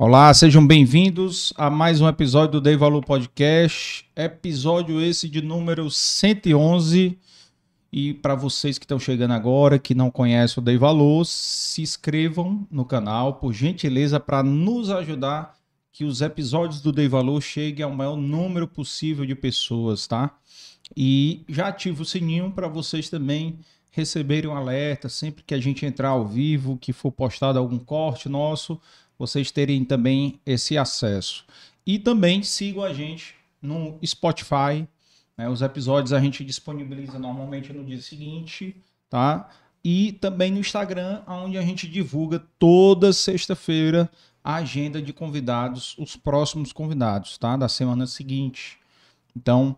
Olá, sejam bem-vindos a mais um episódio do Dei Valor Podcast. Episódio esse de número 111. E para vocês que estão chegando agora, que não conhecem o Dei Valor, se inscrevam no canal, por gentileza, para nos ajudar que os episódios do Dei Valor cheguem ao maior número possível de pessoas, tá? E já ativa o sininho para vocês também receberem um alerta sempre que a gente entrar ao vivo, que for postado algum corte nosso, vocês terem também esse acesso. E também sigam a gente no Spotify, né? Os episódios a gente disponibiliza normalmente no dia seguinte, tá? E também no Instagram, onde a gente divulga toda sexta-feira a agenda de convidados, os próximos convidados, tá? Da semana seguinte. Então,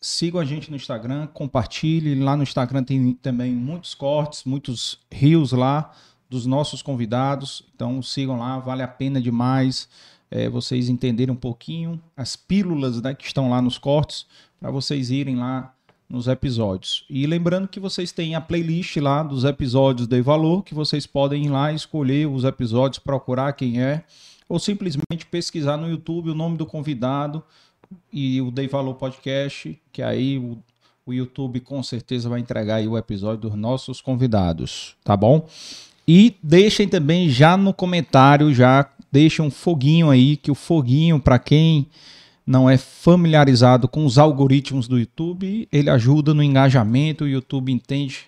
sigam a gente no Instagram, compartilhe. Lá no Instagram tem também muitos cortes, muitos rios lá dos nossos convidados. Então, sigam lá, vale a pena demais é, vocês entenderem um pouquinho as pílulas né, que estão lá nos cortes para vocês irem lá nos episódios. E lembrando que vocês têm a playlist lá dos episódios de valor, que vocês podem ir lá escolher os episódios, procurar quem é, ou simplesmente pesquisar no YouTube o nome do convidado e o Dei Valor Podcast, que aí o, o YouTube com certeza vai entregar o episódio dos nossos convidados, tá bom? E deixem também já no comentário, já deixem um foguinho aí, que o foguinho, para quem não é familiarizado com os algoritmos do YouTube, ele ajuda no engajamento, o YouTube entende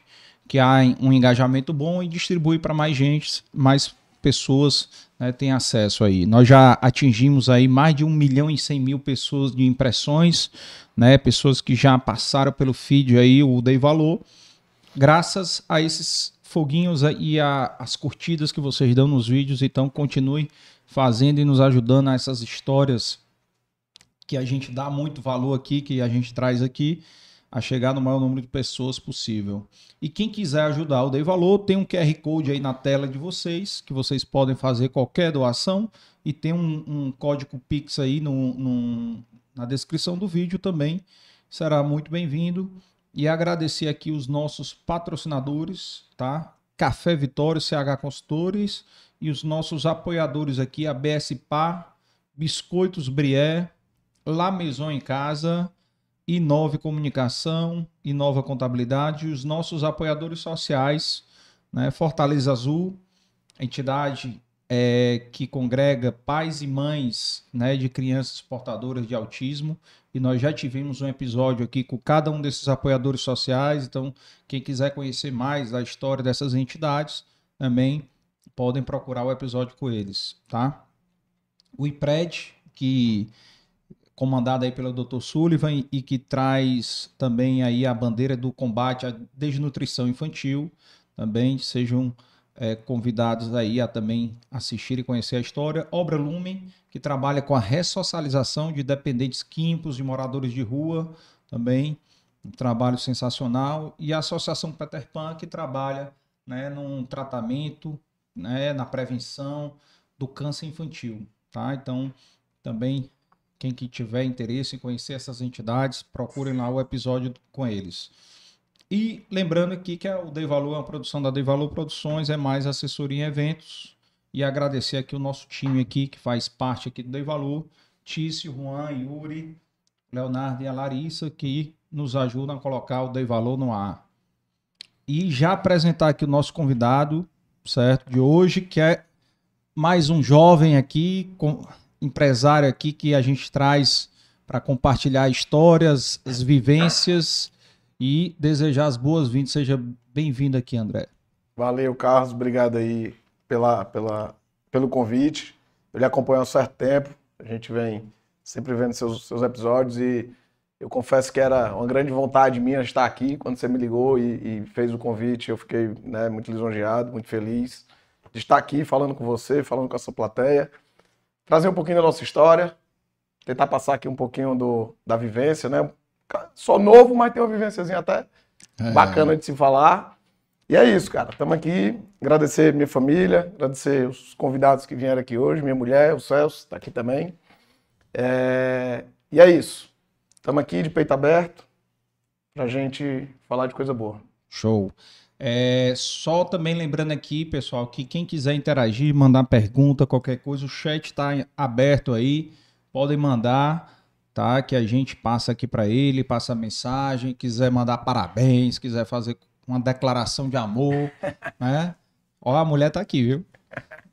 que há um engajamento bom e distribui para mais gente, mais pessoas né, têm acesso aí. Nós já atingimos aí mais de 1 milhão e 100 mil pessoas de impressões, né, pessoas que já passaram pelo feed aí, o Dei Valor, graças a esses foguinhos e a, as curtidas que vocês dão nos vídeos, então continue fazendo e nos ajudando a essas histórias que a gente dá muito valor aqui, que a gente traz aqui, a chegar no maior número de pessoas possível. E quem quiser ajudar o Dei Valor, tem um QR Code aí na tela de vocês, que vocês podem fazer qualquer doação, e tem um, um código Pix aí no, no, na descrição do vídeo também. Será muito bem-vindo. E agradecer aqui os nossos patrocinadores, tá? Café Vitória, CH Consultores, e os nossos apoiadores aqui, a BS Par, Biscoitos Brié, La Maison em Casa, Inove Comunicação, Inova Contabilidade, e os nossos apoiadores sociais, né? Fortaleza Azul, entidade é, que congrega pais e mães né, de crianças portadoras de autismo. E nós já tivemos um episódio aqui com cada um desses apoiadores sociais. Então, quem quiser conhecer mais da história dessas entidades, também podem procurar o episódio com eles, tá? O IPRED, que comandado aí pelo Dr. Sullivan e que traz também aí a bandeira do combate à desnutrição infantil. Também sejam é, convidados aí a também assistir e conhecer a história. Obra Lumen, que trabalha com a ressocialização de dependentes químicos, de moradores de rua, também um trabalho sensacional. E a Associação Peter Pan, que trabalha né, num tratamento, né, na prevenção do câncer infantil. Tá? Então, também quem que tiver interesse em conhecer essas entidades, procurem lá o episódio com eles. E lembrando aqui que o Dei Valor é uma produção da Dei Valor Produções, é mais assessoria em eventos. E agradecer aqui o nosso time aqui, que faz parte aqui do Dei Valor, Tício, Juan, Yuri, Leonardo e a Larissa, que nos ajudam a colocar o Dei Valor no ar. E já apresentar aqui o nosso convidado, certo, de hoje, que é mais um jovem aqui, com, empresário aqui que a gente traz para compartilhar histórias, as vivências e desejar as boas-vindas. Seja bem-vindo aqui, André. Valeu, Carlos. Obrigado aí pela, pela, pelo convite. Eu lhe acompanho há um certo tempo. A gente vem sempre vendo seus, seus episódios e eu confesso que era uma grande vontade minha estar aqui quando você me ligou e, e fez o convite. Eu fiquei né, muito lisonjeado, muito feliz de estar aqui falando com você, falando com a sua plateia, trazer um pouquinho da nossa história, tentar passar aqui um pouquinho do, da vivência, né? Sou novo, mas tenho uma vivênciazinha até é. bacana de se falar. E é isso, cara. Estamos aqui. Agradecer minha família, agradecer os convidados que vieram aqui hoje, minha mulher, o Celso, está aqui também. É... E é isso. Estamos aqui de peito aberto para a gente falar de coisa boa. Show. É, só também lembrando aqui, pessoal, que quem quiser interagir, mandar pergunta, qualquer coisa, o chat está aberto aí. Podem mandar, tá? Que a gente passa aqui para ele, passa a mensagem. Quiser mandar parabéns, quiser fazer uma declaração de amor, né? Ó, a mulher tá aqui, viu?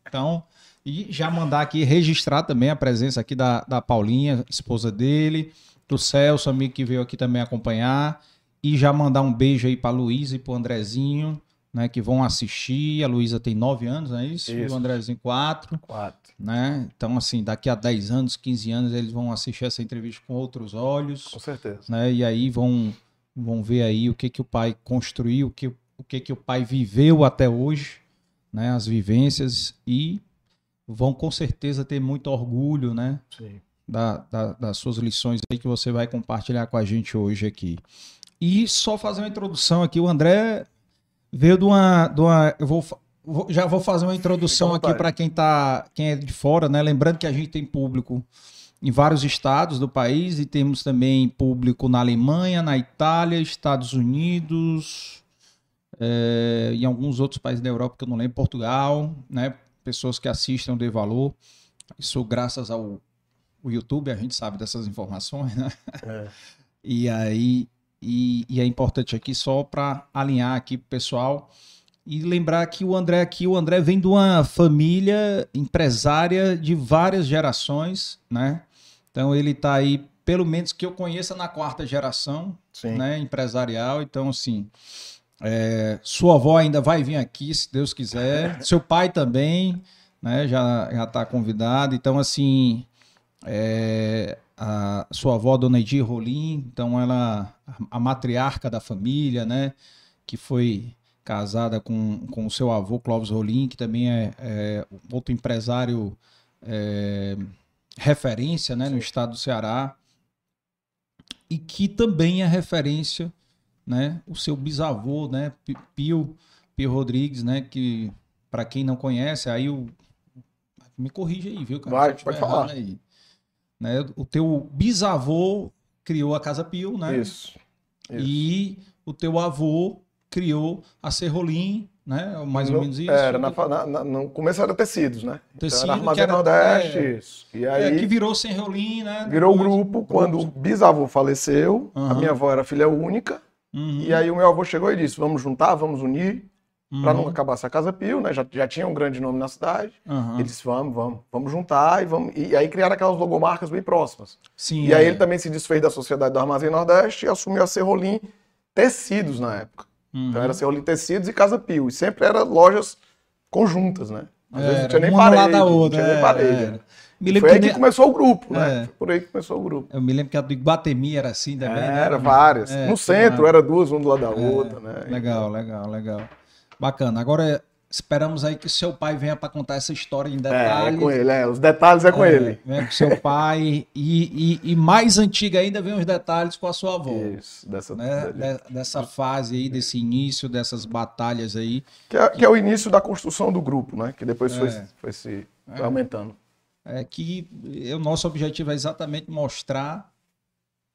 Então, e já mandar aqui registrar também a presença aqui da, da Paulinha, esposa dele, do Celso, amigo que veio aqui também acompanhar. E já mandar um beijo aí para Luísa e para o Andrezinho, né, que vão assistir. A Luísa tem 9 anos, não é isso? isso. E o Andrezinho 4. 4. Né? Então, assim, daqui a 10 anos, 15 anos, eles vão assistir essa entrevista com outros olhos. Com certeza. Né? E aí vão, vão ver aí o que, que o pai construiu, o que, o que, que o pai viveu até hoje, né? as vivências, e vão com certeza ter muito orgulho, né? Sim. Da, da, das suas lições aí que você vai compartilhar com a gente hoje aqui. E só fazer uma introdução aqui, o André veio de uma. De uma eu vou, vou já vou fazer uma introdução aqui para quem tá, quem é de fora, né? Lembrando que a gente tem público em vários estados do país e temos também público na Alemanha, na Itália, Estados Unidos, é, em alguns outros países da Europa que eu não lembro, Portugal, né? Pessoas que assistem de valor. Isso graças ao YouTube, a gente sabe dessas informações, né? É. E aí e, e é importante aqui só para alinhar aqui pro pessoal e lembrar que o André aqui, o André vem de uma família empresária de várias gerações, né? Então ele está aí, pelo menos que eu conheça, na quarta geração, Sim. né? Empresarial. Então, assim, é, sua avó ainda vai vir aqui, se Deus quiser. Seu pai também, né? Já já está convidado. Então, assim, é, a sua avó, Dona Edir Rolim, então ela, a matriarca da família, né, que foi casada com, com o seu avô, Clóvis Rolim, que também é, é outro empresário é, referência, né, no estado do Ceará, e que também é referência, né, o seu bisavô, né, Pio, Pio Rodrigues, né, que para quem não conhece, aí o me corrija aí, viu, cara? Vai, pode falar. Aí. Né? O teu bisavô criou a Casa Pio, né? Isso. isso. E o teu avô criou a Serrolim, né? Mais no, ou menos isso. Era, na, na, no começo era tecidos, né? Tecido, então era Armazém era, Nordeste, é, isso. E aí, é, que virou Serrolim, né? Virou o grupo. Quando o bisavô faleceu, uhum. a minha avó era filha única. Uhum. E aí o meu avô chegou e disse, vamos juntar, vamos unir uhum. para não acabar essa Casa Pio, né? Já, já tinha um grande nome na cidade. Uhum. Ele disse, vamos, vamos, vamos juntar e vamos. E aí criaram aquelas logomarcas bem próximas. Sim, e é. aí ele também se desfez da Sociedade do Armazém Nordeste e assumiu a Serrolim Tecidos na época. Uhum. Então era Serrolim Tecidos e Casa Pio. E sempre eram lojas conjuntas, né? Às vezes não tinha nem parede. Da outra, não tinha nem parede. Me Foi aí que, começou o grupo, né? É. Foi por aí que começou o grupo. Eu me lembro que a do Iguatemi era assim também. Né? Era várias. É, no centro, era duas, uma do lado da é, outra, né? Legal, legal, legal. Bacana. Agora esperamos aí que seu pai venha para contar essa história em detalhes. É, é com ele, é. Os detalhes é com é, ele. Venha com seu pai e, e, e, mais antiga ainda vem os detalhes com a sua avó. Isso, dessa, né? De, dessa fase aí, desse início, dessas batalhas aí. Que é, que é, o início da construção do grupo, né? Que depois foi, é. foi se foi aumentando. É que o nosso objetivo é exatamente mostrar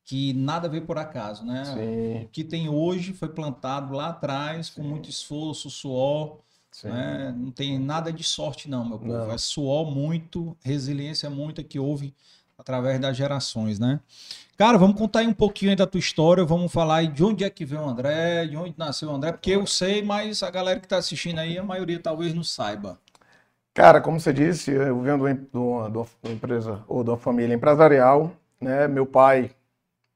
que nada veio por acaso, né? Sim. O que tem hoje foi plantado lá atrás com muito esforço, suor, né? Não tem nada de sorte não, meu povo. Não. É suor muito, resiliência muita que houve através das gerações, né? Cara, vamos contar aí um pouquinho aí da tua história, vamos falar aí de onde é que veio o André, de onde nasceu o André, porque eu sei, mas a galera que está assistindo aí, a maioria talvez não saiba. Cara, como você disse, eu venho de uma, de uma empresa ou de uma família empresarial, né? Meu pai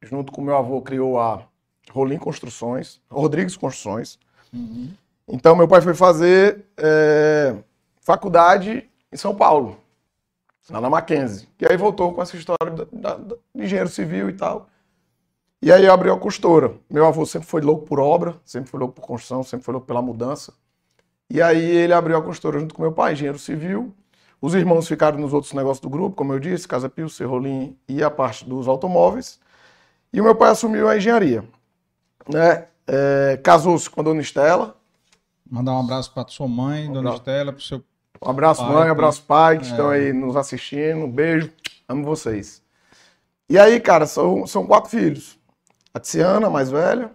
junto com meu avô, criou a Rolim Construções, Rodrigues Construções. Uhum. Então, meu pai foi fazer é, faculdade em São Paulo, lá na Mackenzie. E aí voltou com essa história da, da, de engenheiro civil e tal. E aí abriu a costura. Meu avô sempre foi louco por obra, sempre foi louco por construção, sempre foi louco pela mudança. E aí ele abriu a costura junto com meu pai, engenheiro civil. Os irmãos ficaram nos outros negócios do grupo, como eu disse, Casa Pio, Serrolim e a parte dos automóveis. E o meu pai assumiu a engenharia. Né? É, Casou-se com a dona Estela. Mandar um abraço para sua mãe, um dona Estela, para o seu. Um abraço, pai, mãe, um abraço, pai, que é. estão aí nos assistindo. Um beijo, amo vocês. E aí, cara, são, são quatro filhos. A Tiziana, mais velha,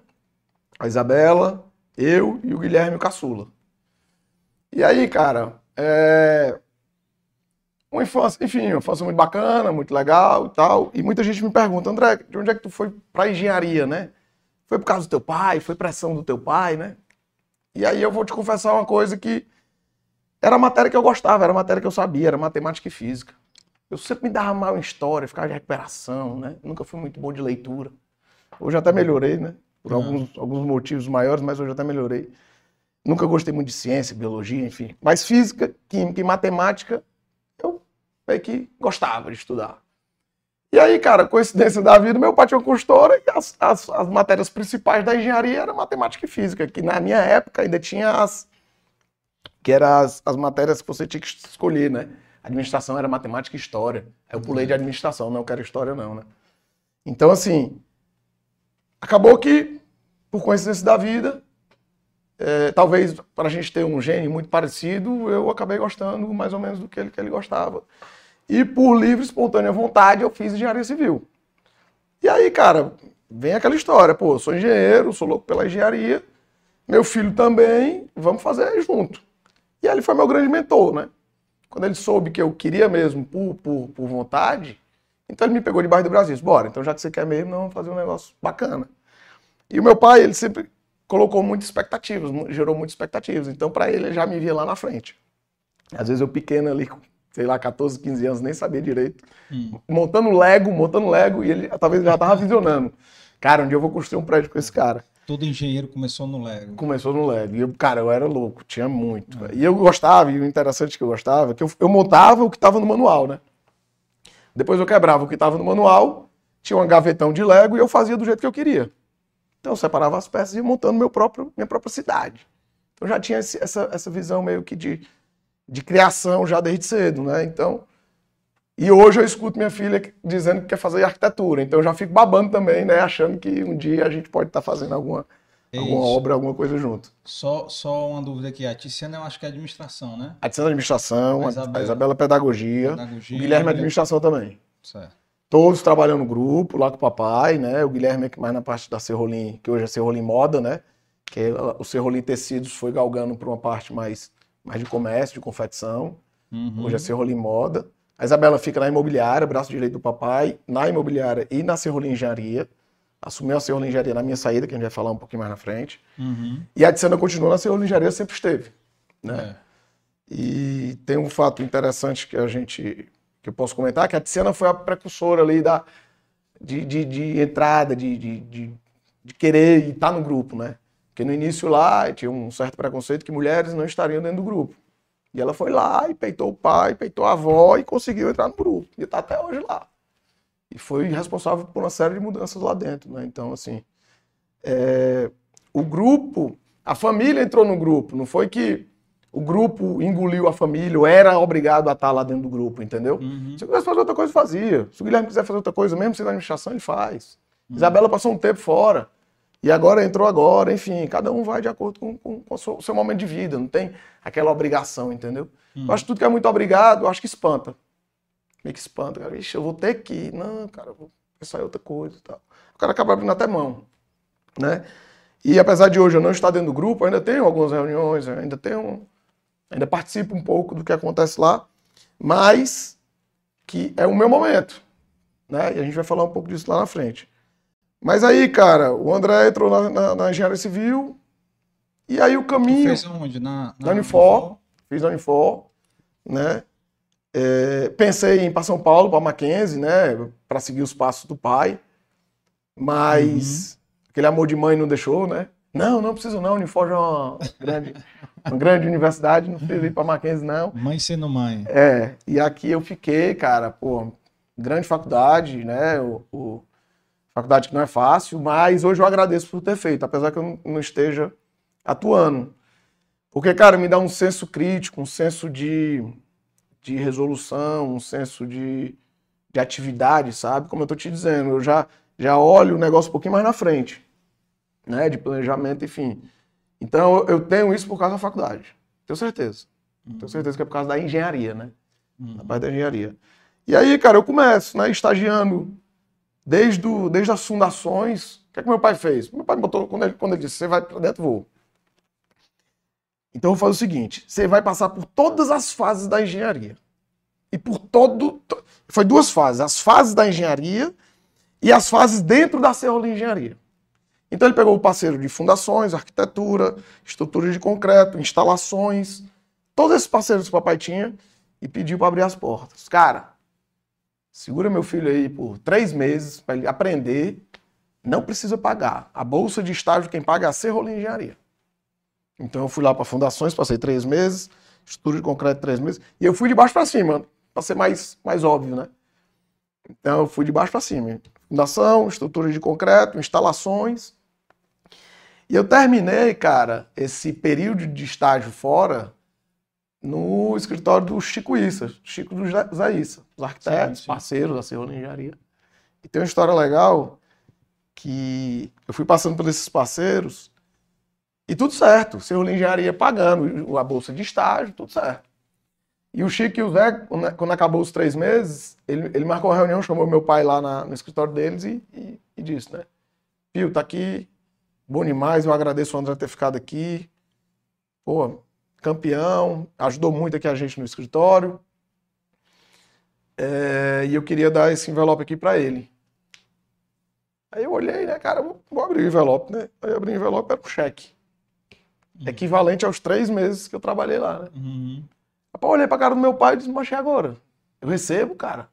a Isabela, Eu e o Guilherme o Caçula. E aí, cara, é... uma infância, enfim, uma infância muito bacana, muito legal e tal. E muita gente me pergunta, André, de onde é que tu foi pra engenharia, né? Foi por causa do teu pai? Foi pressão do teu pai, né? E aí eu vou te confessar uma coisa que era a matéria que eu gostava, era a matéria que eu sabia, era matemática e física. Eu sempre me dava mal em história, ficava de recuperação, né? Nunca fui muito bom de leitura. Hoje até melhorei, né? Por Ah. alguns, alguns motivos maiores, mas hoje até melhorei. Nunca gostei muito de ciência, biologia, enfim. Mas física, química e matemática, meio que gostava de estudar. E aí, cara, coincidência da vida, meu pai tinha uma consultora e as, as, as matérias principais da engenharia eram matemática e física, que na minha época ainda tinha as. que eram as, as matérias que você tinha que escolher, né? Administração era matemática e história. Aí eu pulei de administração, não quero história, não, né? Então, assim, acabou que, por coincidência da vida, é, talvez para a gente ter um gene muito parecido, eu acabei gostando mais ou menos do que ele, que ele gostava. E por livre, espontânea vontade, eu fiz engenharia civil. E aí, cara, vem aquela história, pô, sou engenheiro, sou louco pela engenharia, meu filho também, vamos fazer junto. E ele foi meu grande mentor, né? Quando ele soube que eu queria mesmo, por, por, por vontade, então ele me pegou debaixo do Brasil. Bora, então já que você quer mesmo, não, vamos fazer um negócio bacana. E o meu pai, ele sempre colocou muitas expectativas, gerou muitas expectativas. Então, para ele, ele já me via lá na frente. Às vezes eu pequeno ali, sei lá, 14, 15 anos, nem sabia direito. Montando Lego, montando Lego, e ele talvez já tava visionando. Cara, um dia eu vou construir um prédio com esse cara. Todo engenheiro começou no Lego. Começou no Lego. E eu, cara, eu era louco, tinha muito. velho. E eu gostava, e o interessante que eu gostava, é que eu, eu montava o que estava no manual, né? Depois eu quebrava o que estava no manual, tinha um gavetão de Lego e eu fazia do jeito que eu queria. Então eu separava as peças e ia montando meu próprio, minha própria cidade. Então eu já tinha esse- essa, essa visão meio que de, de criação já desde cedo, né? Então. E hoje eu escuto minha filha dizendo que quer fazer arquitetura. Então eu já fico babando também, né? Achando que um dia a gente pode estar fazendo alguma, alguma Isso. obra, alguma coisa junto. Só, só uma dúvida aqui. A Tiziana eu acho que é administração, né? A Tiziana administração, A a Isabela. a Isabela é pedagogia, Pedagogia. o Guilherme é administração também. Certo. Todos trabalhando no grupo, lá com o papai, né? O Guilherme é que mais na parte da Serrolim, que hoje é Serrolim Moda, né? Que é, o Serrolim Tecidos foi galgando para uma parte mais, mais de comércio, de confecção. Uhum. Hoje é Serrolim Moda. A Isabela fica na imobiliária, braço direito do papai, na imobiliária e na Serrolim Engenharia. Assumiu a Serrolim Engenharia na minha saída, que a gente vai falar um pouquinho mais na frente. Uhum. E a Tiziana continua na Serrolim Engenharia, sempre esteve. Né? É. E tem um fato interessante que a gente que eu posso comentar, que a Tiziana foi a precursora ali da, de, de, de entrada, de, de, de, de querer estar no grupo, né? Porque no início lá tinha um certo preconceito que mulheres não estariam dentro do grupo. E ela foi lá e peitou o pai, peitou a avó e conseguiu entrar no grupo. E está até hoje lá. E foi responsável por uma série de mudanças lá dentro, né? Então, assim, é, o grupo, a família entrou no grupo, não foi que o grupo engoliu a família, ou era obrigado a estar lá dentro do grupo, entendeu? Uhum. Se eu quisesse fazer outra coisa, fazia. Se o Guilherme quiser fazer outra coisa, mesmo sendo administração, ele faz. Uhum. Isabela passou um tempo fora. E agora entrou agora, enfim, cada um vai de acordo com, com- com o seu, momento de vida, não tem aquela obrigação, entendeu? Uhum. Eu acho que tudo que é muito obrigado, eu acho que espanta. Meio que espanta, cara. Ixi, eu vou ter que ir. Não, cara, eu vou pensar em outra coisa e tal. O cara acaba abrindo até mão, né? E apesar de hoje eu não estar dentro do grupo, ainda tenho algumas reuniões, eu ainda tenho, ainda participo um pouco do que acontece lá, mas que é o meu momento, né? E a gente vai falar um pouco disso lá na frente. Mas aí, cara, o André entrou na, na, na engenharia civil e aí o Tu caminho fez aonde? Na, na Unifor, fiz na Unifor, né? É, pensei em ir para São Paulo, para Mackenzie, né? Para seguir os passos do pai, mas aquele amor de mãe não deixou, né? Não, não preciso não, Unifor é uma grande, uma grande universidade, não preciso ir para Mackenzie não. Mãe sendo mãe. É, e aqui eu fiquei, cara, pô, grande faculdade, né? O, o- faculdade que não é fácil, mas hoje eu agradeço por ter feito, apesar que eu não- esteja atuando. Porque, cara, me dá um senso crítico, um senso de, de resolução, um senso de, de atividade, sabe? Como eu tô te dizendo, eu já, já olho o negócio um pouquinho mais na frente, né? De planejamento, enfim. Então, eu- tenho isso por causa da faculdade. Tenho certeza. Tenho certeza que é por causa da engenharia, né? Uhum. Na parte da engenharia. E aí, cara, eu começo, né? Estagiando desde, desde as fundações. O que é que meu pai fez? Meu pai botou, quando ele, quando ele disse, você vai pra dentro, vou. Então eu vou fazer o seguinte: você vai passar por todas as fases da engenharia. E por todo. Foi duas fases: as fases da engenharia e as fases dentro da Serrola Engenharia. Então ele pegou o parceiro de fundações, arquitetura, estrutura de concreto, instalações, todos esses parceiros que o papai tinha e pediu para abrir as portas. Cara, segura meu filho aí por três meses para ele aprender. Não precisa pagar. A bolsa de estágio quem paga é a Serrola Engenharia. Então eu fui lá para fundações, passei três meses, estudo de concreto três meses, e eu fui de baixo para cima, para ser mais, mais óbvio, né? Então eu fui de baixo para cima. Fundação, estrutura de concreto, instalações. E eu terminei, cara, esse período de estágio fora no escritório do Chico Issa, Chico do Zaissa, os arquitetos, sim, sim. parceiros da Serra Engenharia. E tem uma história legal que eu fui passando por esses parceiros e tudo certo, Serra Engenharia pagando a bolsa de estágio, tudo certo. E o Chico e o Zé, quando acabou os três meses, ele, ele marcou uma reunião, chamou meu pai lá na, no escritório deles e, e, e disse, né? Pio, tá aqui, bom demais, eu agradeço o André ter ficado aqui. Pô, campeão, ajudou muito aqui a gente no escritório. É, e eu queria dar esse envelope aqui para ele. Aí eu olhei, né, cara, vou, vou, abrir o envelope, né? Aí eu abri o envelope, era um cheque. Uhum. Equivalente aos três meses que eu trabalhei lá, né? Uhum. Rapaz, eu olhei pra cara do meu pai e disse, mas agora? Eu recebo, cara.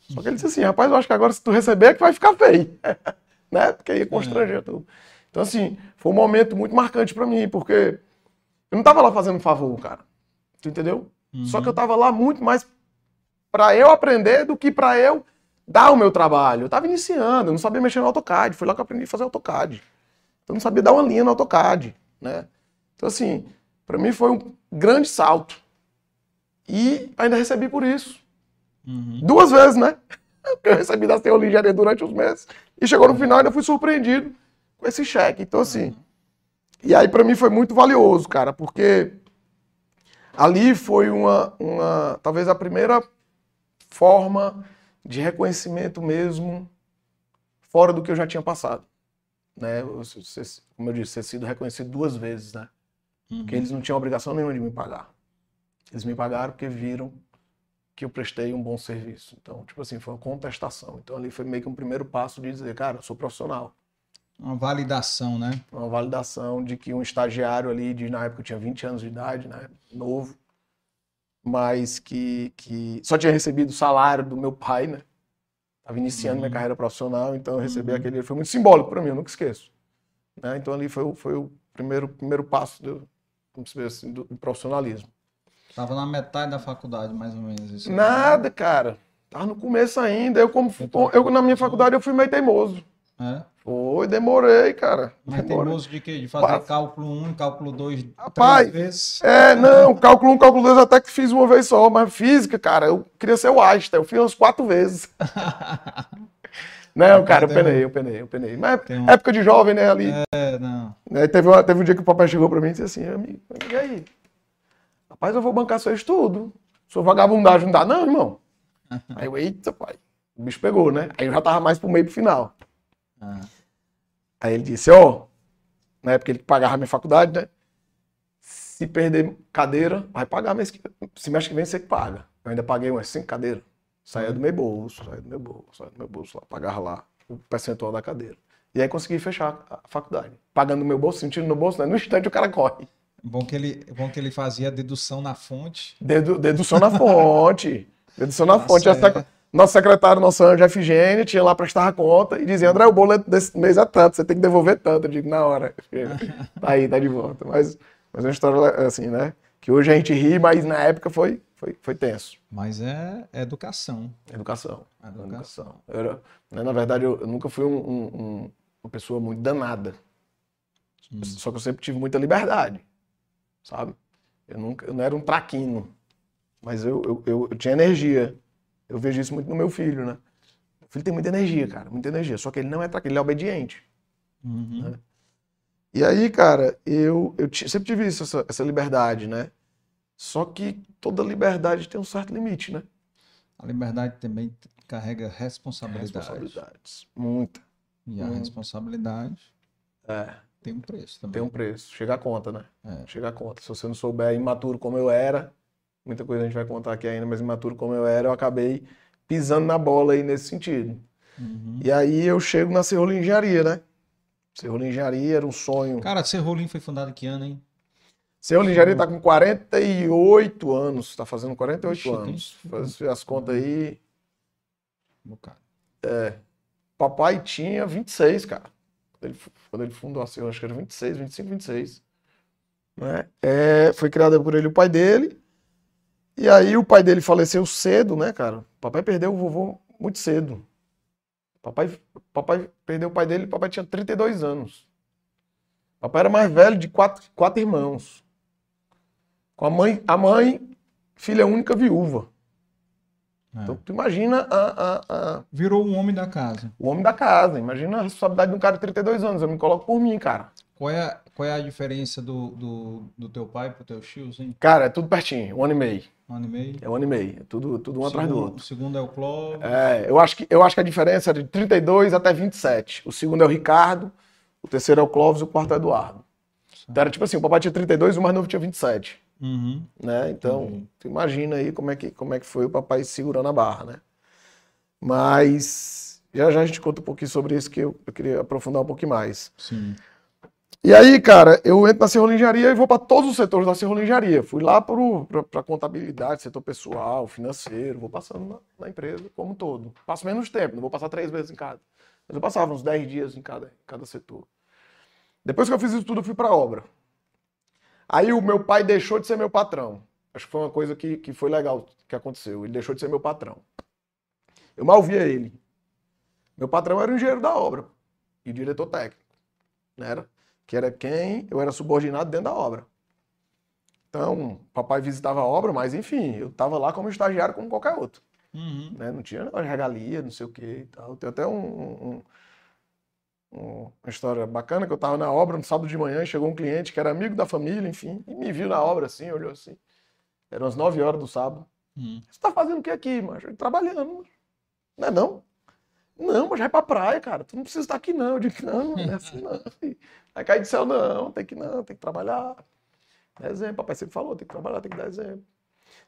Só que ele disse assim, rapaz, eu acho que agora se tu receber é que vai ficar feio. né? Porque ia constranger é. tudo. Então, assim, foi um momento muito marcante para mim, porque eu não tava lá fazendo um favor, cara. Tu entendeu? Uhum. Só que eu tava lá muito mais para eu aprender do que para eu dar o meu trabalho. Eu tava iniciando, eu não sabia mexer no AutoCAD. Foi lá que eu aprendi a fazer AutoCAD. Eu não sabia dar uma linha no AutoCAD, né? Então, assim, para mim foi um grande salto. E ainda recebi por isso. Uhum. Duas vezes, né? Eu recebi da Senhor Engenharia durante os meses. E chegou no final e ainda fui surpreendido com esse cheque. Então, assim. E aí, para mim, foi muito valioso, cara, porque ali foi uma, uma. Talvez a primeira forma de reconhecimento mesmo fora do que eu já tinha passado. Né? Como eu disse, ter sido reconhecido duas vezes, né? Uhum. Porque eles não tinham obrigação nenhuma de me pagar. Eles me pagaram porque viram que eu prestei um bom serviço. Então, tipo assim, foi uma contestação. Então, ali foi meio que um primeiro passo de dizer, cara, eu sou profissional. Uma validação, né? Uma validação de que um estagiário ali, de, na época eu tinha 20 anos de idade, né? Novo, mas que, que só tinha recebido o salário do meu pai, né? Estava iniciando uhum. minha carreira profissional, então eu recebi uhum. aquele. Foi muito simbólico para mim, eu nunca esqueço. Né? Então ali foi, foi o primeiro, primeiro passo do, assim, do, do profissionalismo. Tava na metade da faculdade, mais ou menos. Isso Nada, cara. Tava no começo ainda. Eu, como, então, eu, na minha faculdade, eu fui meio teimoso. É? Foi, demorei, cara. Mas demorei. teimoso de quê? De fazer Pá. cálculo 1, cálculo 2, Rapaz, três vezes? É, não, cálculo 1, cálculo 2 até que fiz uma vez só, mas física, cara, eu queria ser o Einstein, eu fiz umas quatro vezes. não, cara, eu penei, eu penei, eu penei. Mas um... época de jovem, né, ali. É, não. Aí teve, uma, teve um dia que o papai chegou pra mim e disse assim, amigo, e aí? Rapaz, eu vou bancar seu estudo. Sua vagabundagem não dá, não, irmão. Aí eu, eita, pai. O bicho pegou, né? Aí eu já tava mais pro meio pro final. Ah. Aí ele disse, ó, oh, na época ele pagava a minha faculdade, né? Se perder cadeira, vai pagar mês que semestre que vem você que paga. Eu ainda paguei umas cinco cadeiras. Saía do meu bolso, saía do meu bolso, saía do meu bolso lá, pagava lá o percentual da cadeira. E aí consegui fechar a faculdade. Pagando no meu bolso, sentindo no bolso, né? No instante o cara corre. Bom que ele, bom que ele fazia dedução na fonte. Dedu, dedução na fonte. dedução na Nossa, fonte. É... Nosso secretário, nosso anjo FGN, tinha lá prestar conta e dizia, André, o boleto desse mês é tanto, você tem que devolver tanto. Eu digo, na hora. tá aí, tá de volta. Mas, mas é uma história assim, né? Que hoje a gente ri, mas na época foi, foi, foi tenso. Mas é, educação. Educação. Educação. educação. Eu era, né, na verdade, eu, eu nunca fui um, um, uma pessoa muito danada. Hum. Só que eu sempre tive muita liberdade sabe? Eu, nunca, eu não era um traquino, mas eu, eu, eu, eu tinha energia. Eu vejo isso muito no meu filho, né? O filho tem muita energia, cara, muita energia. Só que ele não é traquino, ele é obediente. Uhum. Né? E aí, cara, eu, eu sempre tive isso, essa, essa liberdade, né? Só que toda liberdade tem um certo limite, né? A liberdade também carrega responsabilidades. Responsabilidades, muita. E a responsabilidade é. tem um preço também. Tem um preço. Chega a conta, né? É. Chega a conta. Se você não souber imaturo como eu era, muita coisa a gente vai contar aqui ainda, mas imaturo como eu era, eu acabei pisando na bola aí nesse sentido. Uhum. E aí eu chego na Serrola Engenharia, né? Serrola Engenharia era um sonho. Cara, Serrolim foi fundado que ano, hein? Serrola Engenharia tá com 48 anos, tá fazendo 48 Ixi, tem- anos. Faz as contas aí. Um bocado. Papai tinha 26, cara. Quando ele, quando ele fundou a Serrola, acho que era 26, 25, 26. Né? É, foi criada por ele o pai dele. E aí o pai dele faleceu cedo, né, cara? Papai perdeu o vovô muito cedo. Papai, papai perdeu o pai dele, papai tinha 32 anos. Papai era mais velho de quatro, quatro irmãos. Com a mãe, a mãe, filha única viúva. É. Então tu imagina a, a, a- Virou um homem da casa. o homem da casa. Imagina a responsabilidade de um cara de 32 anos. Eu me coloco por mim, cara. Qual é, a- qual é a diferença do, do, do teu pai pro teu tio, hein? Cara, é tudo pertinho, um ano e meio. Um ano e meio? É um ano e meio. É tudo, tudo um atrás do outro. O segundo é o Clóvis. É, eu, acho que, eu acho que a diferença é de 32 até 27. O segundo é o Ricardo, o terceiro é o Clóvis e o quarto é o Eduardo. Então era tipo assim, o papai tinha 32 e o mais novo tinha 27. Uhum. Né? Então, tu imagina aí como é, que, como é que foi o papai segurando a barra, né? Mas já já a gente conta um pouquinho sobre isso que eu, eu queria aprofundar um pouquinho mais. Sim. E aí, cara, eu entro na serrolinjaria e vou para todos os setores da serrolinjaria. Fui lá para contabilidade, setor pessoal, financeiro, vou passando na, na empresa como um todo. Passo menos tempo, não vou passar três vezes em cada. Mas eu passava uns 10 dias em cada, em cada setor. Depois que eu fiz isso tudo, eu fui para obra. Aí o meu pai deixou de ser meu patrão. Acho que foi uma coisa que, que foi legal que aconteceu. Ele deixou de ser meu patrão. Eu mal via ele. Meu patrão era o engenheiro da obra e diretor técnico. Né? Era, que era quem eu era subordinado dentro da obra. Então, papai visitava a obra, mas enfim, eu estava lá como estagiário como qualquer outro. Uhum. Né? Não tinha regalia, não sei o que e tal. Tem até um, um- um- uma história bacana que eu estava na obra no sábado de manhã e chegou um cliente que era amigo da família, enfim, e me viu na obra assim, olhou assim. Eram as 9 horas do sábado. Uhum. Você tá fazendo o que aqui, macho? Trabalhando. Não é não? Não, mas já é pra praia, cara. Tu não precisa estar aqui, não. Eu digo, não, não é assim, não. Vai cair do céu, não. Tem que não, tem que trabalhar. Dá exemplo, papai sempre falou, tem que trabalhar, tem que dar exemplo.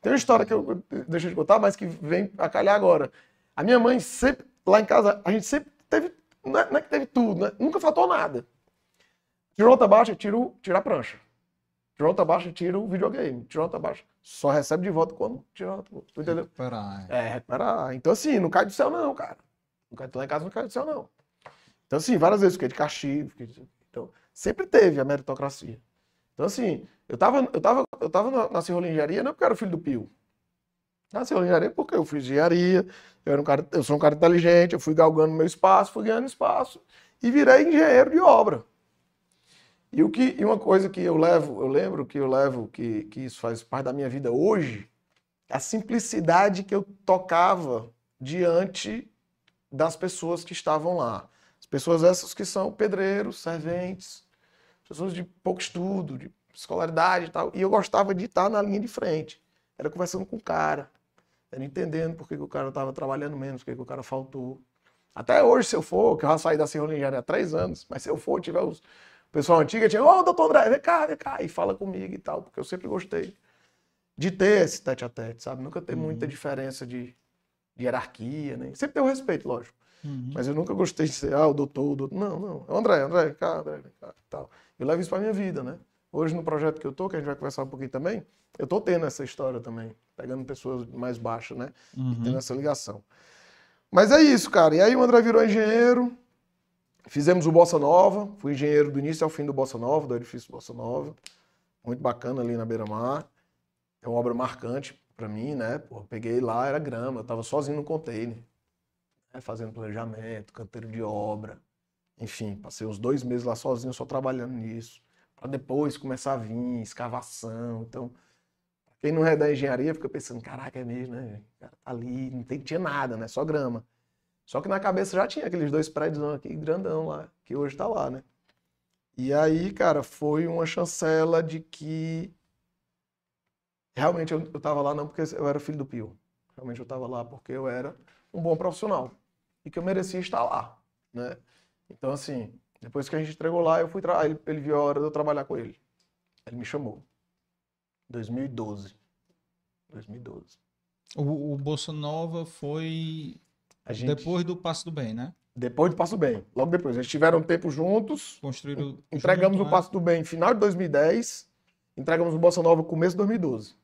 Tem uma história que eu deixo de contar, mas que vem a calhar agora. A minha mãe sempre, lá em casa, a gente sempre teve, não é, não é que teve tudo, né? Nunca faltou nada. Tirou nota baixa, tiro, tira a prancha. Tirou nota baixa, tira o videogame. Tirou nota baixa. Só recebe de volta quando tira boa. Tu entendeu? Recuperar, é. É, recuperar. Então, assim, não cai do céu, não, cara. Não cai, lá em casa não cai do céu, não. Então, assim, várias vezes fiquei de castigo. Fiquei de... Então, sempre teve a meritocracia. Então, assim, eu tava, eu tava, eu tava na, na não porque eu era filho do Pio. Na Engenharia porque eu fiz engenharia, eu, era um cara, eu sou um cara inteligente, eu fui galgando meu espaço, fui ganhando espaço e virei engenheiro de obra. E, o que, e uma coisa que eu levo, eu lembro que eu levo, que, que isso faz parte da minha vida hoje, a simplicidade que eu tocava diante das pessoas que estavam lá. As pessoas essas que são pedreiros, serventes, pessoas de pouco estudo, de escolaridade e tal. E eu gostava de estar na linha de frente. Era conversando com o cara, era entendendo por que, que o cara estava trabalhando menos, por que, que o cara faltou. Até hoje, se eu for, que eu já saí da Serra há três anos, mas se eu for, tiver os o pessoal antigo, tinha, ô, doutor André, vem cá, vem cá, e fala comigo e tal, porque eu sempre gostei de ter esse tete a tete, sabe? Nunca ter muita diferença de, de hierarquia, né? Sempre ter o respeito, lógico. Uhum. Mas eu nunca gostei de ser, ah, o doutor, o doutor. Não, não. É o André, André, vem cá, André, vem cá, e tal. Eu levo isso pra minha vida, né? Hoje, no projeto que eu tô, que a gente vai conversar um pouquinho também, eu tô tendo essa história também, pegando pessoas mais baixas, né? E Uhum. tendo essa ligação. Mas é isso, cara. E aí o André virou engenheiro, fizemos o Bossa Nova, fui engenheiro do início ao fim do Bossa Nova, do edifício Bossa Nova. Muito bacana ali na beira-mar. É uma obra marcante pra mim, né? Pô, peguei lá, era grama, eu tava sozinho no container, né? fazendo planejamento, canteiro de obra. Enfim, passei uns dois meses lá sozinho, só trabalhando nisso. Pra depois começar a vir, escavação. Então, quem não é da engenharia fica pensando, caraca, é mesmo, né? Cara tá ali, não tem, tinha nada, né? Só grama. Só que na cabeça já tinha aqueles dois prédios aqui, grandão lá, que hoje tá lá, né? E aí, cara, foi uma chancela de que realmente eu, eu tava lá não porque eu era filho do Pio. Realmente eu tava lá porque eu era um bom profissional e que eu merecia estar lá, né? Então, assim, Depois que a gente entregou lá, eu fui tra... ele, ele viu a hora de eu trabalhar com ele. Ele me chamou. 2012. 2012. O, o Bolsa Nova foi gente... depois do Passo do Bem, né? Depois do Passo do Bem. Logo depois. Eles tiveram um tempo juntos. Construíram. Entregamos junto, o né? Passo do Bem final de 2010. Entregamos o Bolsa Nova começo de 2012.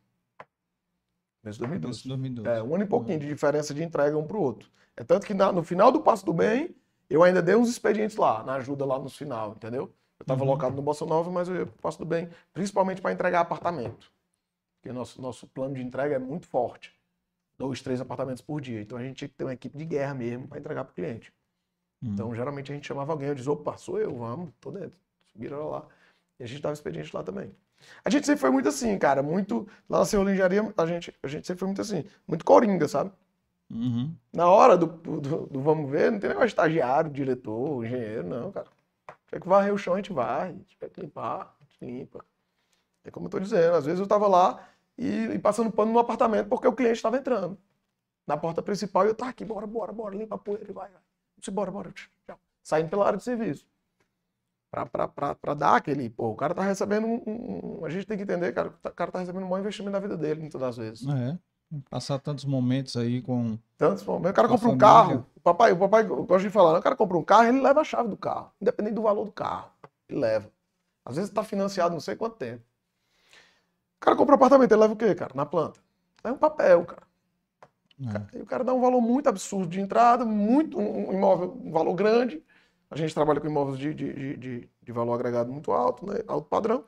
Começo de 2012. Começo 2012. É, um ano e pouquinho de diferença de entrega um para o outro. É tanto que na, no final do Passo do Bem, eu ainda dei uns expedientes lá, na ajuda lá no final, entendeu? Eu estava uhum. locado no Bolsa Nova, mas eu ia pro Passo do Bem, principalmente para entregar apartamento. Porque nosso, nosso plano de entrega é muito forte. Dois, três apartamentos por dia. Então a gente tinha que ter uma equipe de guerra mesmo para entregar para o cliente. Uhum. Então, geralmente a gente chamava alguém, eu dizia, opa, sou eu, vamos, tô dentro. Subiram lá. E a gente dava expediente lá também. A gente sempre foi muito assim, cara, muito. Lá na Serrolinjaria, a gente, a gente sempre foi muito assim, muito coringa, sabe? Uhum. Na hora do, do, do, vamos ver, não tem negócio de estagiário, diretor, engenheiro, não, cara. Tiver que varrer o chão, a gente varre. Tiver que limpar, a gente limpa. É como eu tô dizendo, às vezes eu tava lá e, e passando pano no apartamento porque o cliente estava entrando. Na porta principal e eu tava aqui, bora, bora, bora, limpa a poeira e vai, vai. Bora, bora, tchau. Saindo pela área de serviço. Pra dar aquele, pô, o cara tá recebendo um, um, A gente tem que entender, cara, o cara tá recebendo um bom investimento na vida dele, muitas das vezes. É. Passar tantos momentos aí com. Tantos momentos. O cara compra um carro. O papai, o papai, eu gosto de falar, né? o cara compra um carro, ele leva a chave do carro. Independente do valor do carro. Ele leva. Às vezes está financiado não sei quanto tempo. O cara compra um apartamento, ele leva o quê, cara? Na planta. Leva um papel, cara. É. o cara dá um valor muito absurdo de entrada, muito um imóvel, um valor grande. A gente trabalha com imóveis de, de, de, de valor agregado muito alto, né? alto padrão.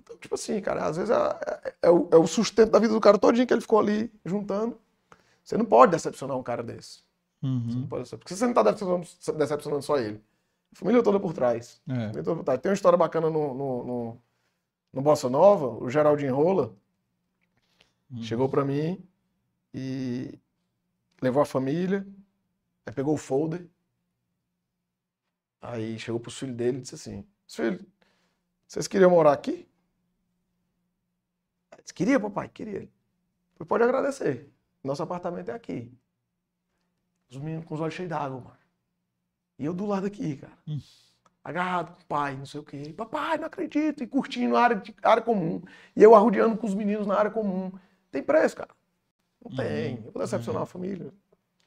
Então, tipo assim, cara, às vezes é, é, é, o, é, o, sustento da vida do cara todinho que ele ficou ali juntando. Você não pode decepcionar um cara desse. Uhum. Você não pode Porque você não está decepcionando, decepcionando, só ele. A família toda por trás. É. Toda por trás. Tem uma história bacana no, no, no, no Bossa Nova, o Geraldinho Rola uhum. chegou para mim e levou a família, aí pegou o folder, aí chegou pro filho dele e disse assim, filho, vocês queriam morar aqui? Disse, queria, papai, queria. Você pode agradecer. Nosso apartamento é aqui. Os meninos com os olhos cheios d'água, mano. E eu do lado aqui, cara. Hum. Agarrado com o pai, não sei o quê. Papai, não acredito. E curtindo a área, de, área comum. E eu arrodeando com os meninos na área comum. Tem preço, cara. Não tem. Uhum. Eu vou decepcionar uhum. a família.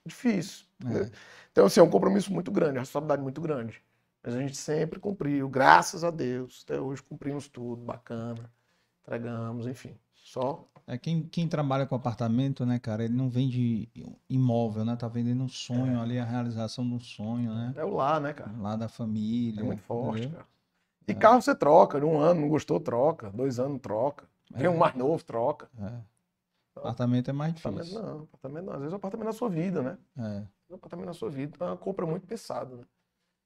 Difícil. É. Então, assim, é um compromisso muito grande, uma responsabilidade muito grande. Mas a gente sempre cumpriu, graças a Deus. Até hoje cumprimos tudo, bacana. Entregamos, enfim. Só. É, quem, quem trabalha com apartamento, né, cara, ele não vende imóvel, né? Tá vendendo um sonho é. ali, a realização de um sonho, né? É o lá, né, cara? Lá da família. É muito forte, entendeu? cara. E é. carro você troca, um ano não gostou, troca. Dois anos, troca. Tem um mais novo, troca. É. Apartamento é mais difícil. Apartamento não, apartamento não. Às vezes o apartamento é na sua vida, né? É. O apartamento na sua vida. Então é uma compra muito pesada, né?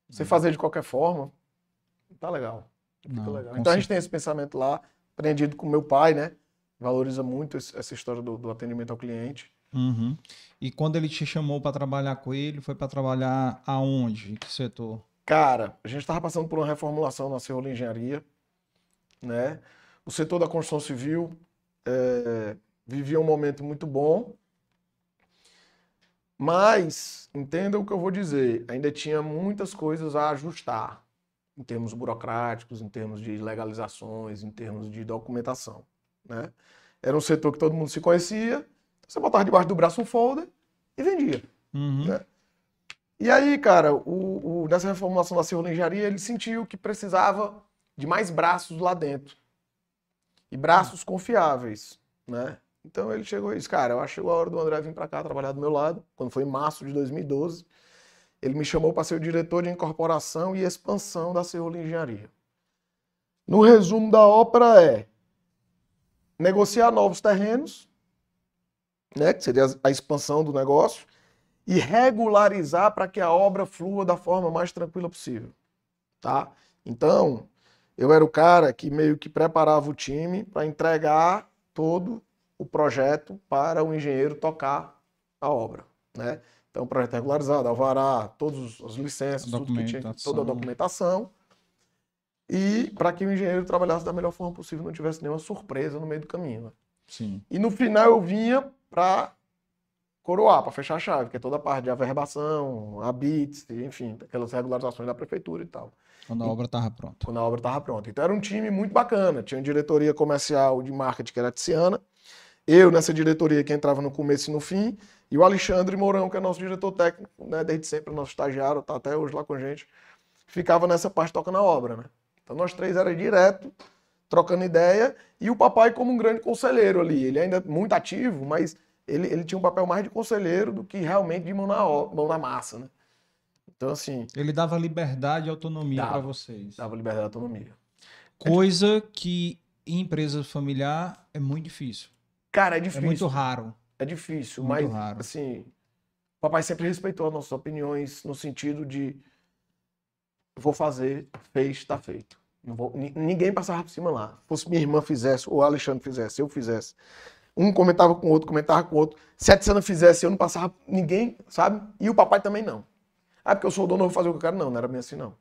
Você é. fazer de qualquer forma, tá legal. Fica não, legal. Então a gente tem esse pensamento lá, aprendido com meu pai, né? valoriza muito essa história do, do atendimento ao cliente. Uhum. E quando ele te chamou para trabalhar com ele, foi para trabalhar aonde? Em que setor? Cara, a gente estava passando por uma reformulação na Cerrola Engenharia, né? O setor da construção civil é, vivia um momento muito bom, mas entenda o que eu vou dizer, ainda tinha muitas coisas a ajustar em termos burocráticos, em termos de legalizações, em termos de documentação. Né? Era um setor que todo mundo se conhecia. Você botava debaixo do braço um folder e vendia. Uhum. Né? E aí, cara, o, o, nessa reformulação da Cerro Engenharia, ele sentiu que precisava de mais braços lá dentro. E braços confiáveis, né? Então ele chegou e disse, cara, eu acho a hora do André vir para cá trabalhar do meu lado, quando foi em março de 2012. Ele me chamou para ser o diretor de incorporação e expansão da Cerro Engenharia. No resumo da ópera é, negociar novos terrenos, né, que seria a expansão do negócio, e regularizar para que a obra flua da forma mais tranquila possível. Tá? Então, eu era o cara que meio que preparava o time para entregar todo o projeto para o engenheiro tocar a obra. Né? Então, projeto regularizado, alvará, todas as licenças, tudo que tinha, toda a documentação e para que o engenheiro trabalhasse da melhor forma possível, não tivesse nenhuma surpresa no meio do caminho. Né? Sim. E no final eu vinha para coroar, para fechar a chave, que é toda a parte de averbação, a bits, enfim, aquelas regularizações da prefeitura e tal. Quando a obra estava pronta. Quando a obra estava pronta. Então era um time muito bacana. Tinha uma diretoria comercial de marketing que era Tiziana. Eu nessa diretoria que entrava no começo e no fim. E o Alexandre Mourão, que é nosso diretor técnico, né, desde sempre, nosso estagiário, tá até hoje lá com a gente, ficava nessa parte tocando a obra, né? Então nós três era direto, trocando ideia, e o papai como um grande conselheiro ali. Ele ainda é muito ativo, mas ele, ele tinha um papel mais de conselheiro do que realmente de mão na, mão na massa, né? Então, assim. Ele dava liberdade e autonomia para vocês. Dava liberdade e autonomia. Coisa que em empresa familiar é muito difícil. Cara, é difícil. É muito raro. É difícil, muito mas, raro. assim, o papai sempre respeitou as nossas opiniões no sentido de vou fazer, fez, está feito. Não vou, ninguém passava por cima lá. Se fosse minha irmã fizesse, ou o Alexandre fizesse, eu fizesse. Um comentava com o outro, comentava com o outro. Se a Tiziana fizesse, eu não passava ninguém, sabe? E o papai também não. Ah, porque eu sou o dono, eu vou fazer o que eu quero. Não, não era bem assim, não.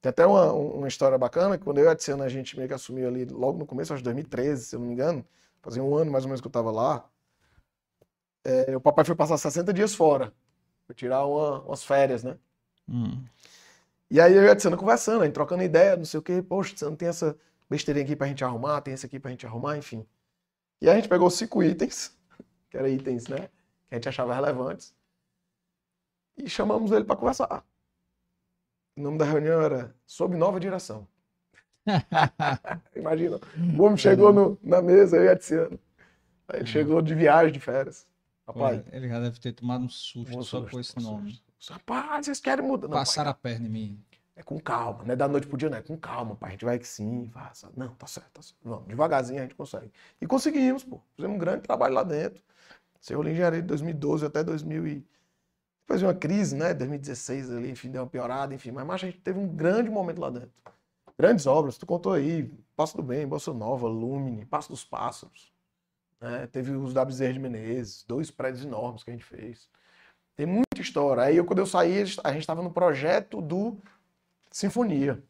Tem até uma, uma história bacana, que quando eu e a Tiziana, a gente meio que assumiu ali, logo no começo, acho que 2013, se eu não me engano, fazia um ano mais ou menos que eu estava lá, é, o papai foi passar 60 dias fora, foi tirar uma, umas férias, né? Hum. E aí eu e a Tiziana conversando, a gente trocando ideia, não sei o quê, poxa, Tiziana, tem essa besteirinha aqui pra gente arrumar, tem esse aqui pra gente arrumar, enfim. E aí a gente pegou cinco itens, que eram itens, né, que a gente achava relevantes, e chamamos ele para conversar. O nome da reunião era Sob Nova Direção. Imagina, o homem chegou no, na mesa, eu e a Tiziana. Aí ele chegou de viagem, de férias. Rapaz, ele já deve ter tomado um susto um só com esse nome. Rapaz, vocês querem mudar? Passaram a perna em mim. É com calma, não é da noite pro dia, não é com calma, pai. A gente vai que sim, faça. Não, tá certo, tá certo. Vamos, devagarzinho a gente consegue. E conseguimos, pô. Fizemos um grande trabalho lá dentro. Cerro Engenharia de 2012 até 2000 e... Depois veio uma crise, né? 2016 ali, enfim, deu uma piorada, enfim. Mas, mas a gente teve um grande momento lá dentro. Grandes obras, tu contou aí, Passo do Bem, Bolsa Nova, Lumine, Passo dos Pássaros. Né? Teve os da Bezerra de Menezes, dois prédios enormes que a gente fez. Tem muita história. Aí eu, quando eu saí, a gente estava no projeto do Sinfonia,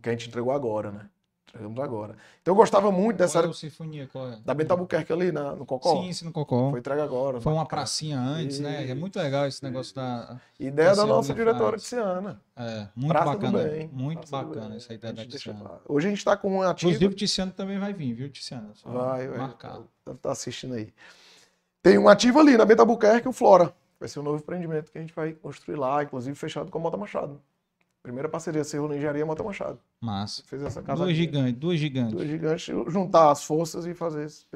que a gente entregou agora, né? Entregamos agora. Então eu gostava muito dessa. Qual é o Sinfonia? Qual é? Da Bento Albuquerque ali na, no Cocó. Sim, sim, no Cocó. Foi entregue agora. Foi uma pracinha antes, e... né? É muito legal esse negócio da. Ideia da nossa diretora Tiziana. É, muito Praça bacana. Muito Praça bacana essa ideia da Tiziana. Hoje a gente está com um ativo. Inclusive o Tiziano também vai vir, viu, Tiziano? vai, vai. Marcado. Deve estar tá assistindo aí. Tem um ativo ali na Bento Albuquerque, o Flora. Vai ser um novo empreendimento que a gente vai construir lá, inclusive fechado com a Mota Machado. Primeira parceria, Cerro Engenharia e Mota Machado. Massa. Fez essa casa duas gigantes, duas gigantes. Duas gigantes, juntar as forças e fazer isso.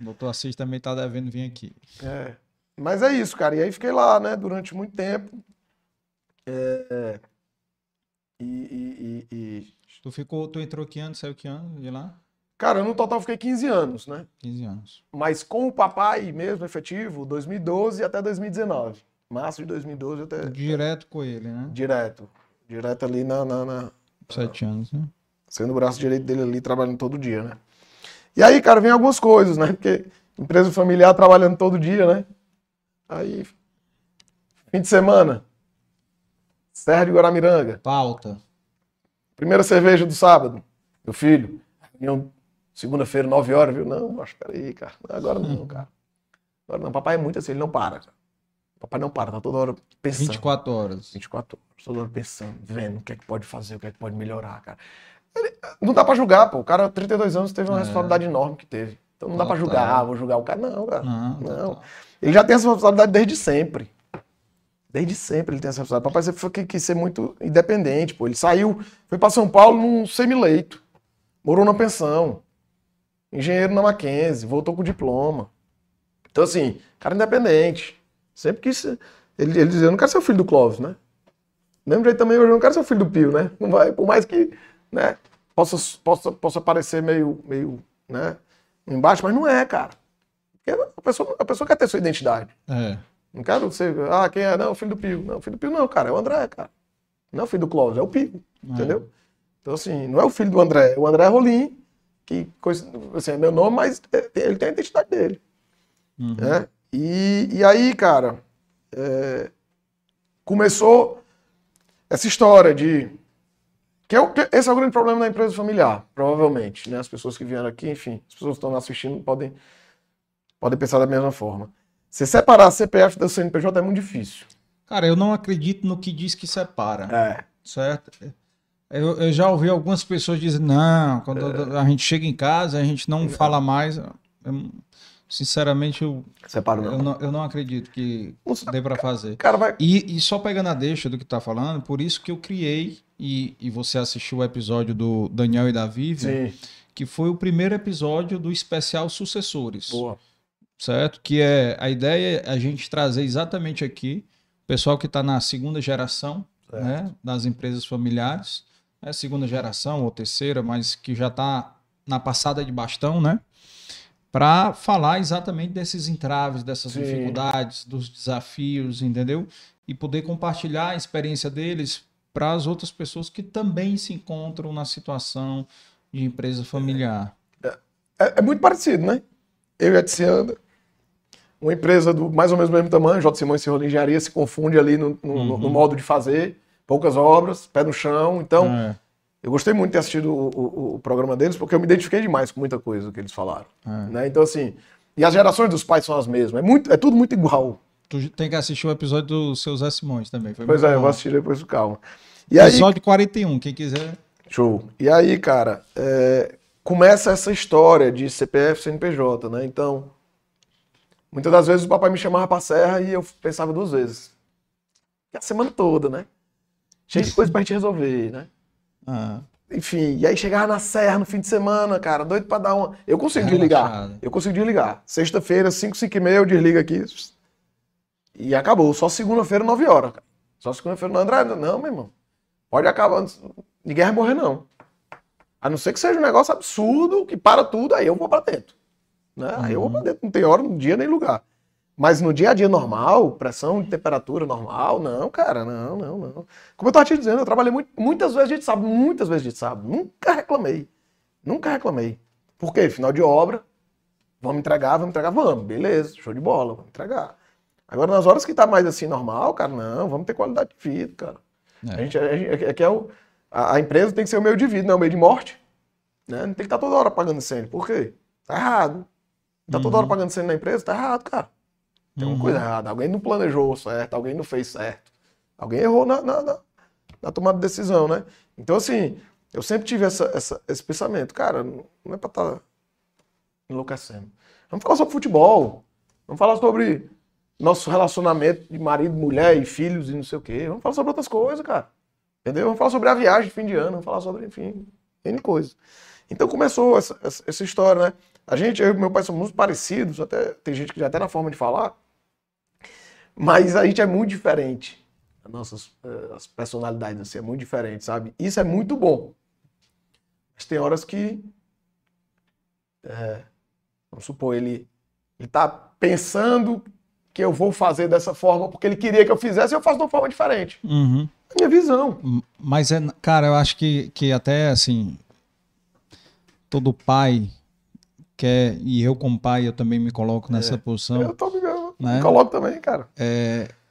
O doutor Assis também tá devendo vir aqui. É. Mas é isso, cara. E aí fiquei lá, né, durante muito tempo. É... E, e, e, e, Tu ficou, tu entrou que ano, saiu que ano de lá? Cara, no total fiquei 15 anos, né? 15 anos. Mas com o papai mesmo, efetivo, 2012 até 2019. Março de 2012 até. Direto com ele, né? Direto. Direto ali na. na, na Sete anos, né? Sendo o braço direito dele ali, trabalhando todo dia, né? E aí, cara, vem algumas coisas, né? Porque empresa familiar trabalhando todo dia, né? Aí, fim de semana, Serra de Guaramiranga. Pauta. Primeira cerveja do sábado, meu filho. segunda-feira, nove horas, viu? Não, mas peraí, cara. Agora não, cara. Agora não. Papai é muito assim, ele não para, cara. Papai não para, tá toda hora pensando. 24 horas. 24 horas, toda hora pensando, vendo o que é que pode fazer, o que é que pode melhorar, cara. Ele, não dá pra julgar, pô. O cara, 32 anos, teve uma é. responsabilidade enorme que teve. Então não dá pra julgar, ah, vou julgar o cara. Não, cara. Não. não. Ele já tem essa responsabilidade desde sempre. Desde sempre ele tem essa responsabilidade. Papai sempre foi, quis ser muito independente, pô. Ele saiu, foi pra São Paulo num semileito. Morou na pensão. Engenheiro na Mackenzie, voltou com diploma. Então, assim, cara independente. Sempre quis. Ele, ele dizia, eu não quero ser o filho do Clóvis, né? Do mesmo jeito também, eu não quero ser o filho do Pio, né? Não vai, por mais que né, possa, possa, possa parecer meio, meio né, embaixo, mas não é, cara. Porque a pessoa, a pessoa quer ter sua identidade. É. Não quero ser, ah, quem é? Não, o filho do Pio. Não, o filho do Pio não, cara, é o André, cara. Não é o filho do Clóvis, é o Pio, é. entendeu? Então, assim, não é o filho do André, é o André Rolim, que assim, é meu nome, mas é, ele tem a identidade dele. Uhum. Né? E, e aí, cara, é, começou essa história de. Que é o, que, esse é o grande problema da empresa familiar, provavelmente. Né? As pessoas que vieram aqui, enfim, as pessoas que estão assistindo podem, podem pensar da mesma forma. Você separar a CPF da CNPJ é muito difícil. Cara, eu não acredito no que diz que separa. É. Certo? Eu, eu já ouvi algumas pessoas dizendo, não, quando É. a gente chega em casa, a gente não fala mais. Eu- sinceramente, eu, Separa eu, não. não, eu não acredito que dê pra fazer. Cara vai. E, e só pegando a deixa do que tá falando, por isso que eu criei, e, e você assistiu o episódio do Daniel e da Vivian, Sim. que foi o primeiro episódio do especial Sucessores. Boa. certo? Que é a ideia é a gente trazer exatamente aqui o pessoal que está na segunda geração, Certo. né, das empresas familiares, é segunda geração ou terceira, mas que já está na passada de bastão, né? Para falar exatamente desses entraves, dessas Sim. dificuldades, dos desafios, entendeu? E poder compartilhar a experiência deles para as outras pessoas que também se encontram na situação de empresa familiar. É, é muito parecido, né? Eu e a Tiziana, uma empresa do mais ou menos do mesmo tamanho, J. Simões e Engenharia, se confunde ali no, no- no- no Uhum. modo de fazer, poucas obras, pé no chão. Então, É, eu gostei muito de ter assistido o, o- o programa deles, porque eu me identifiquei demais com muita coisa que eles falaram. é. né? Então, assim, e as gerações dos pais são as mesmas. É, muito, é tudo muito igual. Tu tem que assistir o episódio do seu Zé Simões também. Foi Pois é, eu bom. vou assistir depois com calma. E aí, Episódio 41, quem quiser. Show. E aí, cara, é, começa essa história de CPF, CNPJ, né? Então, muitas das vezes o papai me chamava pra serra e eu pensava duas vezes. E a semana toda, né? Cheio de coisa pra gente resolver, né? Ah, Enfim, e aí chegava na serra no fim de semana, cara, doido pra dar uma. Eu consigo desligar. Relaxado. Eu consigo desligar. Sexta-feira, 5, 5 e meia, eu desligo aqui. E acabou. Só segunda-feira, 9 horas, cara. Só segunda-feira, não, André, não, meu irmão. Pode acabar. Ninguém vai morrer, não. A não ser que seja um negócio absurdo, que para tudo, aí eu vou pra dentro. Né? Aí eu vou pra dentro. Não tem hora, dia, nem lugar. Mas no dia a dia normal, pressão de temperatura normal, não, cara, não, não, não. Como eu tava te dizendo, eu trabalhei muito- muitas vezes de sábado, muitas vezes de sábado. Nunca reclamei. Nunca reclamei. Por quê? Final de obra, vamos entregar, vamos entregar, vamos. Beleza, show de bola, vamos entregar. Agora, nas horas que tá mais assim, normal, cara, não, vamos ter qualidade de vida, cara. É. A gente, a, gente- é que é o, a, a empresa tem que ser o meio de vida, não o meio de morte. Né? Não tem que estar toda hora pagando incêndio. Por quê? Tá errado. Tá toda hora pagando incêndio na empresa? Tá errado, cara. Tem uma Uhum. coisa errada. Alguém não planejou certo, alguém não fez certo. Alguém errou na, na, na- na tomada de decisão, né? Então, assim, eu sempre tive essa, essa- esse pensamento. Cara, não é pra estar enlouquecendo. Vamos falar sobre futebol. Vamos falar sobre nosso relacionamento de marido, mulher e filhos e não sei o quê. Vamos falar sobre outras coisas, cara. Entendeu? Vamos falar sobre a viagem de fim de ano. Vamos falar sobre, enfim, N coisas. Então começou essa, essa, essa história, né? A gente, eu e meu pai somos muito parecidos, até, tem gente que já até na forma de falar, mas a gente é muito diferente. As nossas eh, as personalidades assim, é muito diferente, sabe? Isso é muito bom. Mas tem horas que, eh, vamos supor, ele, ele tá pensando que eu vou fazer dessa forma porque ele queria que eu fizesse e eu faço de uma forma diferente. Uhum. É a minha visão. Mas é, cara, eu acho que, que até assim, todo pai quer, e eu como pai, eu também me coloco nessa Eu posição, tô eu Né? coloco também, cara.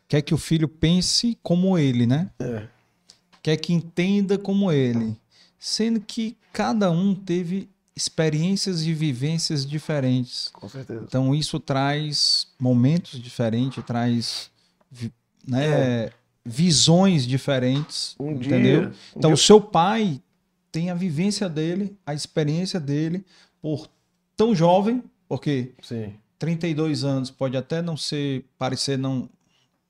quer que o filho pense como ele, né? É. Quer que entenda como ele. Sendo que cada um teve experiências e vivências diferentes. Com certeza. Então isso traz momentos diferentes, traz né, visões diferentes, Um entendeu? dia. um Então o seu pai tem a vivência dele, a experiência dele por tão jovem, porque Sim. 32 anos pode até não ser parecer não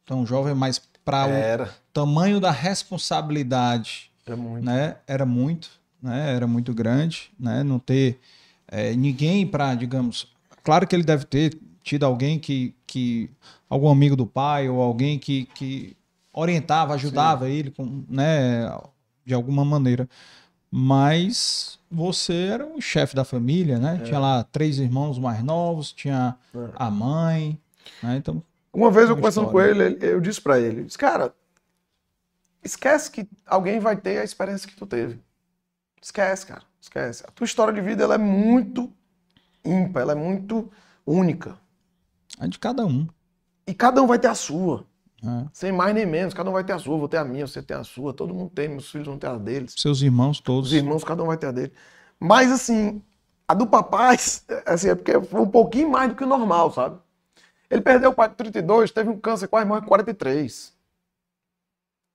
tão jovem, mas para o Era. tamanho da responsabilidade É muito. né, era muito, né, era muito grande, né, não ter eh, ninguém para, digamos, claro que ele deve ter tido alguém que, que algum amigo do pai ou alguém que, que orientava, ajudava ele, com, né, de alguma maneira, mas você era o chefe da família, né, tinha lá três irmãos mais novos, tinha É. a mãe, né, então Uma vez eu conversando com ele, eu disse pra ele, disse, cara, esquece que alguém vai ter a experiência que tu teve. Esquece, cara, esquece. A tua história de vida ela é muito ímpar, ela é muito única. é de cada um, E cada um vai ter a sua, né? sem mais nem menos. Cada um vai ter a sua, vou ter a minha, você tem a sua, todo mundo tem, meus filhos vão ter a deles. seus irmãos todos, Os irmãos, cada um vai ter a dele. Mas, assim, a do papai, assim, é porque foi um pouquinho mais do que o normal, sabe? Ele perdeu o pai com 32, teve um câncer, quase morre com 43.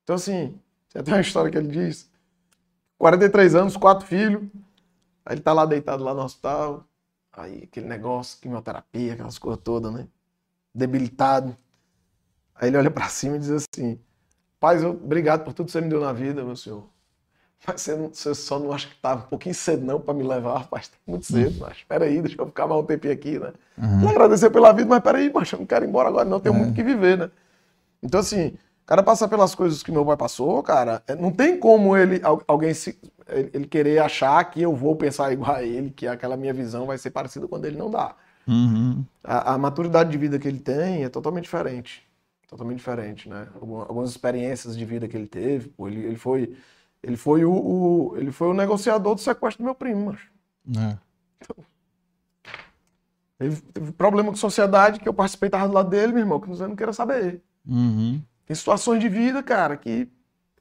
Então, assim, tem até uma história que ele diz: 43 anos, quatro filhos. Aí ele tá lá deitado lá no hospital. Aí aquele negócio, quimioterapia, aquelas coisas todas, né? Debilitado. Aí ele olha para cima e diz assim: Pai, obrigado por tudo que você me deu na vida, meu senhor. Mas você, você só não acha que tá um pouquinho cedo, não, para me levar, rapaz. Tá muito cedo, mas espera aí, deixa eu ficar mais um tempinho aqui, né? Uhum. Ele agradeceu pela vida, mas peraí, mas eu não quero ir embora agora, não, tenho é. muito que viver, né? Então, assim, o cara passa pelas coisas que meu pai passou, cara, é, não tem como ele, alguém se, ele querer achar que eu vou pensar igual a ele, que aquela minha visão vai ser parecida quando ele não dá. Uhum. A, a, maturidade de vida que ele tem é totalmente diferente. Totalmente diferente, né? Algumas experiências de vida que ele teve, pô, ele, ele foi ele foi o, o, ele foi o negociador do sequestro do meu primo, mas. É. Então, teve, teve problema com sociedade que eu participei, tava do lado dele, meu irmão, que você não queira saber. Uhum. Tem situações de vida, cara, que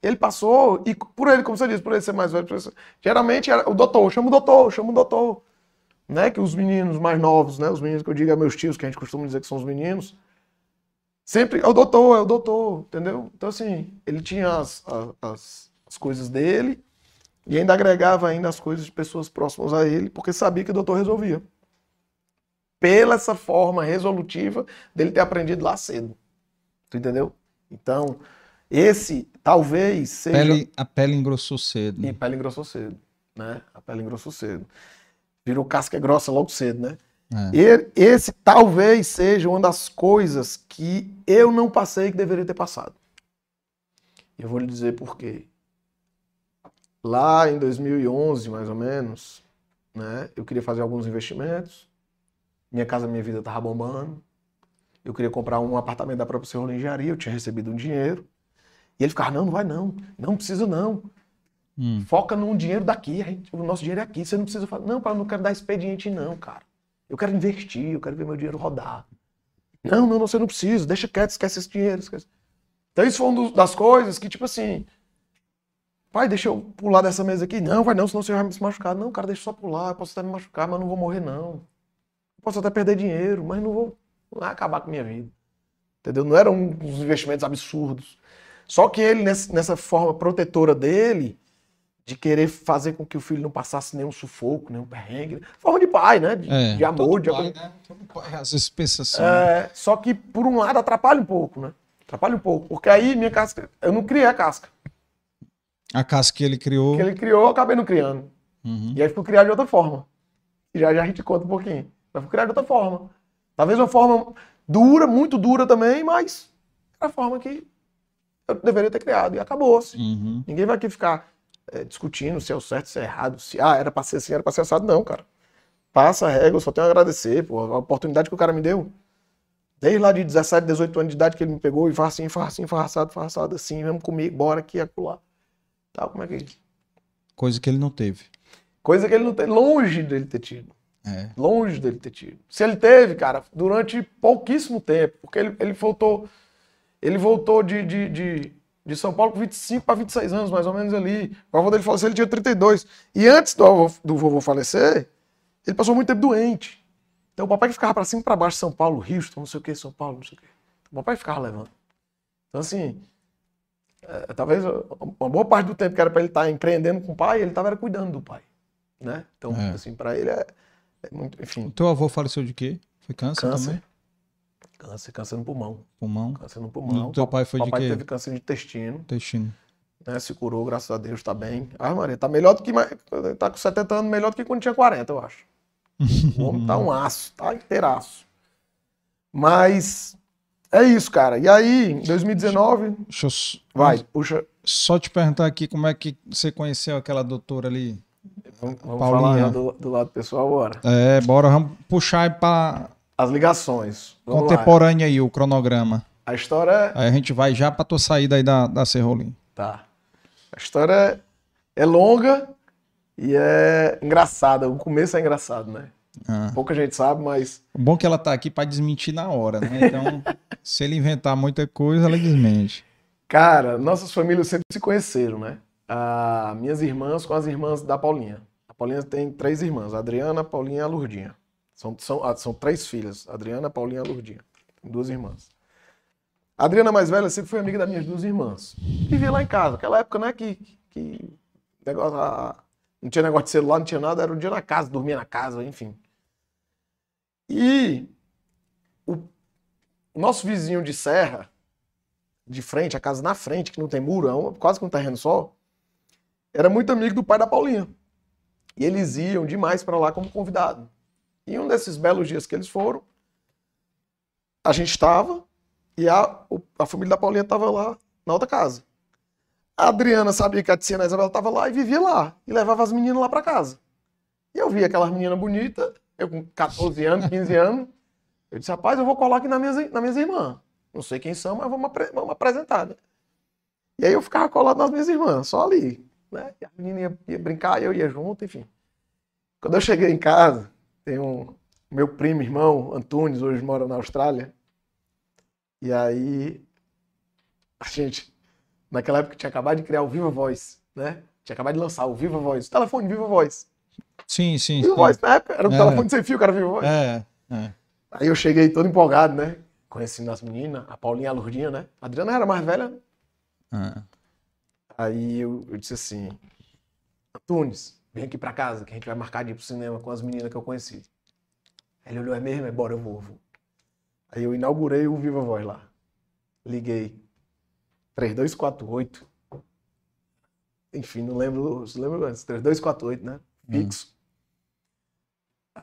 ele passou, e por ele, como você disse, por ele ser mais velho, ser... geralmente era o doutor, chama o doutor, chama o doutor. Né? Que os meninos mais novos, né? Os meninos que eu digo a meus tios, que a gente costuma dizer que são os meninos, sempre é o doutor, é o doutor, entendeu? Então, assim, ele tinha as, as, as coisas dele e ainda agregava ainda as coisas de pessoas próximas a ele, porque sabia que o doutor resolvia. Pela essa forma resolutiva dele ter aprendido lá cedo. Tu entendeu? Então, esse talvez seja. Pele, a pele engrossou cedo. E a pele engrossou cedo, né? A pele engrossou cedo. Virou casca grossa logo cedo, né? É. Esse talvez seja uma das coisas que eu não passei que deveria ter passado. Eu vou lhe dizer por quê. Lá em 2011, mais ou menos, né? Eu queria fazer alguns investimentos. Minha casa, minha vida tava bombando. Eu queria comprar um apartamento da própria Senhor Engenharia. Eu tinha recebido um dinheiro. E ele ficava, não, não vai não, não precisa não. Hum. Foca no dinheiro daqui, gente, o nosso dinheiro é aqui, você não precisa falar, não, eu não quero dar expediente não, cara. Eu quero investir, eu quero ver meu dinheiro rodar. Não, não, você não precisa, deixa quieto, esquece esse dinheiro. Esquece. Então isso foi uma das coisas que, tipo assim, pai, deixa eu pular dessa mesa aqui. Não, vai não, senão você vai me machucar. Não, cara, deixa eu só pular, eu posso até me machucar, mas não vou morrer não. Eu posso até perder dinheiro, mas não vou, não acabar com a minha vida. Entendeu? Não eram uns investimentos absurdos. Só que ele, nessa forma protetora dele, de querer fazer com que o filho não passasse nenhum sufoco, nenhum perrengue. Forma de pai, né? De, é, de amor. De... Pai, né? Todo pai, às vezes pensa assim. É, né? Só que, por um lado, atrapalha um pouco, né? Atrapalha um pouco. Porque aí minha casca. Eu não criei a casca. A casca que ele criou. Que ele criou, eu acabei não criando. Uhum. E aí fui criar de outra forma. E já, já a gente conta um pouquinho. Mas fui criar de outra forma. Talvez uma forma dura, muito dura também, mas é a forma que eu deveria ter criado. E acabou-se. Uhum. Ninguém vai aqui ficar é, discutindo se é o certo, se é errado, se ah, era pra ser assim, era pra ser assado. Não, cara. Passa a regra, eu só tenho a agradecer pô, a oportunidade que o cara me deu. Desde lá de 17, 18 anos de idade que ele me pegou e faz assim, faz assim, faz assado, faz assado assim, vamos comigo, bora aqui, acolá. Tal, como é que é isso? Coisa que ele não teve. Coisa que ele não teve, longe dele ter tido. É. Longe dele ter tido. Se ele teve, cara, durante pouquíssimo tempo, porque ele, ele voltou ele voltou de, de, de, de São Paulo com 25 para 26 anos, mais ou menos ali. O avô dele faleceu, ele tinha 32. E antes do, avô, do vovô falecer, ele passou muito tempo doente. Então o papai ficava para cima e para baixo, São Paulo, Houston, não sei o que, São Paulo, não sei o que. O papai ficava levando. Então, assim, é, talvez uma boa parte do tempo que era para ele estar tá empreendendo com o pai, ele estava cuidando do pai. Né? Então, é. assim, para ele é, é, muito. Enfim. O teu avô faleceu de quê? Foi câncer, câncer. também? Câncer, câncer no pulmão. Pulmão? Câncer no pulmão. E teu pai foi de quê? Papai teve câncer de intestino. Intestino. Né, se curou, graças a Deus, tá bem. Ah, Maria, tá melhor do que. Tá com 70 anos, melhor do que quando tinha 40, eu acho. O homem tá um aço, tá inteiraço. Mas é isso, cara. E aí, em 2019. Deixa eu... Vai, puxa. Só te perguntar aqui como é que você conheceu aquela doutora ali. Vamos, vamos falar do, do, lado pessoal agora. É, bora, vamos puxar aí pra as ligações. Vamos Contemporânea lá. aí, o cronograma. A história. É- aí a gente vai já para tua saída aí da, da Serrolim. Tá. A história é longa e é engraçada. O começo é engraçado, né? Ah. Pouca gente sabe, mas. O bom é que ela tá aqui para desmentir na hora, né? Então, se ele inventar muita coisa, ela desmente. Cara, nossas famílias sempre se conheceram, né? Ah, minhas irmãs com as irmãs da Paulinha. A Paulinha tem três irmãs: a Adriana, a Paulinha e a Lurdinha. São, são, ah, são três filhas, Adriana, Paulinha e Lourdinha. Duas irmãs. A Adriana mais velha sempre foi amiga das minhas duas irmãs. Vivia lá em casa. Aquela época, né, que, que negócio, não tinha negócio de celular, não tinha nada, era o dia na casa, dormia na casa, enfim. E o, o nosso vizinho de serra, de frente, a casa na frente, que não tem muro, é um- quase que um terreno só, era muito amigo do pai da Paulinha. E eles iam demais para lá como convidado. E um desses belos dias que eles foram, a gente estava e a, a família da Paulinha estava lá na outra casa. A Adriana sabia que a Tiziana Isabel estava lá e vivia lá. E levava as meninas lá para casa. E eu vi aquelas meninas bonitas, eu com 14 anos, 15 anos. Eu disse, rapaz, eu vou colar aqui nas minhas, nas minhas irmãs. Não sei quem são, mas vamos, apre- vamos apresentar, né? E aí eu ficava colado nas minhas irmãs, só ali. Né? E a menina ia, ia brincar, eu ia junto, enfim. Quando eu cheguei em casa, tem um meu primo, irmão, Antunes, hoje mora na Austrália. E aí, a gente, naquela época tinha acabado de criar o Viva Voz, né? Tinha acabado de lançar o Viva Voz, o telefone Viva Voz. Sim, sim. Viva sim. Voz, na época, era um É. telefone sem fio, cara, Viva Voz. É, é. Aí eu cheguei todo empolgado, né? Conhecendo as meninas, a Paulinha a Lourdinha, né? A Adriana era mais velha, é. Aí eu, eu disse assim, Antunes, vem aqui pra casa que a gente vai marcar de ir pro cinema com as meninas que eu conheci. Aí ele olhou, é mesmo? É, bora, eu vou, eu vou. Aí eu inaugurei o Viva Voz lá. Liguei. 3248. Enfim, não lembro, não lembro antes. 3248, né? Fixo.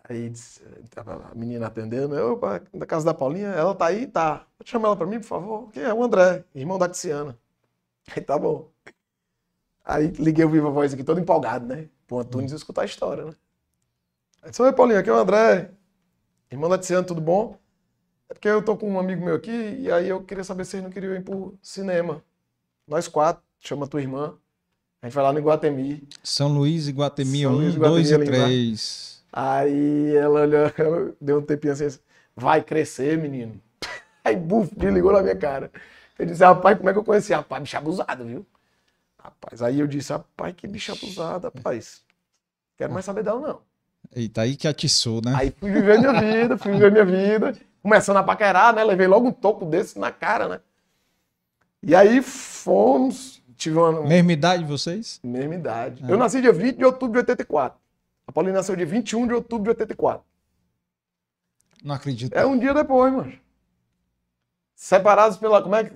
Aí disse- a menina atendendo, eu, "Opa, da casa da Paulinha, ela tá aí? Tá. Chama ela pra mim, por favor. Quem é? O André, irmão da Tiziana. Aí tá bom. Aí liguei o Viva Voz aqui todo empolgado, né? Pro Antunes escutar a história, né? Aí disse, oi Paulinho, aqui é o André, irmão da Tiziana, tudo bom? É porque eu tô com um amigo meu aqui e aí eu queria saber se vocês não queriam ir pro cinema. Nós quatro, chama tua irmã. A gente vai lá no Iguatemi. São Luís e Guatemi São 1, Luís e 2 e 3. Aí ela olhou, ela deu um tempinho assim, vai crescer, menino. Aí, buf, desligou na minha cara. Eu disse, rapaz, como é que eu conheci? Rapaz, bicho abusado, viu? Rapaz, aí eu disse, rapaz, que bicho abusado, rapaz. Quero mais saber dela, não. Eita, aí que atiçou, né? Aí fui viver minha vida, fui viver minha vida. Começando a paquerar, né? Levei logo um topo desse na cara, né? E aí fomos, tive uma Mesma idade de vocês? mesma idade. Eu nasci dia 20 de outubro de 84. A Paulinha nasceu dia 21 de outubro de 84. Não acredito. É um dia depois, mano. Separados pela. Como é que.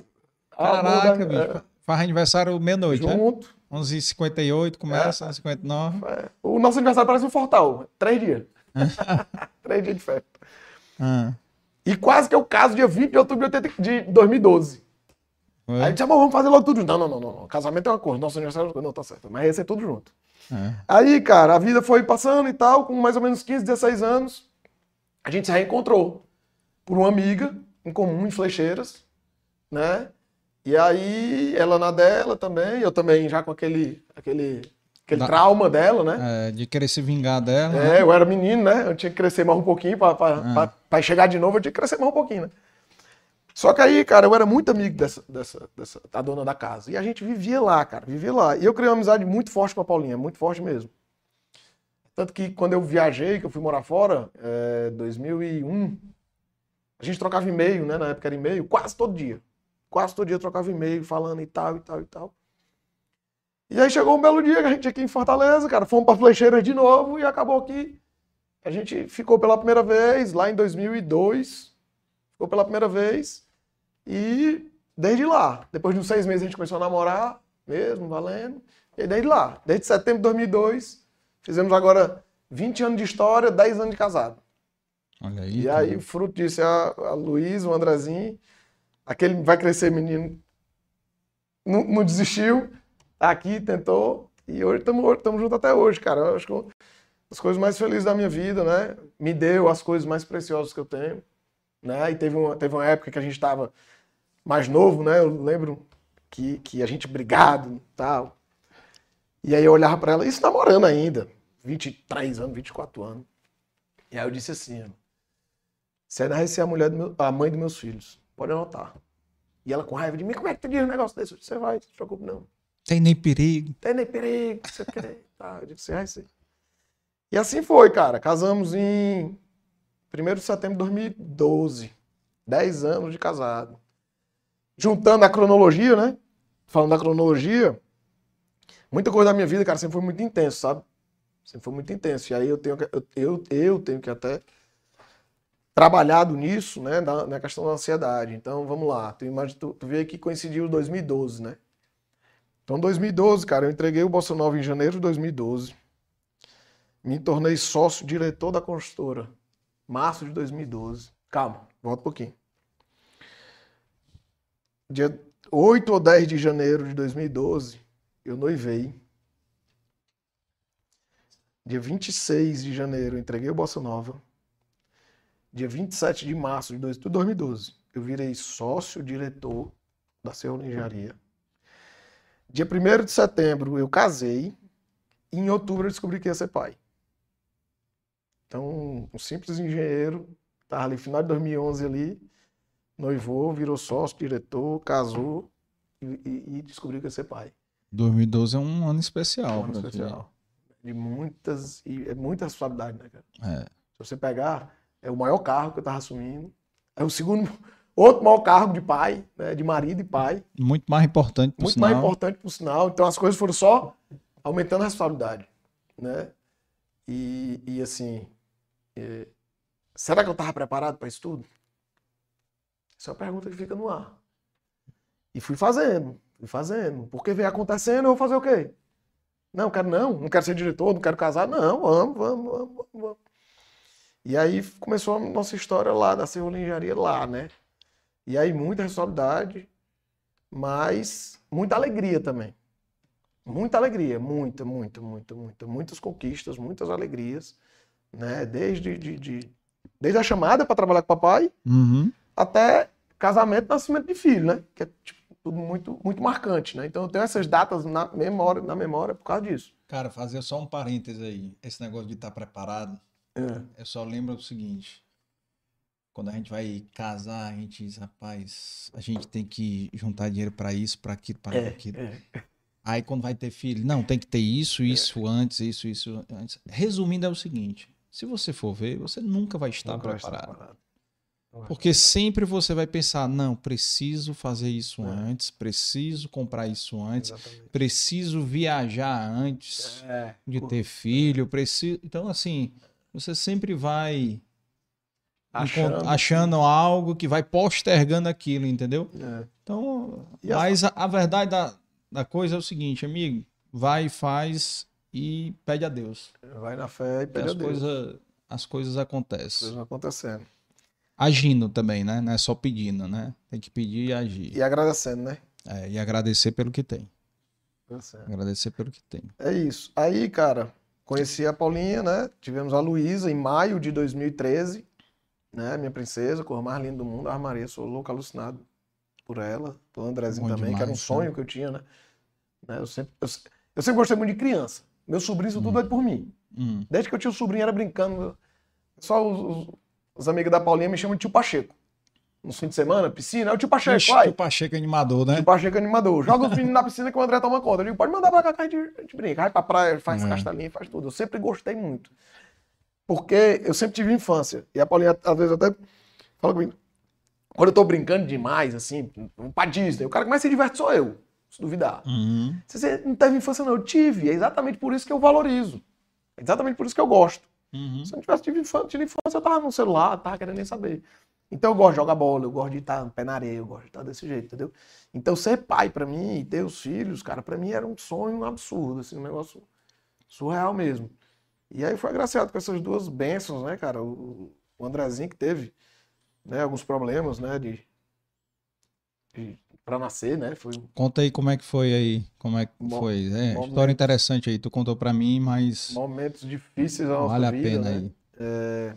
Caraca, Ah, bicho. Faz aniversário é, meia-noite, né? junto. 11h58 começa, 11h59. É. O nosso aniversário parece um fortal. Três dias. Três dias de festa. Ah, E quase que eu caso dia 20 de outubro de 80 de 2012. foi? Aí disse, amor, vamos fazer logo tudo junto. Não, não, não, não. Casamento é uma coisa, nosso aniversário é. Não, tá certo. Mas ia ser tudo junto. É. Aí, cara, a vida foi passando e tal, com mais ou menos 15, 16 anos, a gente se reencontrou por uma amiga em comum em Flecheiras, né? E aí, ela na dela também, eu também já com aquele, aquele, aquele Da- trauma dela, né? É, de querer se vingar dela. né? É, eu era menino, né? Eu tinha que crescer mais um pouquinho pra, pra, pra- pra chegar de novo, eu tinha que crescer mais um pouquinho, né? Só que aí, cara, eu era muito amigo dessa, dessa, dessa, da dona da casa. E a gente vivia lá, cara, vivia lá. E eu criei uma amizade muito forte com a Paulinha, muito forte mesmo. Tanto que quando eu viajei, que eu fui morar fora, é, 2001, a gente trocava e-mail, né? Na época era e-mail, quase todo dia. Quase todo dia eu trocava e-mail, falando e tal, e tal, e tal. E aí chegou um belo dia que a gente aqui em Fortaleza, cara, fomos para Flecheiras de novo e acabou que a gente ficou pela primeira vez lá em 2002. Ficou pela primeira vez e desde lá, depois de uns seis meses a gente começou a namorar mesmo, valendo. E desde lá, desde setembro de 2002, fizemos agora 20 anos de história, 10 anos de casado. Olha aí. E aí, o fruto disso é a, a Luiz, o Andrezinho. Aquele vai crescer menino. Não, não desistiu. Tá aqui, tentou. E hoje estamos juntos até hoje, cara. Eu acho que as coisas mais felizes da minha vida, né? Me deu as coisas mais preciosas que eu tenho. Né? E teve uma, teve uma época que a gente estava mais novo, né? Eu lembro que, que a gente brigado tal. E aí eu olhava pra ela, isso namorando ainda. 23 anos, 24 anos. E aí eu disse assim, você vai ser a mulher do meu, a mãe dos meus filhos. Pode anotar. E ela com raiva de mim, como é que tu diz um negócio desse? Eu disse, Você vai, não se preocupe não. Tem nem perigo. Tem nem perigo, você quer. Tá, eu disse, você vai ser. E assim foi, cara. Casamos em 1 de setembro de 2012. 10 anos de casado. Juntando a cronologia, né? Falando da cronologia, muita coisa da minha vida, cara, sempre foi muito intenso, sabe? Sempre foi muito intenso. E aí eu tenho que, eu, eu, eu tenho que até trabalhado nisso, né, na, na, questão da ansiedade. Então, vamos lá. Tu, imagina, tu, tu vê que coincidiu 2012, né? Então, 2012, cara, eu entreguei o Bossa Nova em janeiro de 2012. Me tornei sócio diretor da construtora. Março de 2012. Calma, volta um pouquinho. Dia 8 ou 10 de janeiro de 2012, eu noivei. Dia 26 de janeiro, entreguei o Bossa Nova. Dia 27 de março de 2012, eu virei sócio diretor da Serra Engenharia. Dia 1 de setembro, eu casei. E em outubro, eu descobri que ia ser pai. Então, um simples engenheiro, estava ali final de 2011 ali, noivou, virou sócio, diretor, casou e, e, e descobriu que ia ser pai. 2012 é um ano especial. Um ano especial. De muitas, e é muita responsabilidade, né, cara? É. Se você pegar, é o maior carro que eu estava assumindo, é o segundo, outro maior cargo de pai, né, de marido e pai. Muito mais importante, por Muito sinal. mais importante, por sinal. Então as coisas foram só aumentando a responsabilidade, né? E, e assim, é, será que eu estava preparado para isso tudo? Essa é uma pergunta que fica no ar. E fui fazendo, fui fazendo. Porque veio acontecendo, eu vou fazer o quê? Não, quero não, não quero ser diretor, não quero casar. Não, vamos, vamos, vamos, vamos. E aí começou a nossa história lá, da serrolinharia lá, né? E aí muita responsabilidade, mas muita alegria também. Muita alegria, muita, muita, muita, muita. Muitas conquistas, muitas alegrias né? Desde, de, de desde a chamada para trabalhar com o papai uhum. até casamento, nascimento de filho, né? Que é tipo, tudo muito, muito marcante, né? Então eu tenho essas datas na memória, na memória por causa disso. Cara, fazer só um parêntese aí. Esse negócio de estar tá preparado. É. Eu só lembro o seguinte. Quando a gente vai casar, a gente diz, rapaz, a gente tem que juntar dinheiro para isso, para aquilo, para é, aquilo. É. Aí quando vai ter filho, não, tem que ter isso, isso é. antes, isso, isso antes. Resumindo, é o seguinte: se você for ver, você nunca vai estar nunca preparado. Vai estar Porque sempre você vai pensar, não, preciso fazer isso é. antes, preciso comprar isso antes, Exatamente. preciso viajar antes é. de ter filho, preciso. Então, assim, você sempre vai achando, achando algo que vai postergando aquilo, entendeu? É. Então, mas a, a, verdade da, da coisa é o seguinte, amigo, vai e faz e pede a Deus. Vai na fé e pede as a Deus. Coisa, as coisas acontecem. As coisas acontecendo. Agindo também, né? Não é só pedindo, né? Tem que pedir e agir. E agradecendo, né? É, e agradecer pelo que tem. Agradecer pelo que tem. É isso. Aí, cara, conheci a Paulinha, né? Tivemos a Luísa em maio de 2013, né? Minha princesa, cor mais linda do mundo. A Maria, sou louco, alucinado por ela. Pelo Andrezinho Bom também, demais, que era um sonho né? que eu tinha, né? né? Eu, sempre, eu, eu sempre gostei muito de criança. Meus sobrinhos são tudo doido por mim. Hum. Desde que eu tinha um sobrinho, era brincando. Só os, os, os amigos da Paulinha me chamam de tio Pacheco. No fim de semana, piscina, é o tio Pacheco, Ixi, vai. Tio Pacheco animador, né? Tio Pacheco animador. Joga os meninos na piscina que o André toma conta. Eu digo, pode mandar pra cá a gente, a gente brinca. Vai pra praia, faz é. castelinho, faz tudo. Eu sempre gostei muito. Porque eu sempre tive infância. E a Paulinha, às vezes, até fala comigo. Quando eu tô brincando demais, assim, pra Disney, o cara que mais se diverte sou eu se duvidar. Uhum. Você não teve infância, não. Eu tive. É exatamente por isso que eu valorizo. É exatamente por isso que eu gosto. Uhum. Se eu não tivesse tido infância, tido infância, eu tava no celular, tava querendo nem saber. Então eu gosto de jogar bola, eu gosto de estar no pé na areia, eu gosto de estar desse jeito, entendeu? Então ser pai para mim e ter os filhos, cara, para mim era um sonho absurdo, assim, um negócio surreal mesmo. E aí foi agraciado com essas duas bênçãos, né, cara? O, o Andrezinho que teve né, alguns problemas, né, de, de para nascer, né? Foi... Conta aí como é que foi aí, como é que foi. É, momentos, história interessante aí, tu contou para mim, mas momentos difíceis da nossa vale vida, a pena né? aí. É...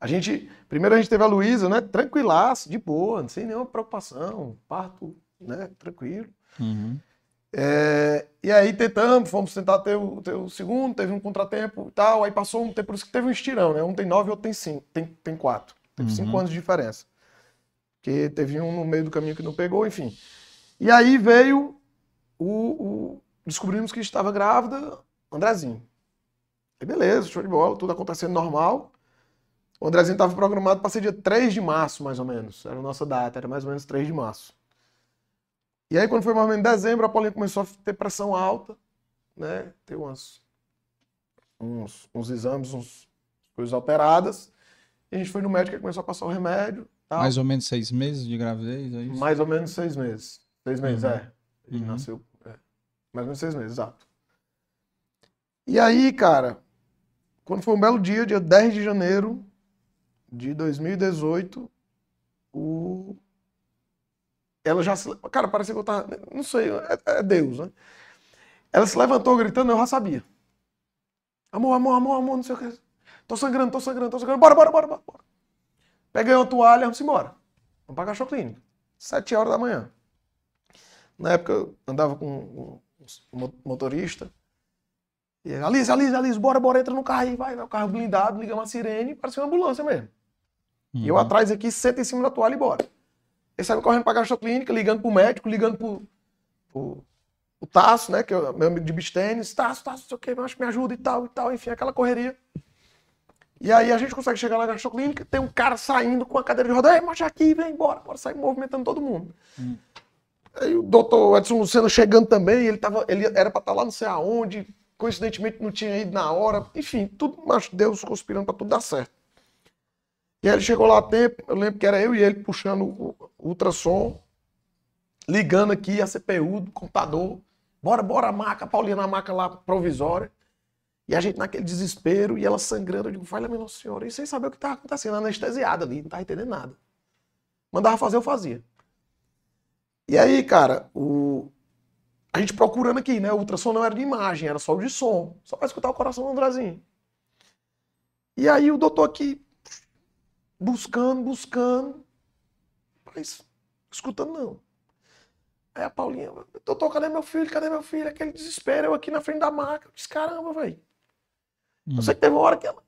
A gente, primeiro a gente teve a Luísa, né? Tranquilaço, de boa, sem nenhuma preocupação, parto, né? Tranquilo. Uhum. É... E aí tentamos, fomos tentar ter o, ter o, segundo, teve um contratempo e tal, aí passou um tempo, por isso que teve um estirão, né? Um tem nove, outro tem cinco, tem, tem quatro. Teve uhum. cinco anos de diferença que teve um no meio do caminho que não pegou, enfim. E aí veio o, o descobrimos que estava grávida, Andrezinho. E beleza, show de bola, tudo acontecendo normal. O Andrezinho estava programado para ser dia 3 de março, mais ou menos. Era a nossa data, era mais ou menos 3 de março. E aí, quando foi mais ou menos em dezembro, a Paulinha começou a ter pressão alta, né? Ter umas, uns, uns exames, uns coisas alteradas. E a gente foi no médico e começou a passar o remédio. Tal. Mais ou menos seis meses de gravidez, é isso? Mais ou menos seis meses. Seis meses, Uhum. é. Ele Uhum. nasceu. é. Mais ou menos seis meses, exato. E aí, cara, quando foi um belo dia, dia 10 de janeiro de 2018, o... ela já se. Cara, parecia que eu tava. Não sei, é, é Deus, né? Ela se levantou gritando, eu já sabia. Amor, amor, amor, amor, não sei o que. Tô sangrando, tô sangrando, tô sangrando. Bora, bora, bora, bora. Peguei uma toalha, vamos embora. Vamos pra cachorro clínica. Sete horas da manhã. Na época eu andava com um motorista. E Alice, Alice, Alice, bora, bora, entra no carro aí, vai. O carro blindado, liga uma sirene, parecia uma ambulância mesmo. E eu Uhum. atrás aqui, senta em cima da toalha e bora. Ele saiu correndo pra caixa clínica, ligando pro médico, ligando pro, pro, o Tasso, né, que é o meu amigo de beach tênis. Tasso, Tasso, não sei o que, acho que me ajuda e tal, e tal. Enfim, aquela correria. E aí a gente consegue chegar lá na caixa clínica, tem um cara saindo com a cadeira de roda. Ei, marcha aqui, vem embora. Bora sair movimentando todo mundo. Aí o doutor Edson Lucena chegando também, ele, tava, ele era pra estar lá não sei aonde, coincidentemente não tinha ido na hora. Enfim, tudo, mas Deus conspirando pra tudo dar certo. E aí ele chegou lá a tempo, eu lembro que era eu e ele puxando o ultrassom, ligando aqui a CPU do computador. Bora, bora, a maca, a Paulinha na maca lá provisória. E a gente naquele desespero, e ela sangrando, eu digo, lá, minha Nossa Senhora, e sem saber o que estava acontecendo, anestesiada ali, não tava entendendo nada. Mandava fazer, eu fazia. E aí, cara, o... a gente procurando aqui, né? O ultrassom não era de imagem, era só o de som, só para escutar o coração do Andrezinho. E aí o doutor aqui, buscando, buscando, mas escutando não. Aí a Paulinha, doutor, cadê meu filho? Cadê meu filho? Aquele desespero, eu aqui na frente da maca. Eu disse, caramba, velho. Eu sei que teve uma hora que ela.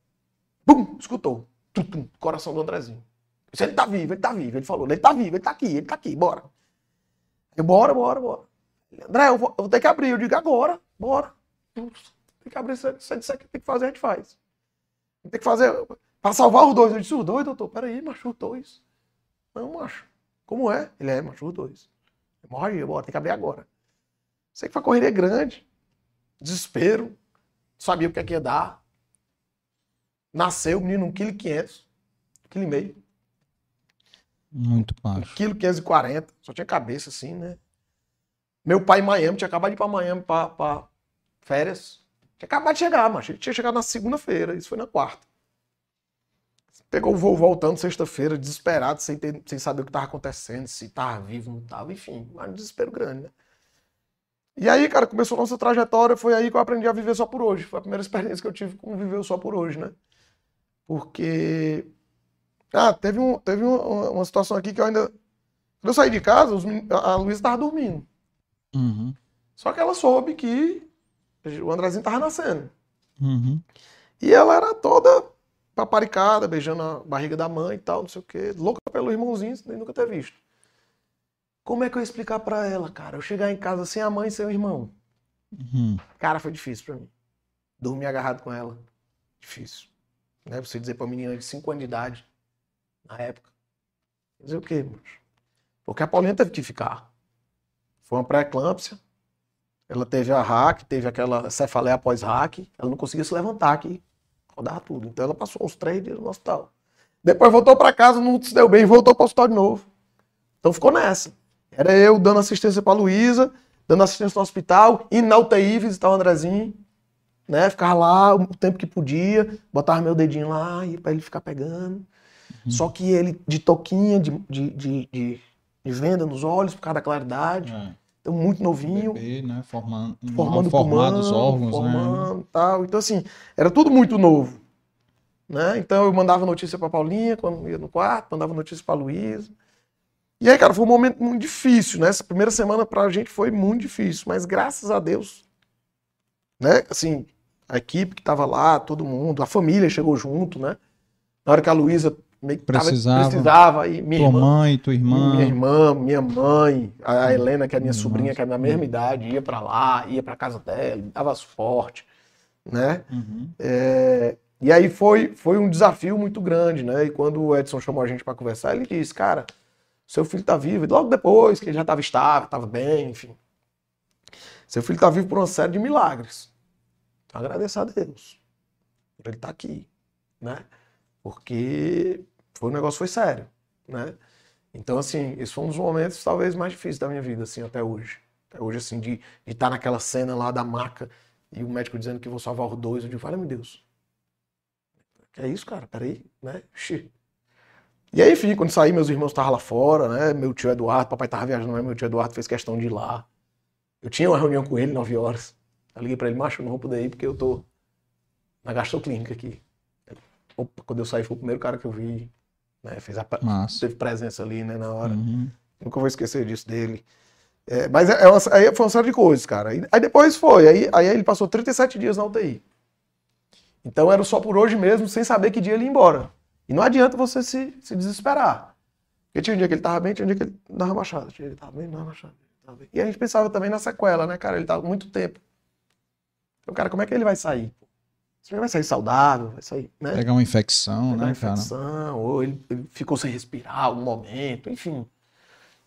Bum! Escutou. Tum, tum, coração do Andrezinho. Disse, ele tá vivo, ele tá vivo. Ele falou, ele tá vivo, ele tá aqui, ele tá aqui, bora. Eu, bora, bora, bora. André, eu vou, eu vou ter que abrir. Eu digo, agora, bora. Tem que abrir, se você disser que tem que fazer, a gente faz. Tem que fazer. Pra salvar os dois. Eu disse, os dois, doutor, peraí, macho, os dois. Não, macho. Como é? Ele é, macho, os dois. Hemorragia, bora, tem que abrir agora. Sei que foi uma correria grande, desespero, sabia o que, é que ia dar. Nasceu o menino 1,5 kg, 1,5 kg, Muito baixo. 1,5 kg, só tinha cabeça assim, né? Meu pai em Miami, tinha acabado de ir pra Miami pra, pra férias. Tinha acabado de chegar, mas ele tinha chegado na segunda-feira, isso foi na quarta. Pegou o voo voltando sexta-feira, desesperado, sem, ter, sem saber o que estava acontecendo, se estava vivo, não estava, enfim, um desespero grande, né? E aí, cara, começou a nossa trajetória, foi aí que eu aprendi a viver só por hoje. Foi a primeira experiência que eu tive com viver só por hoje, né? Porque. Ah, teve, um, teve uma, uma situação aqui que eu ainda. Quando eu saí de casa, os a Luísa estava dormindo. Uhum. Só que ela soube que o Andrezinho estava nascendo. Uhum. E ela era toda paparicada, beijando a barriga da mãe e tal, não sei o quê. Louca pelo irmãozinho, sem nunca ter visto. Como é que eu ia explicar pra ela, cara? Eu chegar em casa sem a mãe e sem o irmão. Uhum. Cara, foi difícil pra mim. Dormir agarrado com ela. Difícil. Né? Você dizer pra uma menina de 5 anos de idade, na época. Dizer o quê, mano? Porque a Paulinha teve que ficar. Foi uma pré-eclâmpsia. Ela teve a hack, teve aquela cefaleia após hack. Ela não conseguia se levantar aqui. Rodava tudo. Então ela passou uns três dias no hospital. Depois voltou pra casa, não se deu bem, voltou pro hospital de novo. Então ficou nessa. Era eu dando assistência pra Luísa, dando assistência no hospital, indo na UTI visitar o Andrezinho, né? Ficava lá o tempo que podia, botava meu dedinho lá, ia pra ele ficar pegando. Só que ele, de toquinha, de, de, de, de, venda nos olhos, por causa da claridade, É. muito novinho, Bebê, né? Formando, formando formado pulmão, os órgãos, né? formando tal. Então, assim, era tudo muito novo. Né? Então eu mandava notícia pra Paulinha quando ia no quarto, mandava notícia pra Luísa. E aí, cara, foi um momento muito difícil, né? Essa primeira semana pra gente foi muito difícil, mas graças a Deus, né? Assim, a equipe que tava lá, todo mundo, a família chegou junto, né? Na hora que a Luísa meio que tava- Precisava. precisava e minha Tua irmã, mãe, tua irmã. minha irmã, minha mãe, a Helena, que é a minha Nossa. sobrinha, que é da mesma idade, ia pra lá, ia pra casa dela, dava suporte, né? Uhum. É, E aí foi, foi um desafio muito grande, né? E quando o Edson chamou a gente para conversar, ele disse, cara, seu filho tá vivo. E logo depois, que ele já estava estável, estava bem, enfim. Seu filho tá vivo por uma série de milagres. Então a Deus por ele estar tá aqui, né? Porque foi, o negócio foi sério, né? Então, assim, esse foi um dos momentos talvez mais difíceis da minha vida, assim, até hoje. Até hoje, assim, de estar tá naquela cena lá da maca e o médico dizendo que vou salvar os dois. Eu digo, fala, meu Deus. Que é isso, cara? Peraí, né? Xi. E aí, enfim, quando saí, meus irmãos estavam lá fora, né? Meu tio Eduardo, papai tava viajando, mas meu tio Eduardo fez questão de ir lá. Eu tinha uma reunião com ele, 9 horas. Eu liguei pra ele, macho, não vou poder ir porque eu tô na gastroclínica aqui. Opa, quando eu saí, foi o primeiro cara que eu vi. Né? Fez a, teve presença ali, né, na hora. Uhum. Nunca vou esquecer disso dele. É, mas é, é uma, aí foi uma série de coisas, cara. Aí, aí, depois foi. Aí, aí ele passou 37 dias na UTI. Então era só por hoje mesmo, sem saber que dia ele ia embora. E não adianta você se, se desesperar. Porque tinha um dia que ele tava bem, tinha um dia que ele dava machado. Tinha ele tava bem, dava machado. E a gente pensava também na sequela, né, cara? Ele tava muito tempo. Então, cara, como é que ele vai sair? Você vai sair saudável, vai sair, né? Pegar uma infecção, Pegar né, infecção, cara? Ou ele, ele, ficou sem respirar algum momento, enfim.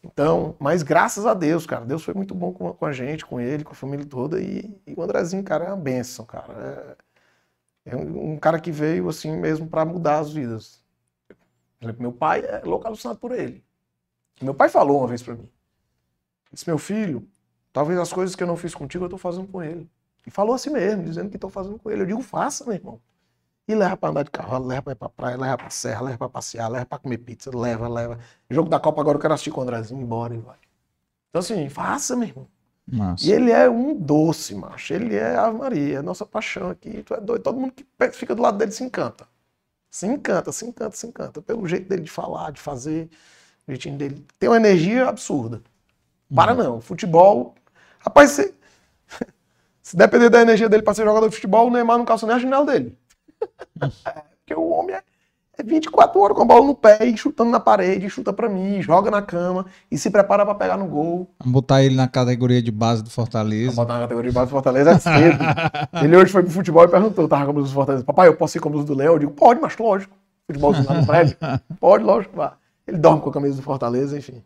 Então, mas graças a Deus, cara, Deus foi muito bom com, com a gente, com ele, com a família toda. E, e o Andrezinho, cara, é uma benção, cara. É, é um, um, cara que veio, assim, mesmo para mudar as vidas. Por exemplo, meu pai é louco alucinado por ele. Meu pai falou uma vez para mim. Disse, meu filho, talvez as coisas que eu não fiz contigo eu tô fazendo com ele. E falou assim mesmo, dizendo que estou fazendo com ele. Eu digo, faça, meu irmão. E leva para andar de carro, leva para ir pra praia, leva pra serra, leva para passear, leva para comer pizza, leva, leva. Jogo da Copa agora eu quero assistir com o Andrezinho, embora e vai. Então assim, faça, meu irmão. E ele é um doce, macho. Ele é a Maria, nossa paixão aqui. Tu é doido. Todo mundo que fica do lado dele se encanta. Se encanta, se encanta, se encanta. Pelo jeito dele de falar, de fazer, o jeitinho dele. Tem uma energia absurda. Para uhum. não. Futebol. Rapaz, você. Se depender da energia dele para ser jogador de futebol, o Neymar não calça nem a janela dele. Porque o homem é, é 24 horas com a bola no pé e chutando na parede, chuta para mim, joga na cama e se prepara para pegar no gol. Vamos botar ele na categoria de base do Fortaleza. Vamos botar na categoria de base do Fortaleza é cedo. ele hoje foi pro futebol e perguntou, tava com a blusa do Fortaleza. Papai, eu posso ir com a blusa do Léo? Eu digo, pode, mas lógico. Futebolzinho lá no prédio. Pode, lógico, vá. Ele dorme com a camisa do Fortaleza, enfim.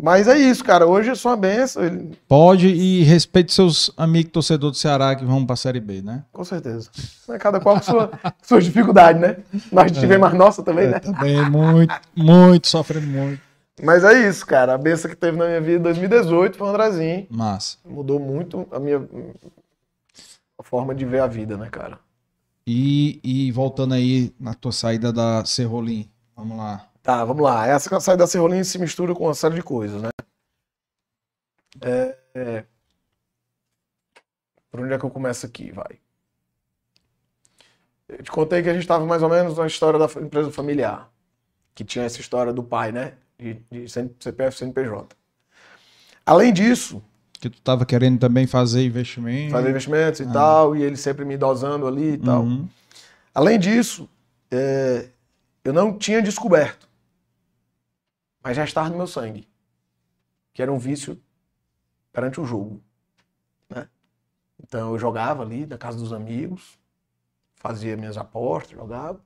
Mas é isso, cara. Hoje é só uma benção. Ele... Pode e respeite seus amigos torcedores do Ceará que vão para a Série B, né? Com certeza. É cada qual com sua, suas dificuldades, né? Nós é. tivemos as nossas também, é, né? Também, muito, muito, sofrendo muito. Mas é isso, cara. A benção que teve na minha vida em 2018 foi o Andrezinho. Massa. Mudou muito a minha a forma de ver a vida, né, cara? E, e voltando aí na tua saída da Serrolim, vamos lá. Tá, vamos lá. Essa saída da Serrolim se mistura com uma série de coisas, né? É, é... Por onde é que eu começo aqui? Vai. Eu te contei que a gente estava mais ou menos na história da empresa familiar. Que tinha essa história do pai, né? De, de CPF CNPJ. Além disso. Que tu estava querendo também fazer investimentos. Fazer investimentos e ah. tal, e ele sempre me dosando ali e tal. Uhum. Além disso, é, eu não tinha descoberto mas já estava no meu sangue, que era um vício perante o jogo. Né? Então eu jogava ali na casa dos amigos, fazia minhas apostas, jogava.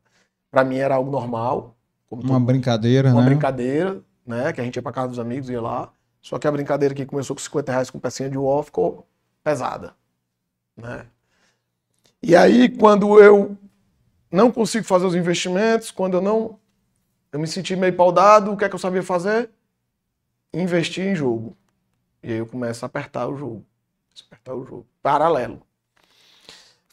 Para mim era algo normal. uma brincadeira, uma né? Uma brincadeira, né? Que a gente ia para casa dos amigos, ia lá. Só que a brincadeira que começou com 50 reais com pecinha de uó ficou pesada, né? E aí, quando eu não consigo fazer os investimentos, quando eu não eu me senti meio paudado, o que é que eu sabia fazer? Investir em jogo. E aí eu começo a apertar o jogo. Apertar o jogo. Paralelo.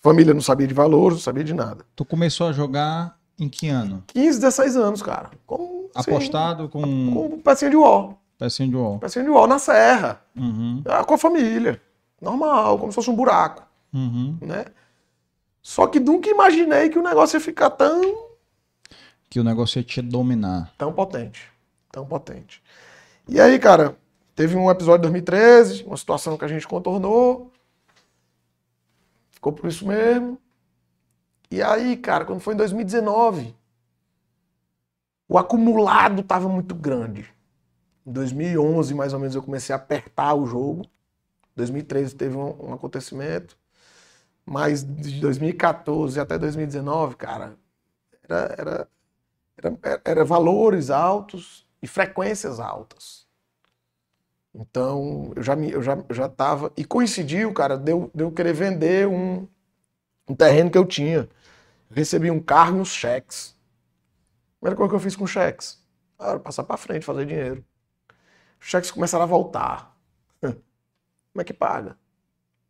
Família não sabia de valores, não sabia de nada. Tu começou a jogar em que ano? 15, 16 anos, cara. Com, Apostado com. Com pecinha de UOL. Pecinha de UOL. Pecinha de UOL na serra. Uhum. Com a família. Normal, como se fosse um buraco. Uhum. Né? Só que nunca imaginei que o negócio ia ficar tão que o negócio ia te dominar. Tão potente. Tão potente. E aí, cara, teve um episódio em 2013, uma situação que a gente contornou. Ficou por isso mesmo. E aí, cara, quando foi em 2019, o acumulado estava muito grande. Em 2011, mais ou menos, eu comecei a apertar o jogo. Em 2013 teve um, um acontecimento. Mas de 2014 até 2019, cara, era, era, era, era valores altos e frequências altas. Então, eu já me, eu já, eu já. E coincidiu, cara, de eu, de eu querer vender um, um terreno que eu tinha. Recebi um carro e uns cheques. A primeira coisa que eu fiz com cheques. Ah, era passar para frente, fazer dinheiro. Os cheques começaram a voltar. Como é que paga?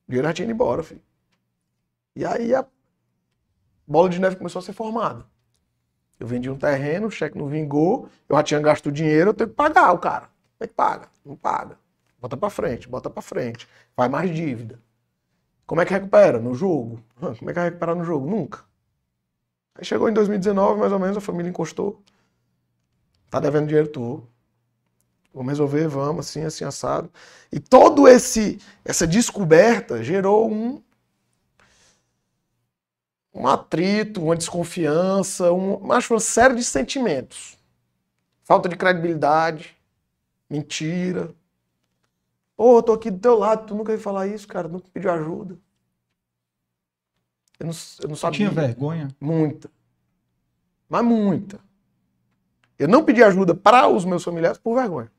O dinheiro já tinha ido embora, filho. E aí a bola de neve começou a ser formada. Eu vendi um terreno, o cheque não vingou, eu já tinha gasto o dinheiro, eu tenho que pagar o cara. Como é que paga? Não paga. Bota para frente, bota para frente. Vai mais dívida. Como é que recupera? No jogo. Como é que vai recuperar no jogo? Nunca. Aí chegou em 2019, mais ou menos, a família encostou. Tá devendo dinheiro tu. Vamos resolver, vamos, assim, assim, assado. E todo esse essa descoberta gerou um um atrito, uma desconfiança, um, acho uma série de sentimentos. Falta de credibilidade, mentira. Pô, eu tô aqui do teu lado, tu nunca ia falar isso, cara, nunca pediu ajuda. Eu não, eu não sabia. Tinha vergonha? Muita. Mas muita. Eu não pedi ajuda para os meus familiares por vergonha.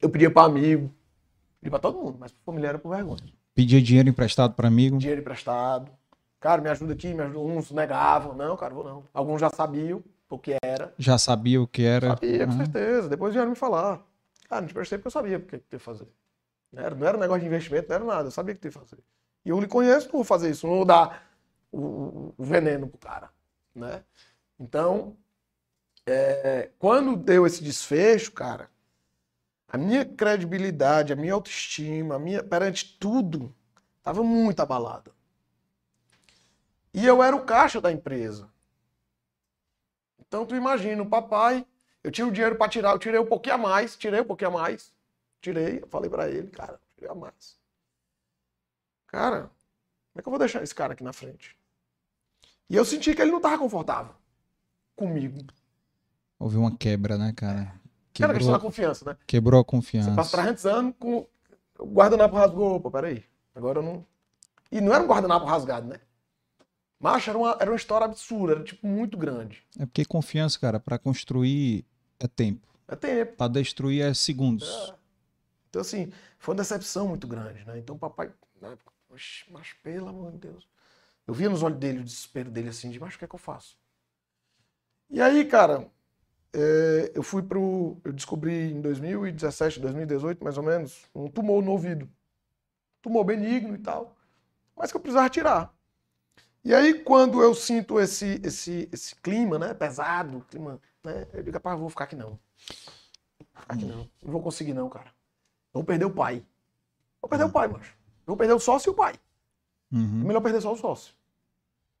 Eu pedia para amigo, pedia para todo mundo, mas para familiar era por vergonha. Pedia dinheiro emprestado para amigo? Dinheiro emprestado. Cara, me ajuda aqui, me ajuda. Uns negavam. Não, cara, vou não. Alguns já sabiam o que era. Já sabia o que era? Sabia, com certeza. Depois vieram me falar. Cara, não te prestei porque eu sabia o que ia fazer. Não era, não era um negócio de investimento, não era nada. Eu sabia o que ia fazer. E eu lhe conheço, não vou fazer isso. Não vou dar o, o veneno pro cara. Né? Então, é, quando deu esse desfecho, cara, a minha credibilidade, a minha autoestima, a minha perante tudo, estava muito abalada. E eu era o caixa da empresa. Então tu imagina, o papai, eu tinha o dinheiro para tirar, eu tirei um pouquinho a mais, tirei um pouquinho a mais. Tirei, eu falei para ele, cara, tirei a mais. Cara, como é que eu vou deixar esse cara aqui na frente? E eu senti que ele não estava confortável comigo. Houve uma quebra, né, cara? Quebrou, Era questão da confiança, né? Quebrou a confiança. Você passa 300 anos com o guardanapo rasgou. Opa, peraí. Agora eu não. E não era um guardanapo rasgado, né? Macho, era uma, era uma história absurda, era tipo muito grande. É porque confiança, cara, para construir é tempo. É tempo. Para destruir é segundos. É. Então, assim, foi uma decepção muito grande, né? Então, papai, na época, mas pelo amor de Deus. Eu via nos olhos dele o desespero dele assim, de, mas o que é que eu faço? E aí, cara, é, eu fui pro. Eu descobri em 2017, 2018, mais ou menos, um tumor no ouvido. Tumor benigno e tal. Mas que eu precisava tirar. E aí, quando eu sinto esse, esse, esse clima, né, pesado, clima, né, eu digo, rapaz, vou ficar aqui não. Vou ficar aqui não. Não vou conseguir não, cara. Vou perder o pai. Vou perder uhum. o pai, macho. Vou perder o sócio e o pai. Uhum. É melhor perder só o sócio.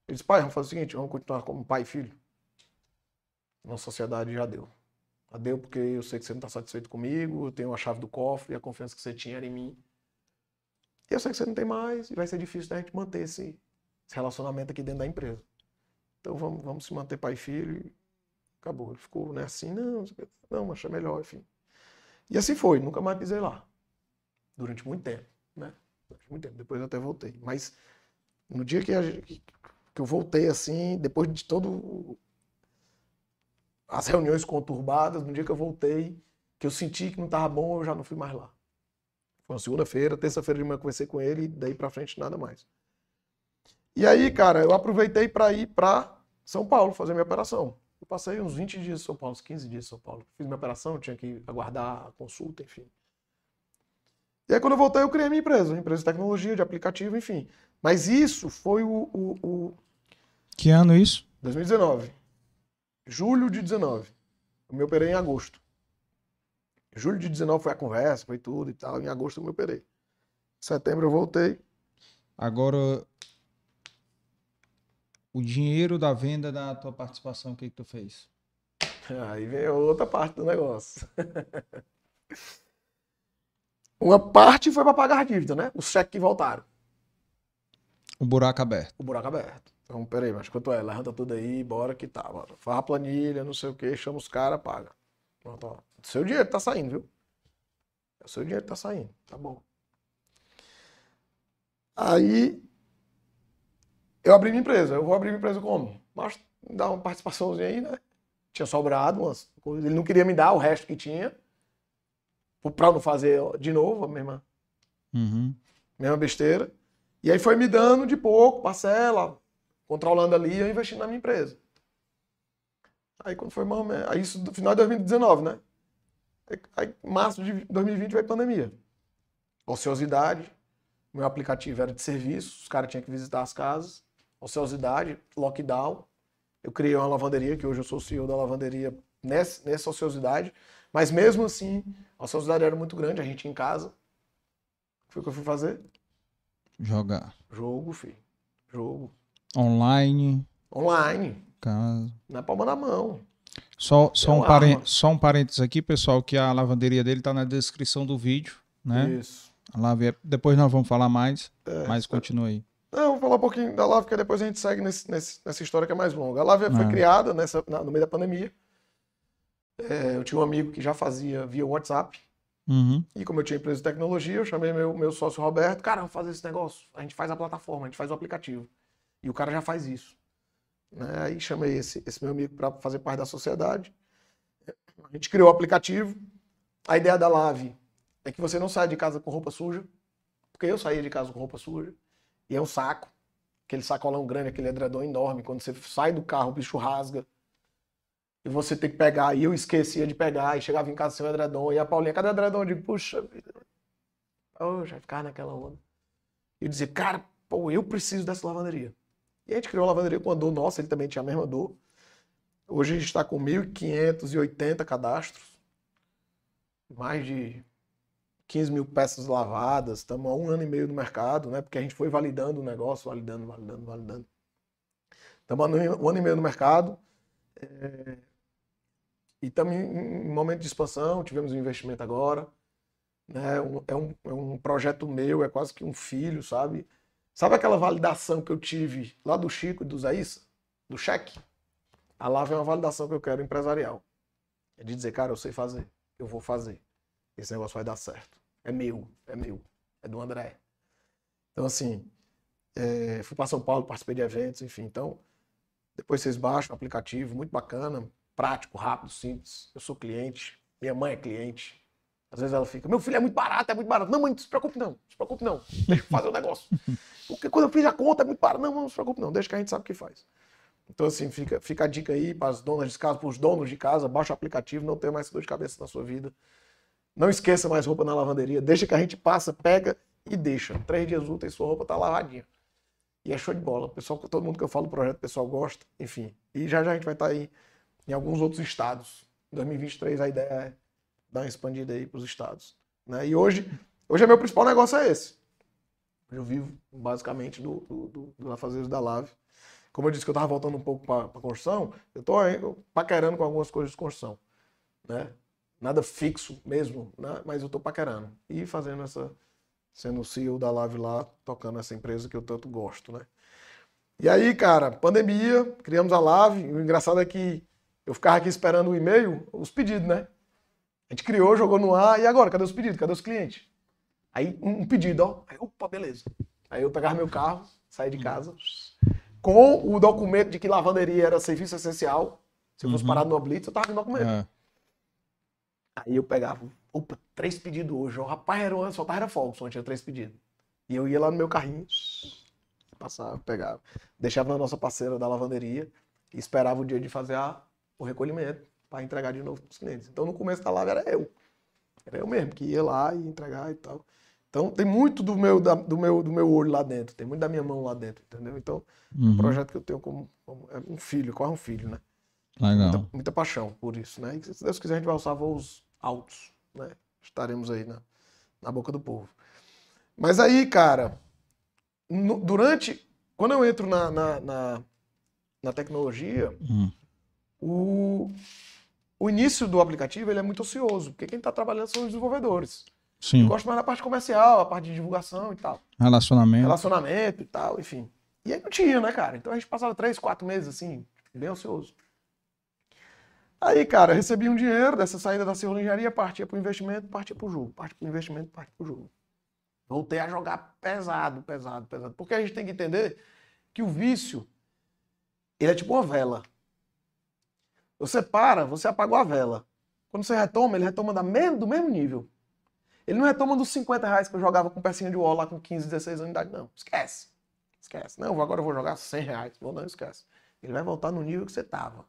Ele disse, pai, vamos fazer o seguinte, vamos continuar como pai e filho. Nossa sociedade já deu. Já deu porque eu sei que você não está satisfeito comigo, eu tenho a chave do cofre e a confiança que você tinha era em mim. E eu sei que você não tem mais e vai ser difícil da gente manter esse, esse relacionamento aqui dentro da empresa. Então vamos, vamos se manter pai e filho acabou. Ele ficou né, assim, não, não, achei melhor, enfim. E assim foi, nunca mais pisei lá. Durante muito tempo, né? Durante muito tempo. Depois eu até voltei. Mas no dia que, a, que eu voltei assim, depois de todo as reuniões conturbadas, no dia que eu voltei, que eu senti que não estava bom, eu já não fui mais lá. Foi uma segunda-feira, terça-feira de manhã eu conversei com ele e daí para frente nada mais. E aí, cara, eu aproveitei para ir para São Paulo fazer minha operação. Eu passei uns 20 dias em São Paulo, uns 15 dias em São Paulo. Fiz minha operação, tinha que aguardar a consulta, enfim. E aí, quando eu voltei, eu criei minha empresa, uma empresa de tecnologia, de aplicativo, enfim. Mas isso foi o. o, o... Que ano isso? 2019. Julho de 19. Eu me operei em agosto. Julho de 19 foi a conversa, foi tudo e tal. Em agosto eu me operei. Em setembro eu voltei. Agora, o dinheiro da venda da tua participação, o que, que tu fez? Aí vem outra parte do negócio. Uma parte foi para pagar a dívida, né? Os cheques que voltaram. O buraco aberto. O buraco aberto. Então, peraí, mas quanto é? Levanta tudo aí, bora que tá. Bora. Faz a planilha, não sei o que, chama os caras, paga. Pronto, ó. Seu dinheiro tá saindo, viu? O seu dinheiro tá saindo, tá bom. Aí eu abri minha empresa. Eu vou abrir minha empresa como? Mas dá uma participaçãozinha aí, né? Tinha sobrado umas coisas. Ele não queria me dar o resto que tinha. Pra não fazer de novo a mesma, Uhum. mesma besteira. E aí foi me dando de pouco, parcela, controlando ali eu investindo na minha empresa. Aí quando foi mais ou menos. Aí isso no final de 2019, né? Aí, março de 2020 veio pandemia. Ociosidade. Meu aplicativo era de serviço, os caras tinham que visitar as casas. Ociosidade, lockdown. Eu criei uma lavanderia, que hoje eu sou CEO da lavanderia nessa, nessa ociosidade. Mas mesmo assim, a ociosidade era muito grande, a gente em casa. Foi o que eu fui fazer? Jogar. Jogo, filho. Jogo. Online. Online. Casa. Na palma da mão. Só, só, É um só um parênteses aqui, pessoal, que a lavanderia dele tá na descrição do vídeo, né? Isso. Lave- Depois nós vamos falar mais, É, mas continua aí. Não, vou falar um pouquinho da Lave, porque depois a gente segue nesse- nesse- nessa história que é mais longa. A Lave foi Ah. criada nessa, na- no meio da pandemia. É, eu tinha um amigo que já fazia via WhatsApp. Uhum. E como eu tinha empresa de tecnologia, eu chamei meu, meu sócio Roberto. Cara, vamos fazer esse negócio. A gente faz a plataforma, a gente faz o aplicativo. E o cara já faz isso. Né? Aí chamei esse, esse meu amigo para fazer parte da sociedade. A gente criou o aplicativo. A ideia da Lave é que você não saia de casa com roupa suja. Porque eu saía de casa com roupa suja. E é um saco. Aquele sacolão grande, aquele edredom enorme. Quando você sai do carro, o bicho rasga. E você tem que pegar. E eu esquecia de pegar. E chegava em casa sem o edredom. E a Paulinha, cadê o edredom? Eu digo, puxa vida. Oh, já ficava naquela onda. E eu dizia, cara, pô, eu preciso dessa lavanderia. E a gente criou uma lavanderia com a dor nossa, ele também tinha a mesma dor. Hoje a gente está com 1.580 cadastros. Mais de 15 mil peças lavadas. Estamos há um ano e meio no mercado, né? Porque a gente foi validando o negócio, validando, validando, validando. Estamos há um ano e meio no mercado. É, E estamos em, em momento de expansão, tivemos um investimento agora. Né? Um- é, um, é um projeto meu, é quase que um filho, sabe? Sabe aquela validação que eu tive lá do Chico e do Zaíssa? Do cheque? A Lava é uma validação que eu quero empresarial. É de dizer, cara, eu sei fazer, eu vou fazer. Esse negócio vai dar certo. É meu, é meu, é do André. Então, assim, é, fui para São Paulo, participei de eventos, enfim. Então, depois vocês baixam o aplicativo, muito bacana, prático, rápido, simples. Eu sou cliente, minha mãe é cliente. Às vezes ela fica, meu filho é muito barato, é muito barato. Não, mãe, não se preocupe não, não se preocupe não. Deixa eu fazer o negócio. Porque quando eu fiz a conta é muito barato. Não, não se preocupe não, deixa que a gente sabe o que faz. Então, assim, fica, fica a dica aí para as donas de casa, para os donos de casa, baixa o aplicativo, não tenha mais dor de cabeça na sua vida. Não esqueça mais roupa na lavanderia, deixa que a gente passa, pega e deixa. Três dias úteis, sua roupa tá lavadinha. E é show de bola. Pessoal, todo mundo que eu falo do projeto, o pessoal gosta, enfim. E já já a gente vai estar aí em alguns outros estados. Em 2023 a ideia é dar uma expandida aí para os estados. Né? E hoje, hoje é meu principal negócio é esse. Eu vivo basicamente do, do, do, do Lafazeiros da Lave. Como eu disse que eu estava voltando um pouco para a construção, eu estou paquerando com algumas coisas de construção. Né? Nada fixo mesmo, né? mas eu estou paquerando. E fazendo essa, sendo o CEO da Lave lá, tocando essa empresa que eu tanto gosto, né? E aí, cara, pandemia, criamos a Lave. E o engraçado é que eu ficava aqui esperando o e-mail, os pedidos, né? A gente criou, jogou no ar, e agora? Cadê os pedidos? Cadê os clientes? Aí, um um pedido, ó. Aí, opa, beleza. Aí eu pegava meu carro, saía de casa, com o documento de que lavanderia era serviço essencial. Se eu fosse Uhum. parado no Blitz, eu tava com o documento. É. Aí eu pegava, opa, três pedidos hoje. O rapaz era só tava era folga, só tinha três pedidos. E eu ia lá no meu carrinho, passava, pegava, deixava na nossa parceira da lavanderia e esperava o dia de fazer a- o recolhimento para entregar de novo para os clientes. Então no começo da live era eu. Era eu mesmo que ia lá e entregar e tal. Então tem muito do meu, da- do meu, do meu olho lá dentro, tem muito da minha mão lá dentro, entendeu? Então, é um Uhum. projeto que eu tenho como, como- é um filho, quase um filho, né? Legal. muita, muita paixão por isso, né? E se Deus quiser, a gente vai alçar voos altos, né? Estaremos aí na, na boca do povo. Mas aí, cara, no- durante. Quando eu entro na, na, na, na tecnologia, Hum. o, o início do aplicativo ele é muito ocioso, porque quem está trabalhando são os desenvolvedores. Eu Sim. gosto mais da parte comercial, a parte de divulgação e tal. Relacionamento. Relacionamento e tal, enfim. E aí não tinha, né, cara? Então a gente passava três, quatro meses assim, bem ocioso. Aí, cara, recebi um dinheiro dessa saída da Engenharia, partia pro investimento, partia pro jogo. Partia pro investimento, partia pro jogo. Voltei a jogar pesado, pesado, pesado. Porque a gente tem que entender que o vício, ele é tipo uma vela. Você para, você apagou a vela. Quando você retoma, ele retoma da mesmo, do mesmo nível. Ele não retoma dos 50 reais que eu jogava com pecinha de wall lá com 15, 16 anos de idade, não. Esquece. Esquece. Não, agora eu vou jogar 100 reais. Vou, não, esquece. Ele vai voltar no nível que você tava.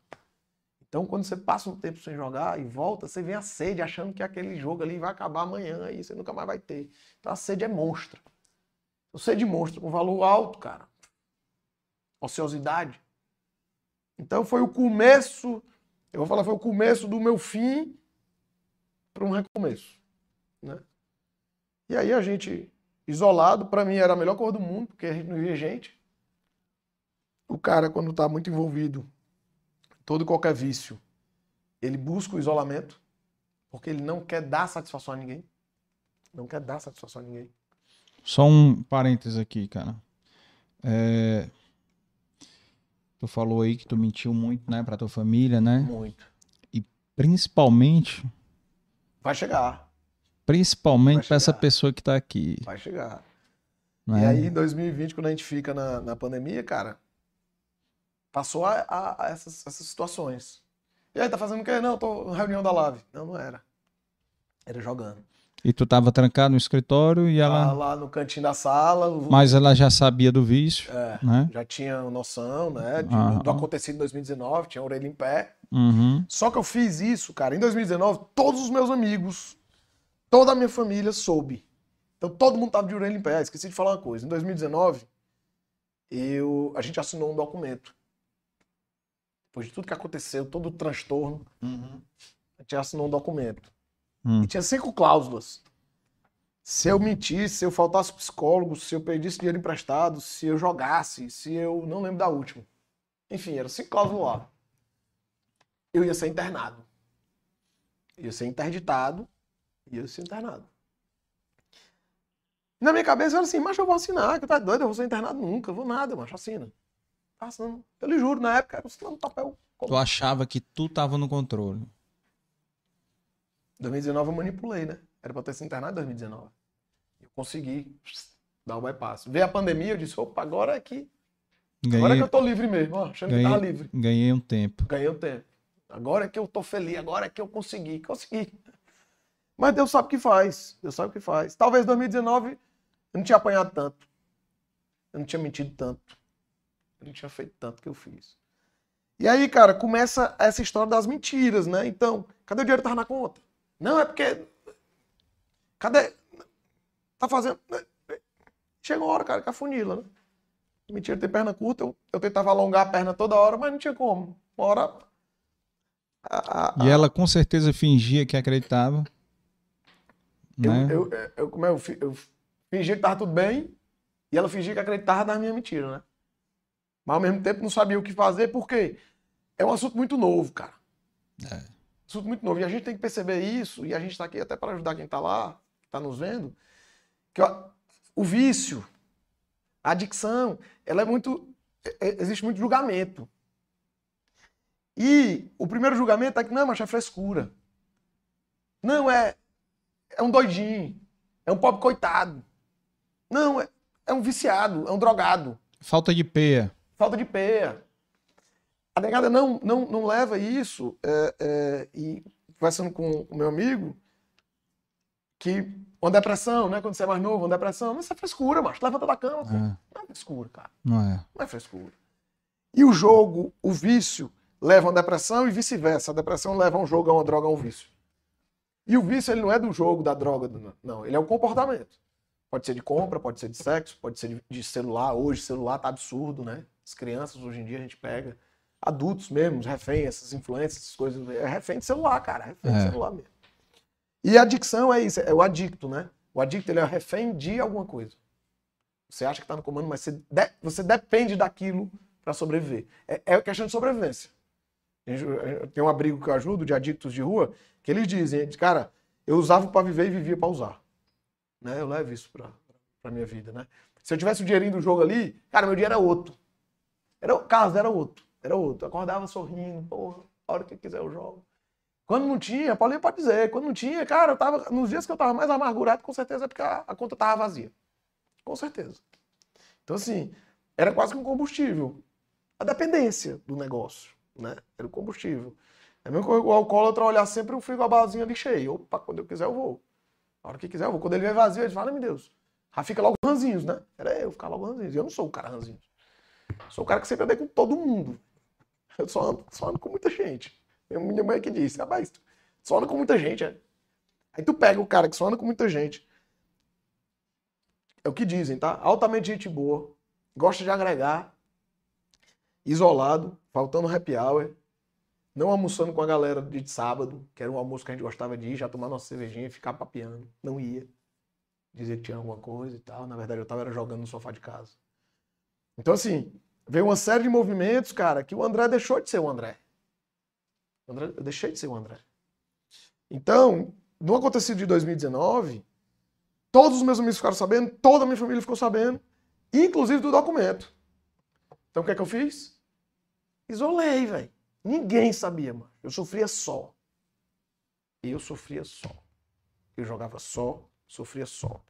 Então, quando você passa um tempo sem jogar e volta, você vem a sede achando que aquele jogo ali vai acabar amanhã aí, você nunca mais vai ter. Então, a sede é monstra. A sede monstra com valor alto, cara. Ociosidade. Então, foi o começo, eu vou falar, foi o começo do meu fim para um recomeço. Né? E aí a gente, isolado, para mim era a melhor cor do mundo, porque a gente não via gente. O cara, quando está muito envolvido todo e qualquer vício, ele busca o isolamento, porque ele não quer dar satisfação a ninguém. Não quer dar satisfação a ninguém. Só um parênteses aqui, cara. É... Tu falou aí que tu mentiu muito, né, pra tua família, né? Muito. E principalmente. Vai chegar. Principalmente para essa pessoa que tá aqui. Vai chegar. Né? E aí, em 2020, quando a gente fica na, na pandemia, cara, passou a, a, a essas, essas, situações. E aí, tá fazendo o quê? Não, tô na reunião da Live. Não, não era. Era jogando. E tu tava trancado no escritório e ela. Tava lá no cantinho da sala. Mas ela já sabia do vício. É, né? Já tinha noção, né? De, Ah. Do acontecido em 2019, tinha a orelha em pé. Uhum. Só que eu fiz isso, cara, em 2019, todos os meus amigos, toda a minha família soube. Então todo mundo tava de orelha em pé. Ah, Esqueci de falar uma coisa. Em 2019, eu, a gente assinou um documento. Depois de tudo que aconteceu, todo o transtorno, a gente assinou um documento. Hum. E tinha cinco cláusulas. Se eu mentisse, se eu faltasse psicólogo, se eu perdisse dinheiro emprestado, se eu jogasse, se eu. Não lembro da última. Enfim, eram cinco cláusulas lá. Eu ia ser internado. Ia ser interditado ia ser internado. Na minha cabeça era assim, mas eu vou assinar, que tá doido, eu vou ser internado nunca, eu vou nada, macho, assina. Tá assinando. Eu lhe juro, na época, era assinando papel. Tu achava que tu tava no controle. 2019 eu manipulei, né? Era pra ter se internado em 2019. Eu consegui dar o bypass. Veio a pandemia, eu disse, opa, agora é que. Agora é Ganhei, que eu tô livre mesmo, ó, achando que tava ganhei, livre. ganhei um tempo. Ganhei o tempo. Agora é que eu tô feliz, agora é que eu consegui. Consegui. Mas Deus sabe o que faz. Deus sabe o que faz. Talvez 2019 eu não tinha apanhado tanto. Eu não tinha mentido tanto. Eu não tinha feito tanto que eu fiz. E aí, cara, começa essa história das mentiras, né? Então, cadê o dinheiro que tava na conta? Não, é porque. Cadê? Tá fazendo. Chega uma hora, cara, que afunila, né? Mentira, tem perna curta. Eu, eu tentava alongar a perna toda hora, mas não tinha como. Uma hora. a- a- E ela com certeza fingia que acreditava. Eu, Né? eu, eu, como é, eu, eu fingia que tava tudo bem e ela fingia que acreditava na minha mentira, né? Mas ao mesmo tempo não sabia o que fazer, porque é um assunto muito novo, cara. É. Assunto muito novo. E a gente tem que perceber isso, e a gente tá aqui até para ajudar quem tá lá, que tá nos vendo, que ó, o vício, a adicção, ela é muito. é- é- existe muito julgamento. E o primeiro julgamento é que, não, mas é frescura. Não, é, é um doidinho. É um pobre coitado. Não, é, é um viciado, é um drogado. Falta de peia. Falta de peia. A negada não, não, não leva isso. é, é, e conversando com o meu amigo, que uma depressão, né? Quando você é mais novo, uma depressão, mas isso é frescura, macho. Levanta da cama. pô. É, Não é frescura, cara. não é? Não é frescura. E o jogo, o vício, leva a uma depressão e vice-versa. A depressão leva a um jogo, a uma droga, a um vício. E o vício, ele não é do jogo, da droga, do- não. Ele é o comportamento. Pode ser de compra, pode ser de sexo, pode ser de celular. Hoje, celular tá absurdo, né? As crianças, hoje em dia, a gente pega. Adultos mesmo, os reféns, essas influências, essas coisas. É refém de celular, cara. Refém de É. celular mesmo. E a adicção é isso, é o adicto, né? O adicto, ele é refém de alguma coisa. Você acha que está no comando, mas você, de- você depende daquilo para sobreviver. É, é questão de sobrevivência. Tenho um abrigo que eu ajudo de adictos de rua, que eles dizem, cara, eu usava para viver e vivia para usar. Né? Eu levo isso para a minha vida, né? Se eu tivesse o dinheirinho do jogo ali, cara, meu dia era outro. Era, o caso era outro. Era outro. Acordava sorrindo, porra, a hora que quiser eu jogo. Quando não tinha, Paulinho pode dizer, quando não tinha, cara, eu tava, nos dias que eu tava mais amargurado, com certeza é porque a, a conta tava vazia. Com certeza. Então, assim, era quase que um combustível. A dependência do negócio, né? Era o combustível. É mesmo que o alcoólatra olhar sempre um frigobarzinho ali cheio. Opa, quando eu quiser eu vou. A hora que quiser eu vou. Quando ele vem vazio, ele fala, meu Deus. Já fica logo ranzinhos, né? Era eu ficar logo ranzinhos. Eu não sou o cara ranzinho. Sou o cara que sempre andei com todo mundo. Eu só ando, só ando com muita gente. Minha mãe que disse, rapaz, só anda com muita gente, é. Aí tu pega o cara que só anda com muita gente. É o que dizem, tá? Altamente gente boa, gosta de agregar, isolado, faltando happy hour, não almoçando com a galera de sábado, que era um almoço que a gente gostava de ir, já tomar nossa cervejinha e ficar papiando. Não ia. Dizer que tinha alguma coisa e tal. Na verdade, eu tava jogando no sofá de casa. Então, assim, veio uma série de movimentos, cara, que o André deixou de ser o André. O André eu deixei de ser o André. Então, no acontecido de 2019, todos os meus amigos ficaram sabendo, toda a minha família ficou sabendo, inclusive do documento. Então, o que é que eu fiz? Isolei, velho. Ninguém sabia, mano. Eu sofria só. Eu sofria só. Eu jogava só, sofria só.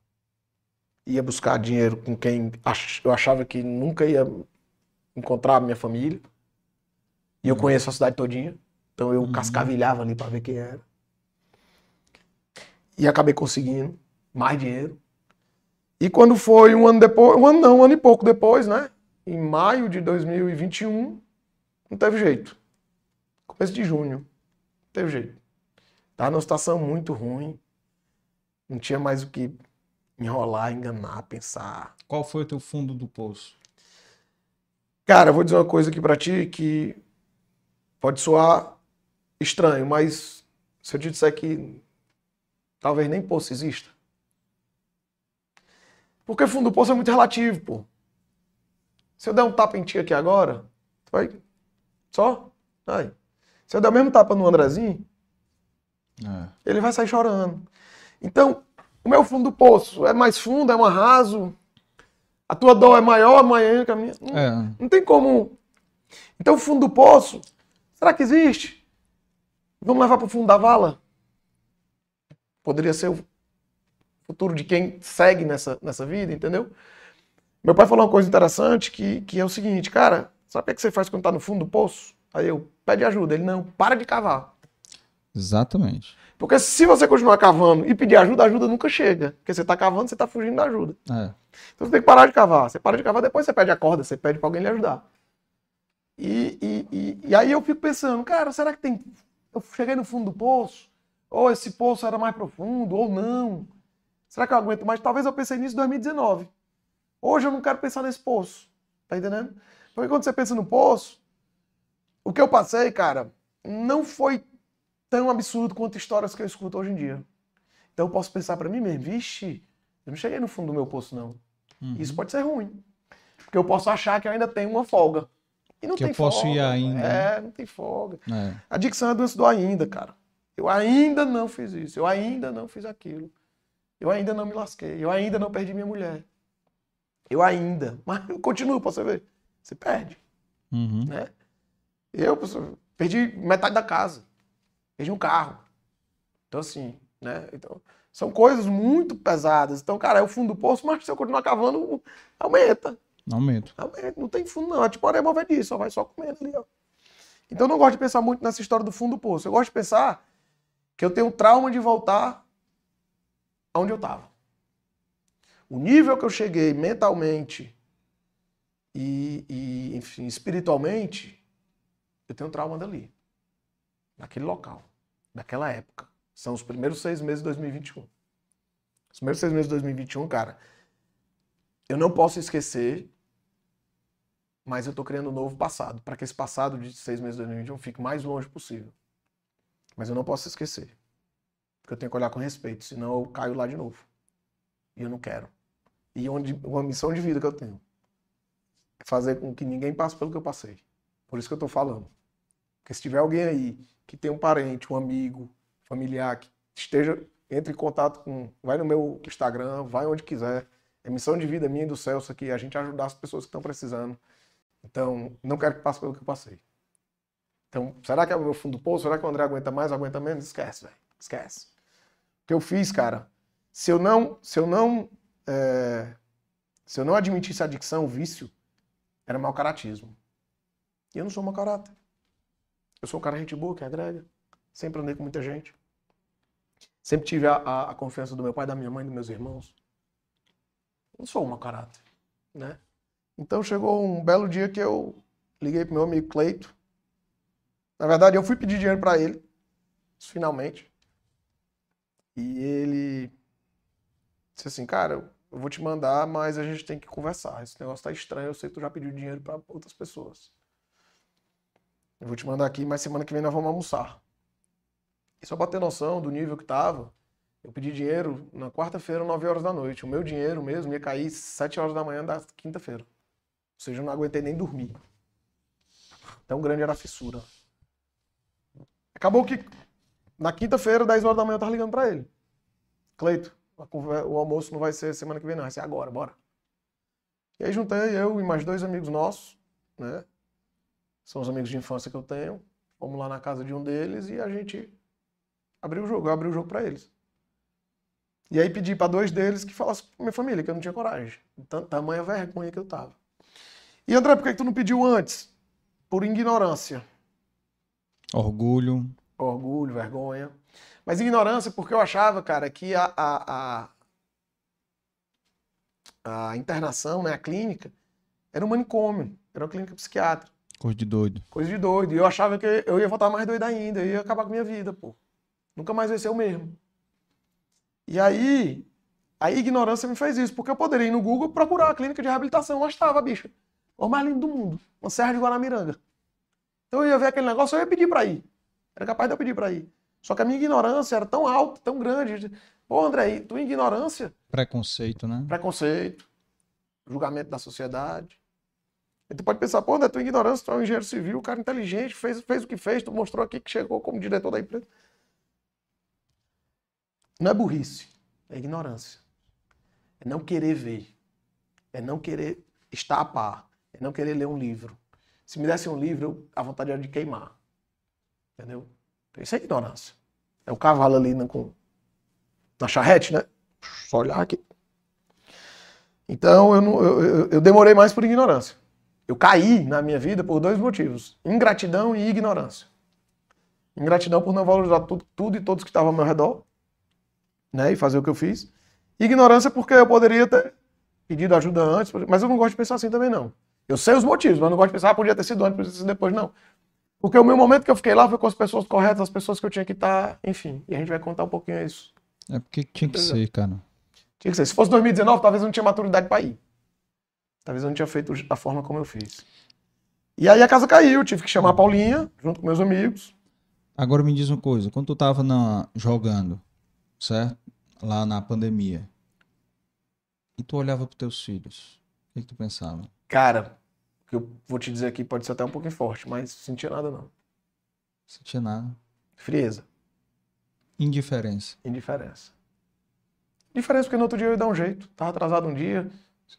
Ia buscar dinheiro com quem eu achava que nunca ia encontrar a minha família. E eu uhum. conheço a cidade todinha. Então eu uhum. cascavilhava ali para ver quem era. E acabei conseguindo mais dinheiro. E quando foi um ano depois, um ano não, um ano e pouco depois, né? Em maio de 2021, não teve jeito. Começo de junho, não teve jeito. Tava numa situação muito ruim. Não tinha mais o que enrolar, enganar, pensar. Qual foi o teu fundo do poço? Cara, eu vou dizer uma coisa aqui para ti que pode soar estranho, mas se eu te disser que talvez nem poço exista. Porque fundo do poço é muito relativo, pô. Se eu der um tapa em ti aqui agora, tu vai. Só? Vai. Se eu der o mesmo tapa no Andrezinho, é. ele vai sair chorando. Então, o meu fundo do poço é mais fundo, é mais raso. A tua dor é maior, maior que a minha. Não, é. não tem como. Então, o fundo do poço, será que existe? Vamos levar para o fundo da vala? Poderia ser o futuro de quem segue nessa, nessa vida, entendeu? Meu pai falou uma coisa interessante que, que é o seguinte, cara, sabe o que, é você faz quando tá no fundo do poço? Aí eu, pede ajuda. Ele, não, para de cavar. Exatamente. Porque se você continuar cavando e pedir ajuda, a ajuda nunca chega. Porque você está cavando, você está fugindo da ajuda. É. Então você tem que parar de cavar. Você para de cavar, depois você pede a corda, você pede para alguém lhe ajudar. E, e, e, e, aí eu fico pensando, cara, será que tem. Eu cheguei no fundo do poço? Ou esse poço era mais profundo, ou não? Será que eu aguento mais? Talvez eu pensei nisso em 2019. Hoje eu não quero pensar nesse poço. Tá entendendo? Porque quando você pensa no poço, o que eu passei, cara, não foi tão absurdo quanto histórias que eu escuto hoje em dia. Então eu posso pensar para mim mesmo, vixe, eu não cheguei no fundo do meu poço, não. Uhum. Isso pode ser ruim. Porque eu posso achar que eu ainda tenho uma folga. E não que tem eu posso folga. ir ainda. É, né? não tem folga. É. A adicção é a doença do ainda, cara. Eu ainda não fiz isso, eu ainda não fiz aquilo. Eu ainda não me lasquei, eu ainda não perdi minha mulher. Eu ainda. Mas eu continuo pra você ver. Você perde. Uhum. Né? Eu perdi metade da casa. Perdi um carro. Então, assim, né? Então, são coisas muito pesadas. Então, cara, é o fundo do poço, mas se eu continuar cavando, aumenta. Aumenta. Aumenta. Não tem fundo, não. É tipo areia movediça, só vai só comendo ali, ó. Então, eu não gosto de pensar muito nessa história do fundo do poço. Eu gosto de pensar que eu tenho um trauma de voltar aonde eu estava. O nível que eu cheguei mentalmente e, e enfim, espiritualmente, eu tenho trauma dali. Naquele local. Naquela época. São os primeiros seis meses de 2021. Os primeiros seis meses de 2021, cara, eu não posso esquecer, mas eu tô criando um novo passado, para que esse passado de seis meses de 2021 fique mais longe possível. Mas eu não posso esquecer. Porque eu tenho que olhar com respeito, senão eu caio lá de novo. E eu não quero. E onde, uma missão de vida que eu tenho é fazer com que ninguém passe pelo que eu passei. Por isso que eu tô falando. Porque se tiver alguém aí que tem um parente, um amigo, familiar, que esteja, entre em contato com. Vai no meu Instagram, vai onde quiser. É missão de vida minha e do Celso aqui, a gente ajudar as pessoas que estão precisando. Então, não quero que passe pelo que eu passei. Então, será que é o meu fundo do poço? Será que o André aguenta mais, aguenta menos? Esquece, velho. Esquece. O que eu fiz, cara, se eu não, se eu não, é, se eu não admitisse a adicção, o vício, era mau caratismo. E eu não sou mau caráter. Eu sou um cara gente boa, que agrega. Sempre andei com muita gente. Sempre tive a, a, a confiança do meu pai, da minha mãe, dos meus irmãos. Não sou um mau caráter, né? Então chegou um belo dia que eu liguei pro meu amigo Cleito. Na verdade, eu fui pedir dinheiro para ele, finalmente. E ele disse assim, cara, eu vou te mandar, mas a gente tem que conversar. Esse negócio tá estranho, eu sei que tu já pediu dinheiro para outras pessoas. Eu vou te mandar aqui, mas semana que vem nós vamos almoçar. E só pra ter noção do nível que tava, eu pedi dinheiro na quarta-feira, 9 horas da noite. O meu dinheiro mesmo ia cair 7 horas da manhã da quinta-feira. Ou seja, eu não aguentei nem dormir. Tão grande era a fissura. Acabou que na quinta-feira, 10 horas da manhã, eu tava ligando pra ele. Cleito, o almoço não vai ser semana que vem, não, vai ser agora, bora. E aí juntei eu e mais dois amigos nossos, né? São os amigos de infância que eu tenho. Fomos lá na casa de um deles e a gente abriu o jogo. Eu abri o jogo para eles. E aí pedi para dois deles que falassem pra minha família, que eu não tinha coragem. Tamanha vergonha que eu tava. E André, por que, que tu não pediu antes? Por ignorância. Orgulho. Orgulho, vergonha. Mas ignorância porque eu achava, cara, que a, a, a, a internação, né, a clínica, era um manicômio, era uma clínica psiquiátrica. Coisa de doido. Coisa de doido. E eu achava que eu ia voltar mais doido ainda, eu ia acabar com a minha vida, pô. Nunca mais ia ser o mesmo. E aí, a ignorância me fez isso, porque eu poderia ir no Google procurar a clínica de reabilitação. Lá estava, bicho. O mais lindo do mundo. Uma Serra de Guaramiranga. Então eu ia ver aquele negócio, eu ia pedir pra ir. Era capaz de eu pedir pra ir. Só que a minha ignorância era tão alta, tão grande. Pô, André, tua ignorância. Preconceito, né? Preconceito. Julgamento da sociedade. Tu pode pensar, pô, André, tua ignorância, tu é um engenheiro civil, um cara inteligente, fez, fez o que fez, tu mostrou aqui que chegou como diretor da empresa. Não é burrice, é ignorância. É não querer ver. É não querer estar a par. É não querer ler um livro. Se me desse um livro, a vontade era de queimar. Entendeu? Então, isso é ignorância. É o cavalo ali na, com, na charrete, né? Só olhar aqui. Então eu, não, eu, eu, demorei mais por ignorância. Eu caí na minha vida por dois motivos: ingratidão e ignorância. Ingratidão por não valorizar tudo, tudo e todos que estavam ao meu redor né, e fazer o que eu fiz. Ignorância porque eu poderia ter pedido ajuda antes, mas eu não gosto de pensar assim também não. Eu sei os motivos, mas não gosto de pensar, ah, podia ter sido antes, podia ter sido depois, não. Porque o meu momento que eu fiquei lá foi com as pessoas corretas, as pessoas que eu tinha que estar, enfim. E a gente vai contar um pouquinho isso. É porque tinha que ser, cara. Tinha que ser. Se fosse 2019, talvez eu não tinha maturidade para ir. Talvez eu não tinha feito da forma como eu fiz. E aí a casa caiu, tive que chamar a Paulinha, junto com meus amigos. Agora me diz uma coisa, quando tu tava na, jogando, certo? Lá na pandemia. E tu olhava para teus filhos. O que, que, tu pensava? Cara, o que eu vou te dizer aqui pode ser até um pouquinho forte, mas não sentia nada não. Sentia nada. Frieza. Indiferença. Indiferença. Indiferença porque no outro dia eu ia dar um jeito. Tava atrasado um dia,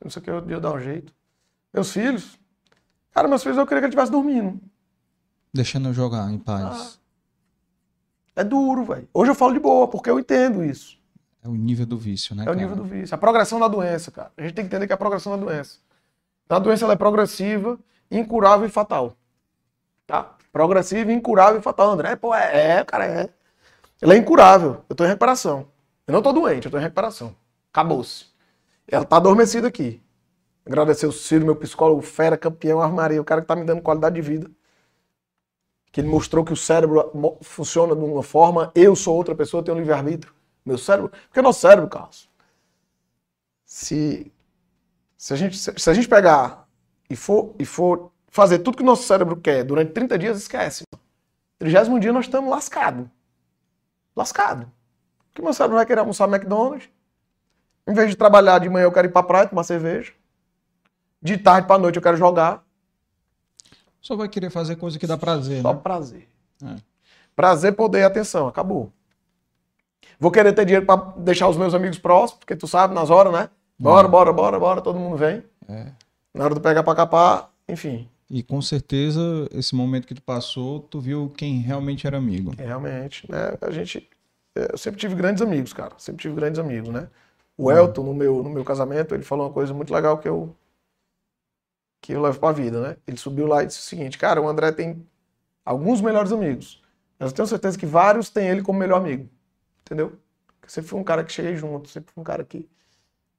não sei o que, eu ia dar um jeito. Meus filhos. Cara, meus filhos eu queria que ele estivesse dormindo. Deixando eu jogar em paz. Ah. É duro, velho. Hoje eu falo de boa, porque eu entendo isso. É o nível do vício, né? É cara? o nível do vício. A progressão da doença, cara. A gente tem que entender que é a progressão da doença. Então, a doença é progressiva, incurável e fatal. Tá? Progressiva, incurável e fatal. André, pô, é, é, cara, é. Ela é incurável. Eu tô em recuperação. Eu não tô doente, eu tô em recuperação. Acabou-se. Ela tá adormecida aqui. Agradecer o Ciro, meu psicólogo, fera, campeão, armaria, o cara que tá me dando qualidade de vida que ele mostrou que o cérebro funciona de uma forma, eu sou outra pessoa, tenho um livre-arbítrio. Meu cérebro. Porque o nosso cérebro, Carlos, se, se, a gente, se a gente pegar e for, e for fazer tudo que o nosso cérebro quer durante 30 dias, esquece. 30 dia nós estamos lascados. Lascado. Porque meu cérebro vai querer almoçar McDonald's. Em vez de trabalhar de manhã, eu quero ir pra praia tomar cerveja. De tarde pra noite eu quero jogar. Só vai querer fazer coisa que dá prazer, Só né? prazer. É. Prazer, poder e atenção. Acabou. Vou querer ter dinheiro para deixar os meus amigos próximos, porque tu sabe, nas horas, né? Bora, é. bora, bora, bora, todo mundo vem. É. Na hora do pegar para capar, enfim. E com certeza, esse momento que tu passou, tu viu quem realmente era amigo. É, realmente, né? A gente. É, eu sempre tive grandes amigos, cara. Sempre tive grandes amigos, né? O Elton, no meu, no meu casamento, ele falou uma coisa muito legal que eu que eu levo pra vida, né? Ele subiu lá e disse o seguinte, cara, o André tem alguns melhores amigos. Mas eu tenho certeza que vários têm ele como melhor amigo. Entendeu? Porque sempre fui um cara que cheguei junto, sempre fui um cara que,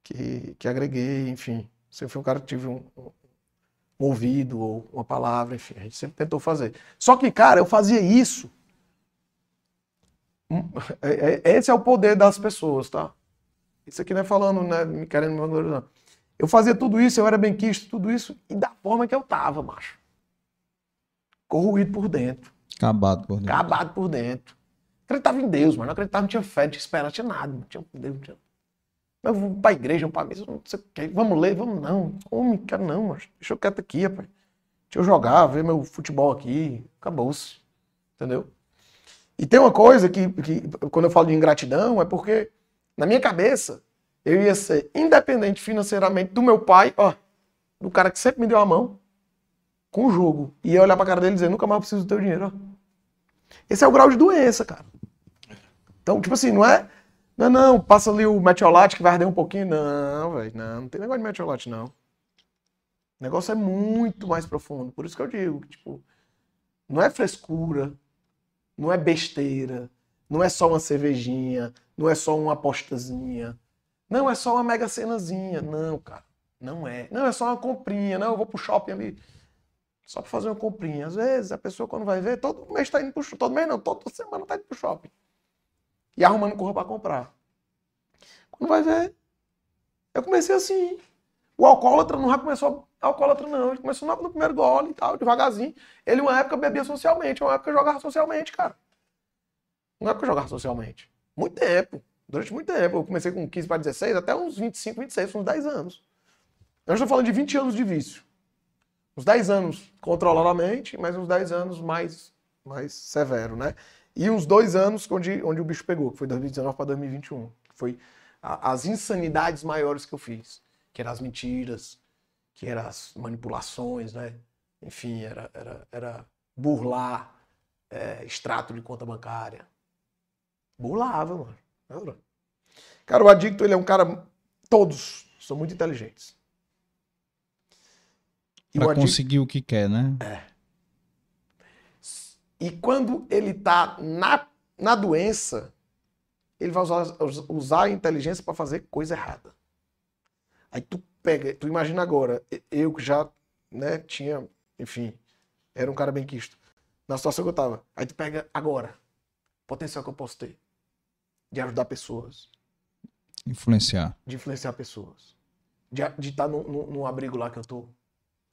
que, que agreguei, enfim. Sempre fui um cara que tive um, um ouvido ou uma palavra, enfim. A gente sempre tentou fazer. Só que, cara, eu fazia isso. Hum, é, é, esse é o poder das pessoas, tá? Isso aqui não é falando, né? Me querendo me valorizar. Eu fazia tudo isso, eu era bem quisto, tudo isso, e da forma que eu tava, macho. Corroído por dentro. Acabado por dentro. Acabado por dentro. Acreditava em Deus, mas não acreditava, não tinha fé, não tinha esperança, não tinha nada. Não tinha Deus, não tinha... Eu vou pra igreja, vamos pra mesa, não sei o quê. Vamos ler, vamos não. Homem, quero não, mas deixa eu quieto aqui, rapaz. Deixa eu jogar, ver meu futebol aqui. Acabou-se. Entendeu? E tem uma coisa que, que, quando eu falo de ingratidão, é porque, na minha cabeça, eu ia ser independente financeiramente do meu pai, ó, do cara que sempre me deu a mão, com o jogo. E ia olhar pra cara dele e dizer, nunca mais preciso do teu dinheiro, ó. Esse é o grau de doença, cara. Então, tipo assim, não é não, não, passa ali o metiolate que vai arder um pouquinho. Não, velho, não, não tem negócio de metiolate, não. O negócio é muito mais profundo. Por isso que eu digo, tipo, não é frescura, não é besteira, não é só uma cervejinha, não é só uma apostazinha. Não, é só uma mega cenazinha. Não, cara, não é. Não, é só uma comprinha. Não, eu vou pro shopping ali só pra fazer uma comprinha. Às vezes a pessoa quando vai ver, todo mês tá indo pro shopping. Todo mês não, toda semana tá indo pro shopping e arrumando corra para comprar. Quando vai ver, eu comecei assim. O alcoólatra não já começou alcoólatra, não. Ele começou no primeiro gole e tal, devagarzinho. Ele, uma época, bebia socialmente, uma época jogava socialmente, cara. Uma época jogava socialmente. Muito tempo. Durante muito tempo. Eu comecei com 15 para 16, até uns 25, 26, uns 10 anos. Eu estou falando de 20 anos de vício. Uns 10 anos controladamente, mas uns 10 anos mais, mais severo, né? E uns dois anos onde, onde o bicho pegou, que foi 2019 para 2021. Que foi a, as insanidades maiores que eu fiz. Que eram as mentiras, que eram as manipulações, né? Enfim, era, era, era burlar é, extrato de conta bancária. Burlava, mano. Cara, o adicto, ele é um cara. Todos são muito inteligentes. Para adicto... conseguir o que quer, né? É. E quando ele está na, na doença, ele vai usar, usar a inteligência para fazer coisa errada. Aí tu pega, tu imagina agora, eu que já né, tinha, enfim, era um cara bem quisto, na situação que eu tava. Aí tu pega agora, potencial que eu posso ter de ajudar pessoas. Influenciar. De influenciar pessoas. De estar tá abrigo lá que eu tô,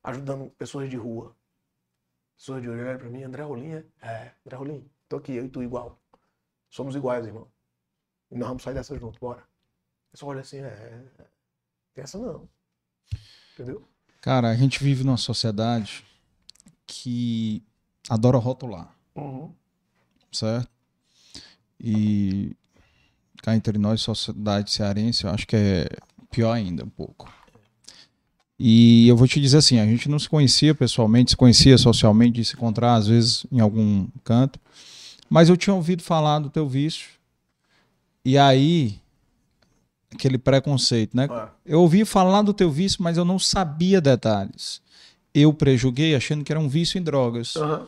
ajudando pessoas de rua pessoas de olhar para mim, André Rolim é? André Rolim, tô aqui, eu e tu igual. Somos iguais, irmão. E nós vamos sair dessa junto, bora. Eu só olha assim, é, é. Tem essa não. Entendeu? Cara, a gente vive numa sociedade que adora rotular. Uhum. Certo? E cá entre nós, sociedade cearense, eu acho que é pior ainda um pouco. E eu vou te dizer assim, a gente não se conhecia pessoalmente, se conhecia socialmente, de se encontrar às vezes em algum canto, mas eu tinha ouvido falar do teu vício. E aí, aquele preconceito, né? É. Eu ouvi falar do teu vício, mas eu não sabia detalhes. Eu prejulguei achando que era um vício em drogas. Uhum.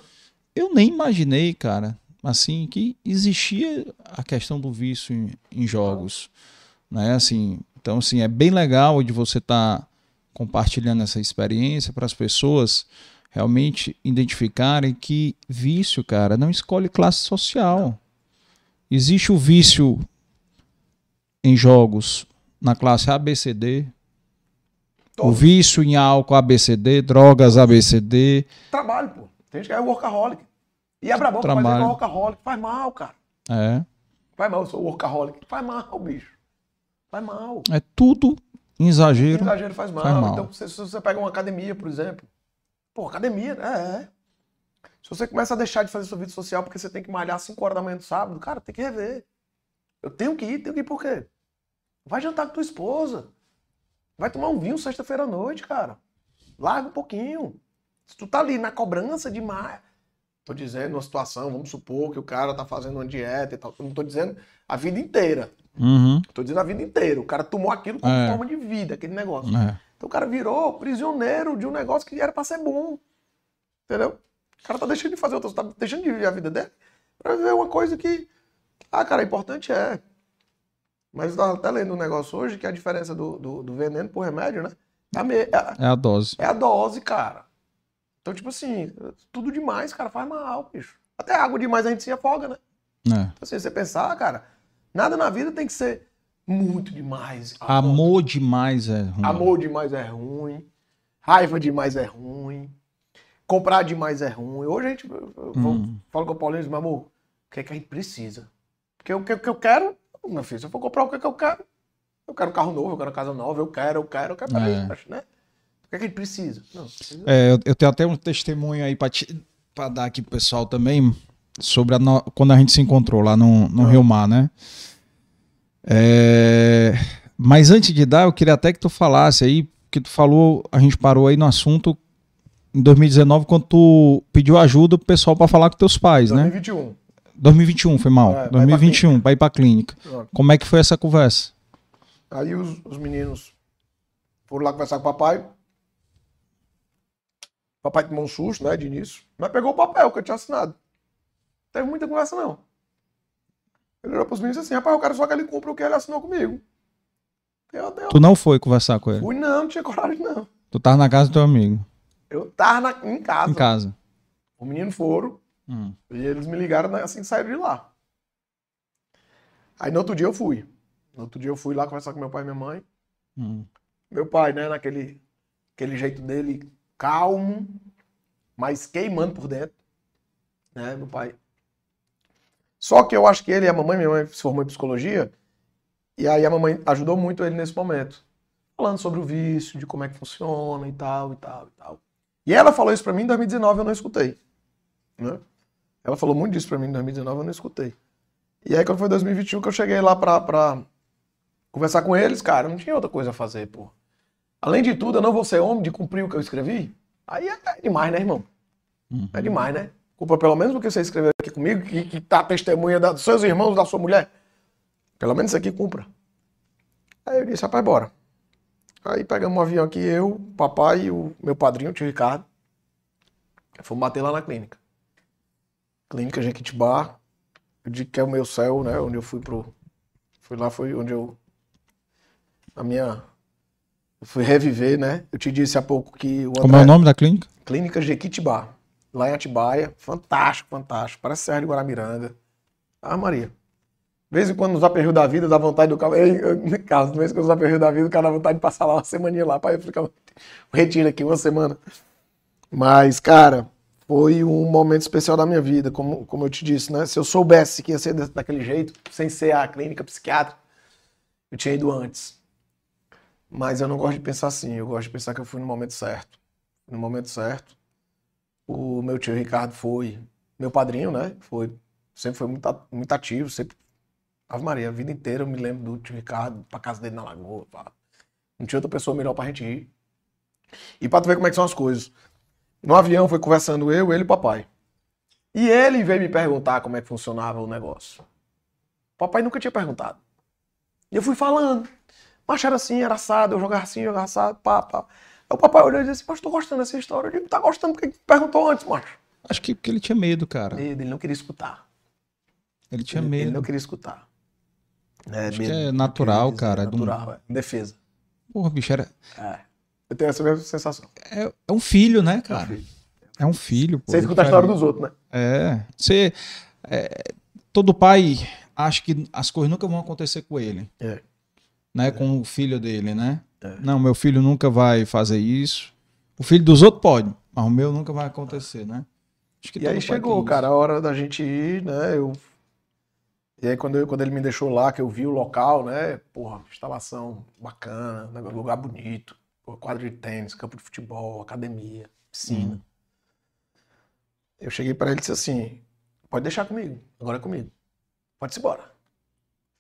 Eu nem imaginei, cara, assim, que existia a questão do vício em, em jogos, né? Assim, então assim, é bem legal de você estar tá compartilhando essa experiência para as pessoas realmente identificarem que vício, cara, não escolhe classe social. Existe o vício em jogos na classe ABCD, o vício em álcool ABCD, drogas ABCD. Trabalho, pô. Tem gente que é workaholic. E abre a boca, é workaholic. Faz mal, cara. É. Faz mal, eu sou workaholic. Faz mal, bicho. Faz mal. É tudo Exagero. Exagero faz mal. Faz mal. Então, se, se, você pega uma academia, por exemplo. Pô, academia, é, é. Se você começa a deixar de fazer sua vida social porque você tem que malhar às 5 horas da manhã do sábado, cara, tem que rever. Eu tenho que ir, tenho que ir por quê? Vai jantar com tua esposa. Vai tomar um vinho sexta-feira à noite, cara. Larga um pouquinho. Se tu tá ali na cobrança demais. Tô dizendo uma situação, vamos supor que o cara tá fazendo uma dieta e tal. Eu não tô dizendo a vida inteira. Uhum. Tô dizendo a vida inteira. O cara tomou aquilo como é. forma de vida, aquele negócio. É. Então o cara virou prisioneiro de um negócio que era pra ser bom. Entendeu? O cara tá deixando de fazer outras, tá deixando de viver a vida dele pra viver uma coisa que, ah, cara, importante é. Mas eu tava até lendo um negócio hoje que a diferença do, do, do veneno pro remédio, né? É a, me- é a- É a dose. é a dose, cara. Então, tipo assim, tudo demais, cara, faz mal, bicho. Até água demais a gente se afoga, né? É. Então, assim, você pensar, cara, nada na vida tem que ser muito demais. Amor demais é ruim. Amor demais é ruim. Raiva demais é ruim. Comprar demais é ruim. Hoje a gente eu- Hum. fala com o Paulinho e meu amor, o que é que a gente precisa? Porque o que, o que eu quero, meu filho, se eu for comprar o que, é que eu quero, eu quero um carro novo, eu quero uma casa nova, eu quero, eu quero, eu quero pra É. mim, né? O que é que gente precisa? Não, precisa. É, eu, eu tenho até um testemunho aí pra dar aqui pro pessoal também sobre a no- quando a gente se encontrou lá no, no Rio Mar, né? É, mas antes de dar, eu queria até que tu falasse aí, que tu falou, a gente parou aí no assunto em 2019, quando tu pediu ajuda pro pessoal pra falar com teus pais, né? 2021. 2021, foi mal. É, vai pra 2021, pra ir pra clínica. Pronto. Como é que foi essa conversa? Aí os, os meninos foram lá conversar com o papai. O papai tomou um susto, né, de início. Mas pegou o papel que eu tinha assinado. Não teve muita conversa, não. Ele olhou pros meninos e disse assim, rapaz, eu quero só que ele cumpra o que ele assinou comigo. Eu, eu Tu não foi conversar com ele? fui, não, não tinha coragem, não. Tu tava na casa do teu amigo, Eu tava na- em casa. em casa. Os meninos foram Hum. e eles me ligaram né, assim que saíram de lá. Aí no outro dia eu fui. No outro dia eu fui lá conversar com meu pai e minha mãe. Hum. Meu pai, né, naquele aquele jeito dele, calmo, mas queimando por dentro. Né, meu pai. Só que eu acho que ele e a mamãe, minha mãe se formou em psicologia, e aí a mamãe ajudou muito ele nesse momento. Falando sobre o vício, de como é que funciona e tal, e tal, e tal. E ela falou isso pra mim em 2019, eu não escutei. Né? Ela falou muito disso pra mim em 2019, eu não escutei. E aí quando foi 2021 que eu cheguei lá pra, pra conversar com eles, cara, não tinha outra coisa a fazer, pô. Além de tudo, eu não vou ser homem de cumprir o que eu escrevi. Aí é demais, né, irmão? Uhum. É demais, né? Culpa pelo menos do que você escreveu aqui comigo, que, que tá testemunha da- dos seus irmãos, da sua mulher. Pelo menos isso aqui cumpra. Aí eu disse, rapaz, bora. Aí pegamos um avião aqui, eu, o papai e o meu padrinho, o tio Ricardo. Fomos bater lá na clínica. Clínica Jequitibá. Eu digo que é o meu céu, né? Onde eu fui pro. Fui lá, foi onde eu. A minha. Fui reviver, né? Eu te disse há pouco que o Como é o nome da clínica? Clínica Jequitibá, lá em Atibaia. Fantástico, fantástico. Parece Serra de Guaramiranga. Ah, Maria. De vez em quando nos aperreios da vida, dá vontade do cara. Carlos, de vez em quando nos aperreios da vida, o cara dá vontade de passar lá uma semaninha lá para ficar retiro aqui uma semana. Mas, cara, foi um momento especial da minha vida, como, como eu te disse, né? Se eu soubesse que ia ser daquele jeito, sem ser a clínica psiquiátrica, eu tinha ido antes. Mas eu não gosto de pensar assim, eu gosto de pensar que eu fui no momento certo. No momento certo. O meu tio Ricardo foi meu padrinho, né? Foi, sempre foi muito, muito ativo, sempre. Ave Maria, a vida inteira eu me lembro do tio Ricardo, pra casa dele na lagoa. Pá. Não tinha outra pessoa melhor pra gente ir. E pra tu ver como é que são as coisas. No avião foi conversando eu, ele e o papai. E ele veio me perguntar como é que funcionava o negócio. O papai nunca tinha perguntado. E eu fui falando. Mas era assim, era assado, eu jogava assim, jogava assado, pá, pá. Aí o papai olhou e disse assim, mas tô gostando dessa história. Eu digo, tá gostando porque perguntou antes, macho. Acho que porque ele tinha medo, cara. Medo, ele não queria escutar. Ele tinha Ele, ele medo. não queria escutar. É, Acho que medo, é não natural, dizer, cara, de um- Natural, é. Defesa. Porra, bicho, era... É. Eu tenho essa mesma sensação. é, é um filho, né, cara? filho. É um filho. pô, Você é escuta a história dos outros, né? É. Você, é, todo pai acha que as coisas nunca vão acontecer com ele. É. Né? Com o filho dele, né? É. Não, meu filho nunca vai fazer isso. O filho dos outros pode, mas o meu nunca vai acontecer, né? E aí chegou, cara, a hora da gente ir, né? Eu... E aí quando, eu- quando ele me deixou lá, que eu vi o local, né? Porra, instalação bacana, né, lugar bonito, quadro de tênis, campo de futebol, academia, piscina. Uhum. Eu cheguei para ele e disse assim, pode deixar comigo, agora é comigo. Pode-se embora.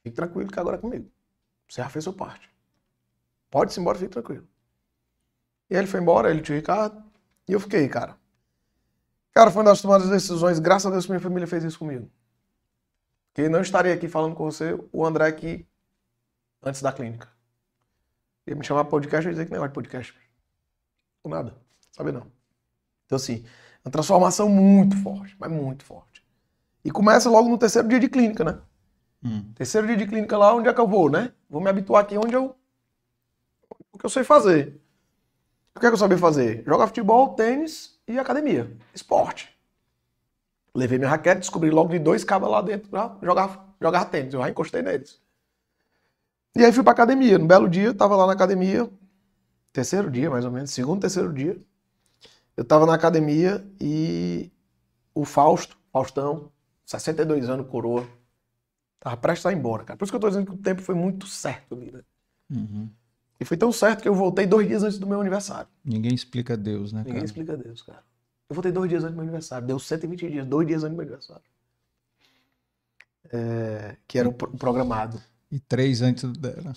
Fique tranquilo que agora é comigo. Você já fez sua parte. Pode-se embora, fique tranquilo. E aí ele foi embora, ele e o Ricardo, e eu fiquei, cara. Cara, foi uma das tomadas de decisões, graças a Deus que minha família fez isso comigo. Que não estaria aqui falando com você, o André aqui, antes da clínica. Ia me chamar podcast, eu ia dizer que negócio de podcast. Ou nada. Sabe não. Então, assim, uma transformação muito forte, mas muito forte. E começa logo no terceiro dia de clínica, né? Hum. Terceiro dia de clínica lá, onde é que eu vou, né? Vou me habituar aqui onde eu. O que eu sei fazer. O que é que eu sabia fazer? Jogar futebol, tênis e academia. Esporte. Levei minha raquete, descobri logo de dois cabos lá dentro pra jogar, jogar tênis. Eu já encostei neles. E aí fui pra academia. No belo dia, tava lá na academia. Terceiro dia, mais ou menos. Segundo, terceiro dia. Eu tava na academia e o Fausto, Faustão, 62 anos, coroa, tava prestes a ir embora, cara. Por isso que eu tô dizendo que o tempo foi muito certo ali, né? Uhum. E foi tão certo que eu voltei dois dias antes do meu aniversário. Ninguém explica Deus, né, Ninguém cara? explica Deus, cara. Eu voltei dois dias antes do meu aniversário. Deu 120 dias, dois dias antes do meu aniversário. É, que era o pro- programado. E três antes do dela.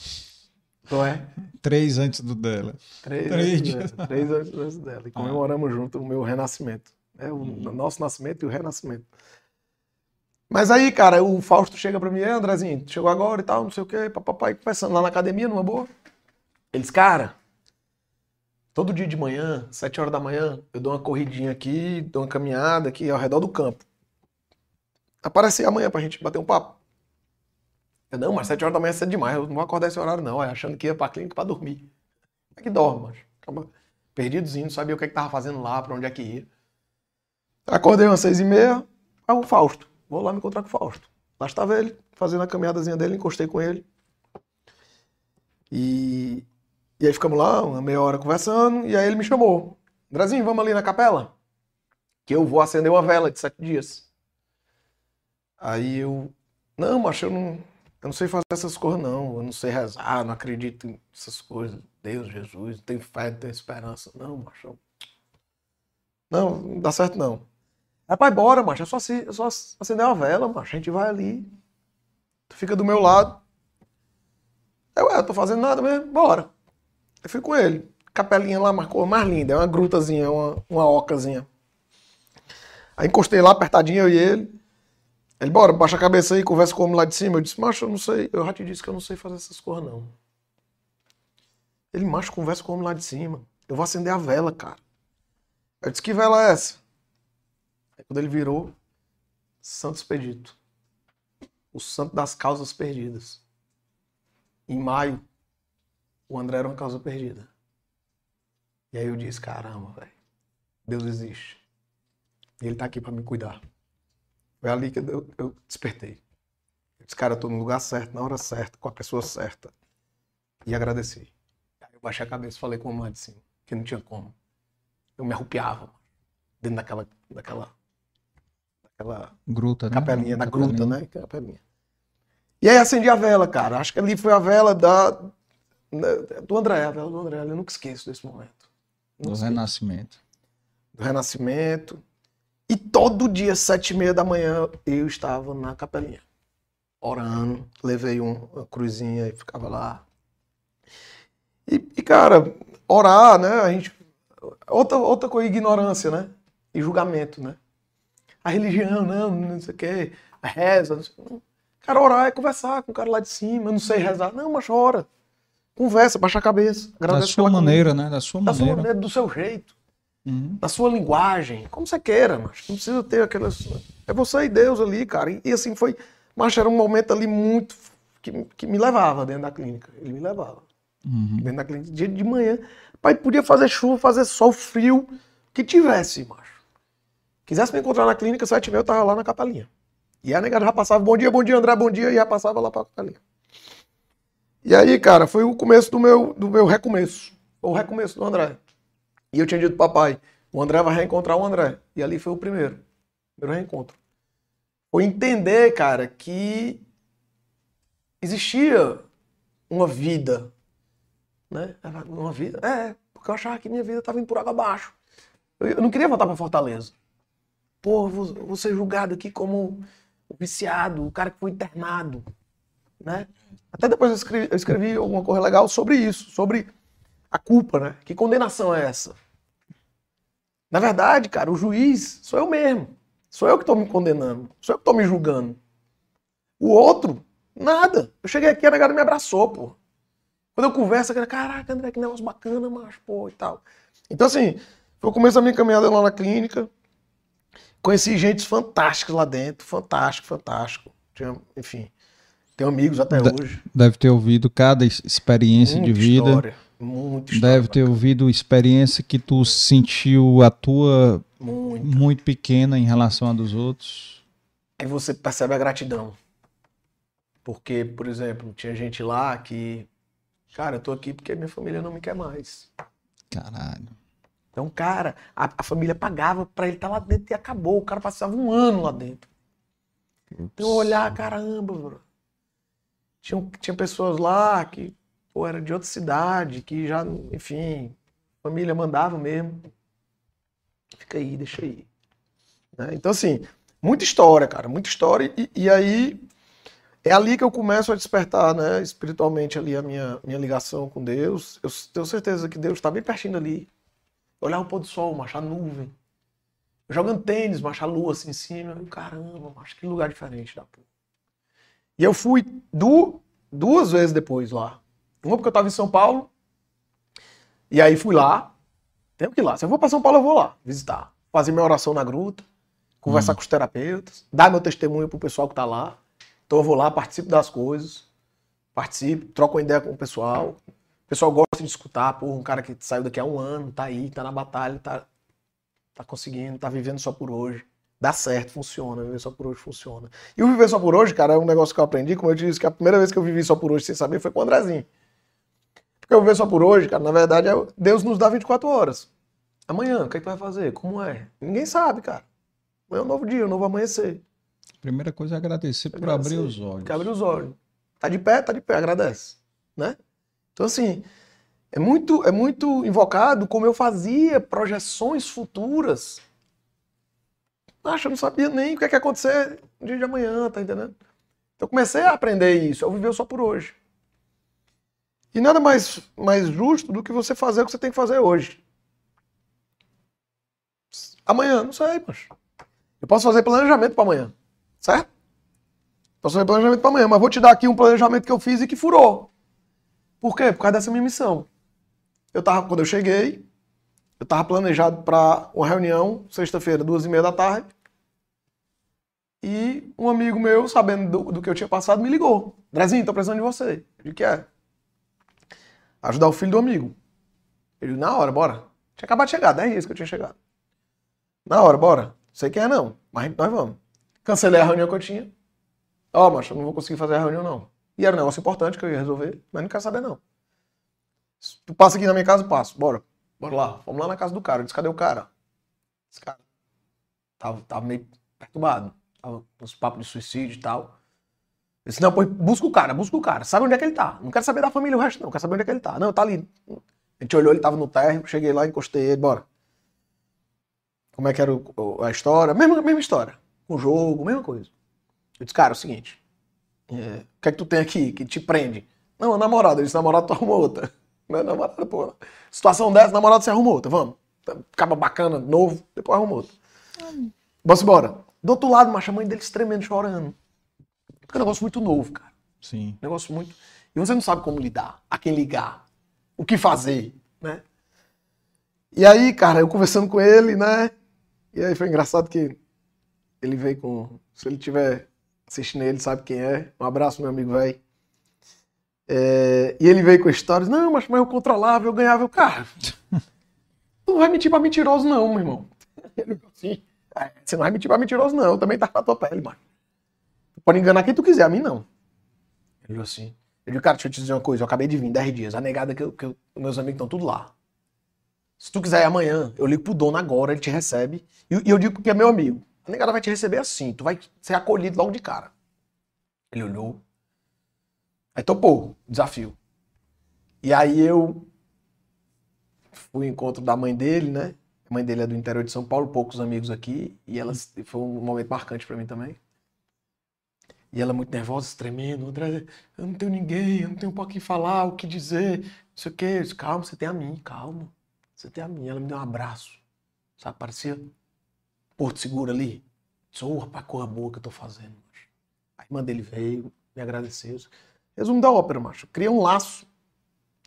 Não é? Três antes do dela. Três, Três antes dias. dela, três antes antes dela. E comemoramos junto o meu renascimento. É, o nosso nascimento e o renascimento. Mas aí, cara, o Fausto chega pra mim, "É, Andrezinho, chegou agora e tal, não sei o quê, papai, conversando lá na academia, numa boa. Eles, cara, todo dia de manhã, sete horas da manhã, eu dou uma corridinha aqui, dou uma caminhada aqui ao redor do campo. Aparece amanhã pra gente bater um papo. Eu, não, mas sete horas da manhã é cedo demais, eu não vou acordar esse horário não, aí achando que ia pra clínica pra dormir. Como é que dorme, macho? Acaba perdidozinho, não sabia o que é que tava fazendo lá, pra onde é que ia. Acordei umas seis e meia, aí o Fausto. Vou lá me encontrar com o Fausto. Lá estava ele, fazendo a caminhadazinha dele, encostei com ele. E, e aí ficamos lá, uma meia hora conversando, e aí ele me chamou. Andrezinho, vamos ali na capela? Que eu vou acender uma vela de sete dias. Aí eu, não, macho, eu não, eu não sei fazer essas coisas, não. Eu não sei rezar, não acredito nessas coisas. Deus, Jesus, não tenho fé, não tenho esperança. Não, macho. Não, não dá certo não. Rapaz, bora, macho. É só, é só acender uma vela, macho. A gente vai ali. Tu fica do meu lado. Eu, ué, eu tô fazendo nada mesmo. Bora. Eu fui com ele. Capelinha lá, marcou mais linda. É uma grutazinha, uma, uma ocazinha. Aí encostei lá, apertadinho, eu e ele. Ele, bora, baixa a cabeça aí, conversa com o homem lá de cima. Eu disse, macho, eu não sei. Eu já te disse que eu não sei fazer essas coisas, não. Ele, macho, conversa com o homem lá de cima. Eu vou acender a vela, cara. Eu disse, que vela é essa? Aí quando ele virou, Santo Expedito. O santo das causas perdidas. Em maio, o André era uma causa perdida. E aí eu disse, caramba, velho. Deus existe. E ele tá aqui para me cuidar. Foi ali que eu, eu despertei. Eu disse, cara, eu tô no lugar certo, na hora certa, com a pessoa certa. E agradeci. Aí eu baixei a cabeça e falei com a mãe de cima, que não tinha como. Eu me arrupiava dentro daquela, daquela, daquela Gruta, né? capelinha, da Capelinha. gruta, né? Capelinha. E aí acendi a vela, cara. Acho que ali foi a vela da, da- do André, a vela do André. Eu nunca esqueço desse momento. Do esqueço. Renascimento. do Renascimento. E todo dia, sete e meia da manhã, eu estava na capelinha. Orando, levei um- uma cruzinha e ficava lá. E, e, cara, orar, né? A gente. Outra, outra coisa, ignorância, né? E julgamento, né? A religião, não, não sei o quê, a reza, não sei o quê. Cara, orar é conversar com o cara lá de cima, eu não sei rezar. Não, mas ora. Conversa, baixa a cabeça. Da sua comida. maneira, né? Da sua Da sua maneira. maneira, do seu jeito Uhum. na sua linguagem, como você queira, mas não precisa ter aquelas. É você e Deus ali, cara. E, e assim foi. Mas era um momento ali muito. Que, que me levava dentro da clínica. Ele me levava. Uhum. Dentro da clínica, dia de manhã. Pai, podia fazer chuva, fazer sol, frio, que tivesse, macho. Quisesse me encontrar na clínica, sete e meia, eu tava lá na capelinha. E a negada já passava, bom dia, bom dia, André, bom dia, e já passava lá pra capelinha. E aí, cara, foi o começo do meu, do meu recomeço. O recomeço do André. E eu tinha dito papai, o André vai reencontrar o André. E ali foi o primeiro. Primeiro reencontro. Foi entender, cara, que existia uma vida. Né? Uma vida. É, porque eu achava que minha vida estava indo por água abaixo. Eu, eu não queria voltar para Fortaleza. Pô, vou, vou ser julgado aqui como o viciado, o cara que foi internado. Né? Até depois eu escrevi, eu escrevi alguma coisa legal sobre isso, sobre a culpa, né? Que condenação é essa? Na verdade, cara, o juiz sou eu mesmo. Sou eu que estou me condenando. Sou eu que estou me julgando. O outro, nada. Eu cheguei aqui, a negada me abraçou, pô. Quando eu converso, eu quero, caraca, André, que negócio bacana, macho, pô, e tal. Então, assim, foi o começo da minha caminhada lá na clínica. Conheci gente fantástica lá dentro, fantástico, fantástico. Tinha, enfim, tenho amigos até De- hoje. Deve ter ouvido cada ex- experiência de Muita vida. História, muita história. Deve ter ouvido experiência que tu sentiu a tua Muito. muito pequena em relação à dos outros. Aí você percebe a gratidão. Porque, por exemplo, tinha gente lá que, cara, eu tô aqui porque minha família não me quer mais. Caralho. Então, cara, a, a família pagava pra ele estar lá dentro e acabou. O cara passava um ano lá dentro. Então, eu olhar, caramba, bro. Tinha, tinha pessoas lá que, pô, era de outra cidade, que já, enfim, família mandava mesmo. Fica aí, deixa aí. Né? Então, assim, muita história, cara, muita história. E, e aí, é ali que eu começo a despertar, né, espiritualmente ali a minha, minha ligação com Deus. Eu tenho certeza que Deus está bem pertinho ali. Olhar o pôr do sol, macho, a nuvem. Jogando tênis, macho, a lua assim em cima. Eu, caramba, macho, que lugar diferente da porra. E eu fui du duas vezes depois lá. Uma porque eu tava em São Paulo. E aí fui lá. Tenho que ir lá. Se eu vou pra São Paulo, eu vou lá visitar. Fazer minha oração na gruta. Conversar com os terapeutas. Dar meu testemunho pro pessoal que tá lá. Então eu vou lá, participo das coisas. Participo, troco uma ideia com o pessoal. O pessoal gosta de escutar, pô, um cara que saiu daqui a um ano, tá aí, tá na batalha, tá, tá conseguindo, tá vivendo só por hoje. Dá certo, funciona, viver só por hoje funciona. E o viver só por hoje, cara, é um negócio que eu aprendi, como eu te disse, que a primeira vez que eu vivi só por hoje sem saber foi com o Andrezinho. Porque o viver só por hoje, cara, na verdade, é, Deus nos dá 24 horas. Amanhã, o que, é que tu vai fazer? Como é? Ninguém sabe, cara. Amanhã é um novo dia, um novo amanhecer. Primeira coisa é agradecer por Agradecer. abrir os olhos. Que abre os olhos. Tá de pé, tá de pé, agradece. Né? Então, assim, é muito, é muito invocado como eu fazia projeções futuras. Acho, eu não sabia nem o que, é que ia acontecer no dia de amanhã, tá entendendo? Então, comecei a aprender isso. Eu viveu só por hoje. E nada mais, mais justo do que você fazer o que você tem que fazer hoje. Amanhã, não sei, mas eu posso fazer planejamento para amanhã, certo? Posso fazer planejamento para amanhã, mas vou te dar aqui um planejamento que eu fiz e que furou. Por quê? Por causa dessa minha missão. Eu tava, quando eu cheguei, eu tava planejado para uma reunião, sexta-feira, duas e meia da tarde. E um amigo meu, sabendo do, do que eu tinha passado, me ligou. Drezinho, tô precisando de você. Disse, que é? Ajudar o filho do amigo. Ele, na hora, bora. Tinha acabado de chegar, 10 dias que eu tinha chegado. Na hora, bora. Sei quem é não, mas nós vamos. Cancelei a reunião que eu tinha. Ó, macho, eu não vou conseguir fazer a reunião não. E era um negócio importante que eu ia resolver, mas não quero saber não. Se tu passa aqui na minha casa, passo. Bora. Bora lá. Vamos lá na casa do cara. Eu disse, cadê o cara? Esse cara tava, tava meio perturbado. Tava nos papos de suicídio e tal. Eu disse, não, pô, busca o cara, busca o cara. Sabe onde é que ele tá. Não quero saber da família o resto, não. Quero saber onde é que ele tá. Não, tá ali. A gente olhou, ele tava no térreo. Cheguei lá, encostei ele, bora. Como é que era o- a história? Mesma, mesma história. O jogo, mesma coisa. Eu disse, cara, é o seguinte. É, o que é que tu tem aqui que te prende? Não, a namorada. Ele disse, namorado, tu arruma outra. Não é namorada, pô. Situação dessa, namorado, você arruma outra. Vamos. Acaba bacana, novo, depois arruma outra. Vamos embora. Do outro lado, macho, a mãe dele tremendo, chorando. Porque é um negócio muito novo, cara. Sim. Negócio muito. E você não sabe como lidar, a quem ligar, o que fazer, né? E aí, cara, eu conversando com ele, né? E aí foi engraçado que ele veio com. Se ele tiver assistindo ele, sabe quem é. Um abraço, meu amigo velho. É, e ele veio com histórias, não, mas, mas eu controlava, eu ganhava. Eu, cara, tu não vai mentir pra mentiroso, não, meu irmão. Ele falou assim, "É, você não vai mentir pra mentiroso, não. Eu também tá na tua pele, mano. Tu pode enganar quem tu quiser, a mim não. Ele assim. Eu digo, cara, deixa eu te dizer uma coisa, eu acabei de vir 10 dias. A negada que, eu, que eu- meus amigos estão tudo lá. Se tu quiser ir amanhã, eu ligo pro dono agora, ele te recebe. E, e eu digo que é meu amigo. A negada vai te receber assim, tu vai ser acolhido logo de cara. Ele olhou. Aí topou, desafio. E aí eu fui ao encontro da mãe dele, né? A mãe dele é do interior de São Paulo, poucos amigos aqui. E ela foi um momento marcante pra mim também. E ela muito nervosa, tremendo. André, eu não tenho ninguém, eu não tenho pra quem falar, o que dizer, não sei o quê. Eu disse, calma, você tem a mim, calma. Você tem a mim. Ela me deu um abraço. Sabe, parecia Porto Seguro ali. Disse, ô, rapaz, corra boa que eu tô fazendo. macho." A irmã dele veio, me agradeceu. Resumo da ópera, macho. Cria um laço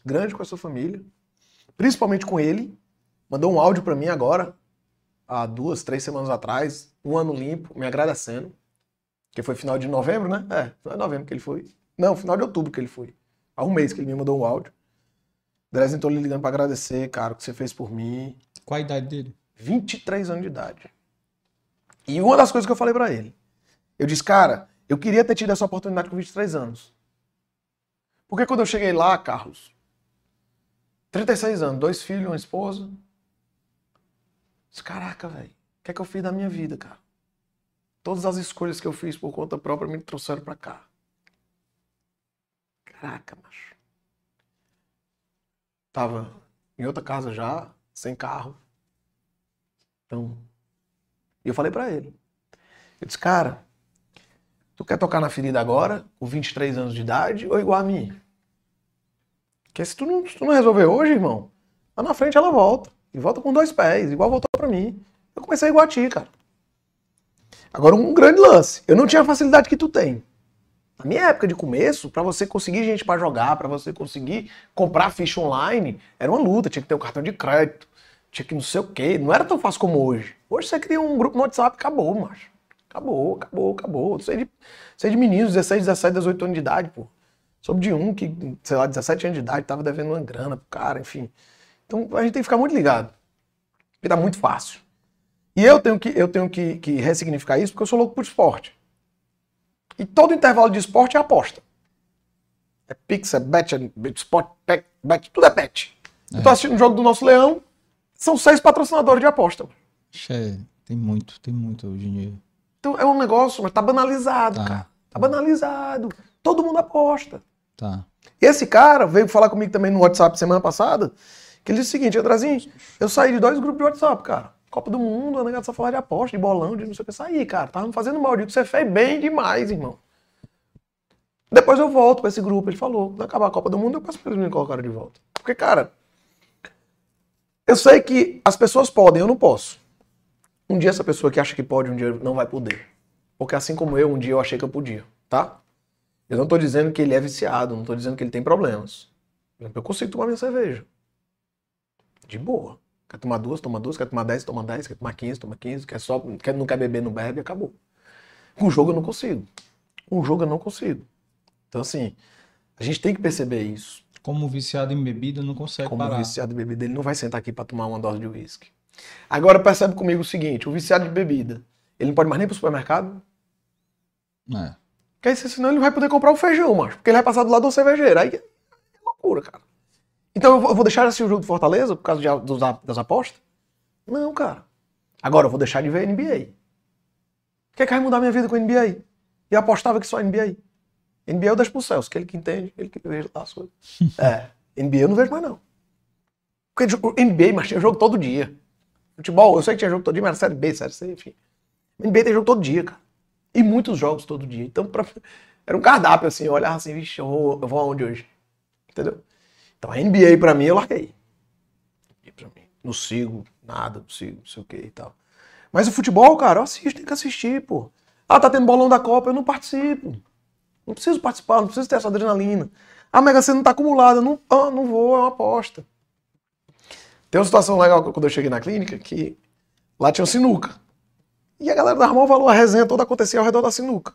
grande com a sua família, principalmente com ele. Mandou um áudio para mim agora, há duas, três semanas atrás, um ano limpo, me agradecendo. Que foi final de novembro, né? É, foi em novembro que ele foi. Não, final de outubro que ele foi. Há um mês que ele me mandou um áudio. Dresden tô lhe ligando pra agradecer, cara, o que você fez por mim. Qual a idade dele? 23 anos de idade. E uma das coisas que eu falei para ele, eu disse, cara, eu queria ter tido essa oportunidade com 23 anos. Porque quando eu cheguei lá, Carlos, 36 anos, dois filhos, uma esposa. Disse, Caraca, velho, o que é que eu fiz da minha vida, cara? Todas as escolhas que eu fiz por conta própria me trouxeram para cá. Caraca, macho. Tava em outra casa já, sem carro. Então, e eu falei para ele. Eu disse, cara, tu quer tocar na ferida agora, com 23 anos de idade, ou igual a mim? Porque se tu não, se tu não resolver hoje, irmão, lá na frente ela volta. E volta com dois pés, igual voltou para mim. Eu comecei igual a ti, cara. Agora, um grande lance. Eu não tinha a facilidade que tu tem. Na minha época de começo, para você conseguir gente para jogar, para você conseguir comprar ficha online, era uma luta. Tinha que ter o um cartão de crédito, tinha que não sei o quê. Não era tão fácil como hoje. Hoje você cria um grupo no WhatsApp, acabou, macho. Acabou, acabou, acabou. Sei de, sei de meninos, 16, 17, 18 anos de idade, pô. Soube de um que, sei lá, 17 anos de idade, tava devendo uma grana pro cara, enfim. Então a gente tem que ficar muito ligado. Porque tá muito fácil. E eu tenho que, eu tenho que, que ressignificar isso porque eu sou louco por esporte. E todo intervalo de esporte é aposta. É Pix, é bet, é sport, bet, bet, tudo é bet. É. Eu tô assistindo o jogo do nosso Leão, são seis patrocinadores de aposta. É, tem muito, tem muito hoje em dia. Então é um negócio, mas tá banalizado, tá. cara. Tá banalizado. Todo mundo aposta. Tá. E esse cara veio falar comigo também no WhatsApp semana passada, que ele disse o seguinte, Andrazinho, eu saí de dois grupos de WhatsApp, cara. Copa do Mundo, a negada só falar de aposta, de bolão, de não sei o que sair, cara. Tava me fazendo mal. Digo, você fez bem demais, irmão. Depois eu volto pra esse grupo. Ele falou, quando acabar a Copa do Mundo, eu peço pra eles me colocarem de volta. Porque, cara, eu sei que as pessoas podem, eu não posso. Um dia essa pessoa que acha que pode, um dia não vai poder. Porque assim como eu, um dia eu achei que eu podia, tá? Eu não tô dizendo que ele é viciado, não tô dizendo que ele tem problemas. Eu consigo tomar minha cerveja. De boa. Quer tomar duas, toma duas. Quer tomar dez, toma dez. Quer tomar quinze, toma quinze. Quer só, quer, não quer beber, não bebe, acabou. Com jogo eu não consigo. Com jogo eu não consigo. Então, assim, a gente tem que perceber isso. Como viciado em bebida, não consegue Como parar. Como viciado em bebida, ele não vai sentar aqui para tomar uma dose de uísque. Agora percebe comigo o seguinte, o viciado de bebida, ele não pode mais nem pro supermercado? É. Porque aí, senão ele não vai poder comprar o feijão, macho. Porque ele vai passar do lado do cervejeiro. Aí é loucura, cara. Então eu vou deixar de assistir o jogo do Fortaleza por causa de, dos, das apostas? Não, cara. Agora eu vou deixar de ver NBA. O que é que vai mudar minha vida com a NBA? E apostava que só NBA. NBA eu deixo pro Celso, que ele que entende, ele que veja lá as coisas. é, NBA eu não vejo mais não. Porque NBA, mas tinha jogo todo dia. Futebol, eu sei que tinha jogo todo dia, mas era Série B, Série C, enfim. NBA tem jogo todo dia, cara. E muitos jogos todo dia. Então, pra... era um cardápio, assim, eu olhava assim, vixe, eu vou, eu vou aonde hoje? Entendeu? Então a NBA pra mim eu larguei. Pra mim. Não sigo nada, não sigo, não sei o que e tal. Mas o futebol, cara, eu assisto, tem que assistir, pô. Ah, tá tendo bolão da Copa, eu não participo. Não preciso participar, não preciso ter essa adrenalina. A Mega Sena não tá acumulada, não, ah, não vou, é uma aposta. Tem uma situação legal quando eu cheguei na clínica que lá tinha um sinuca. E a galera da Armão valor, a resenha toda acontecia ao redor da sinuca.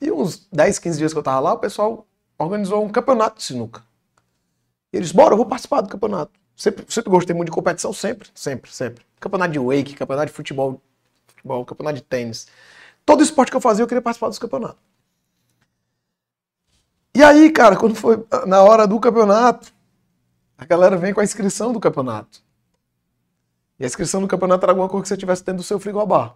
E uns 10, 15 dias que eu tava lá, o pessoal organizou um campeonato de sinuca. E eles, bora, eu vou participar do campeonato. Sempre, sempre gostei muito de competição, sempre, sempre, sempre. Campeonato de wake, campeonato de futebol, futebol, campeonato de tênis. Todo esporte que eu fazia, eu queria participar dos campeonatos. E aí, cara, quando foi na hora do campeonato, a galera vem com a inscrição do campeonato. E a inscrição do campeonato era alguma coisa que você tivesse dentro do seu frigobar.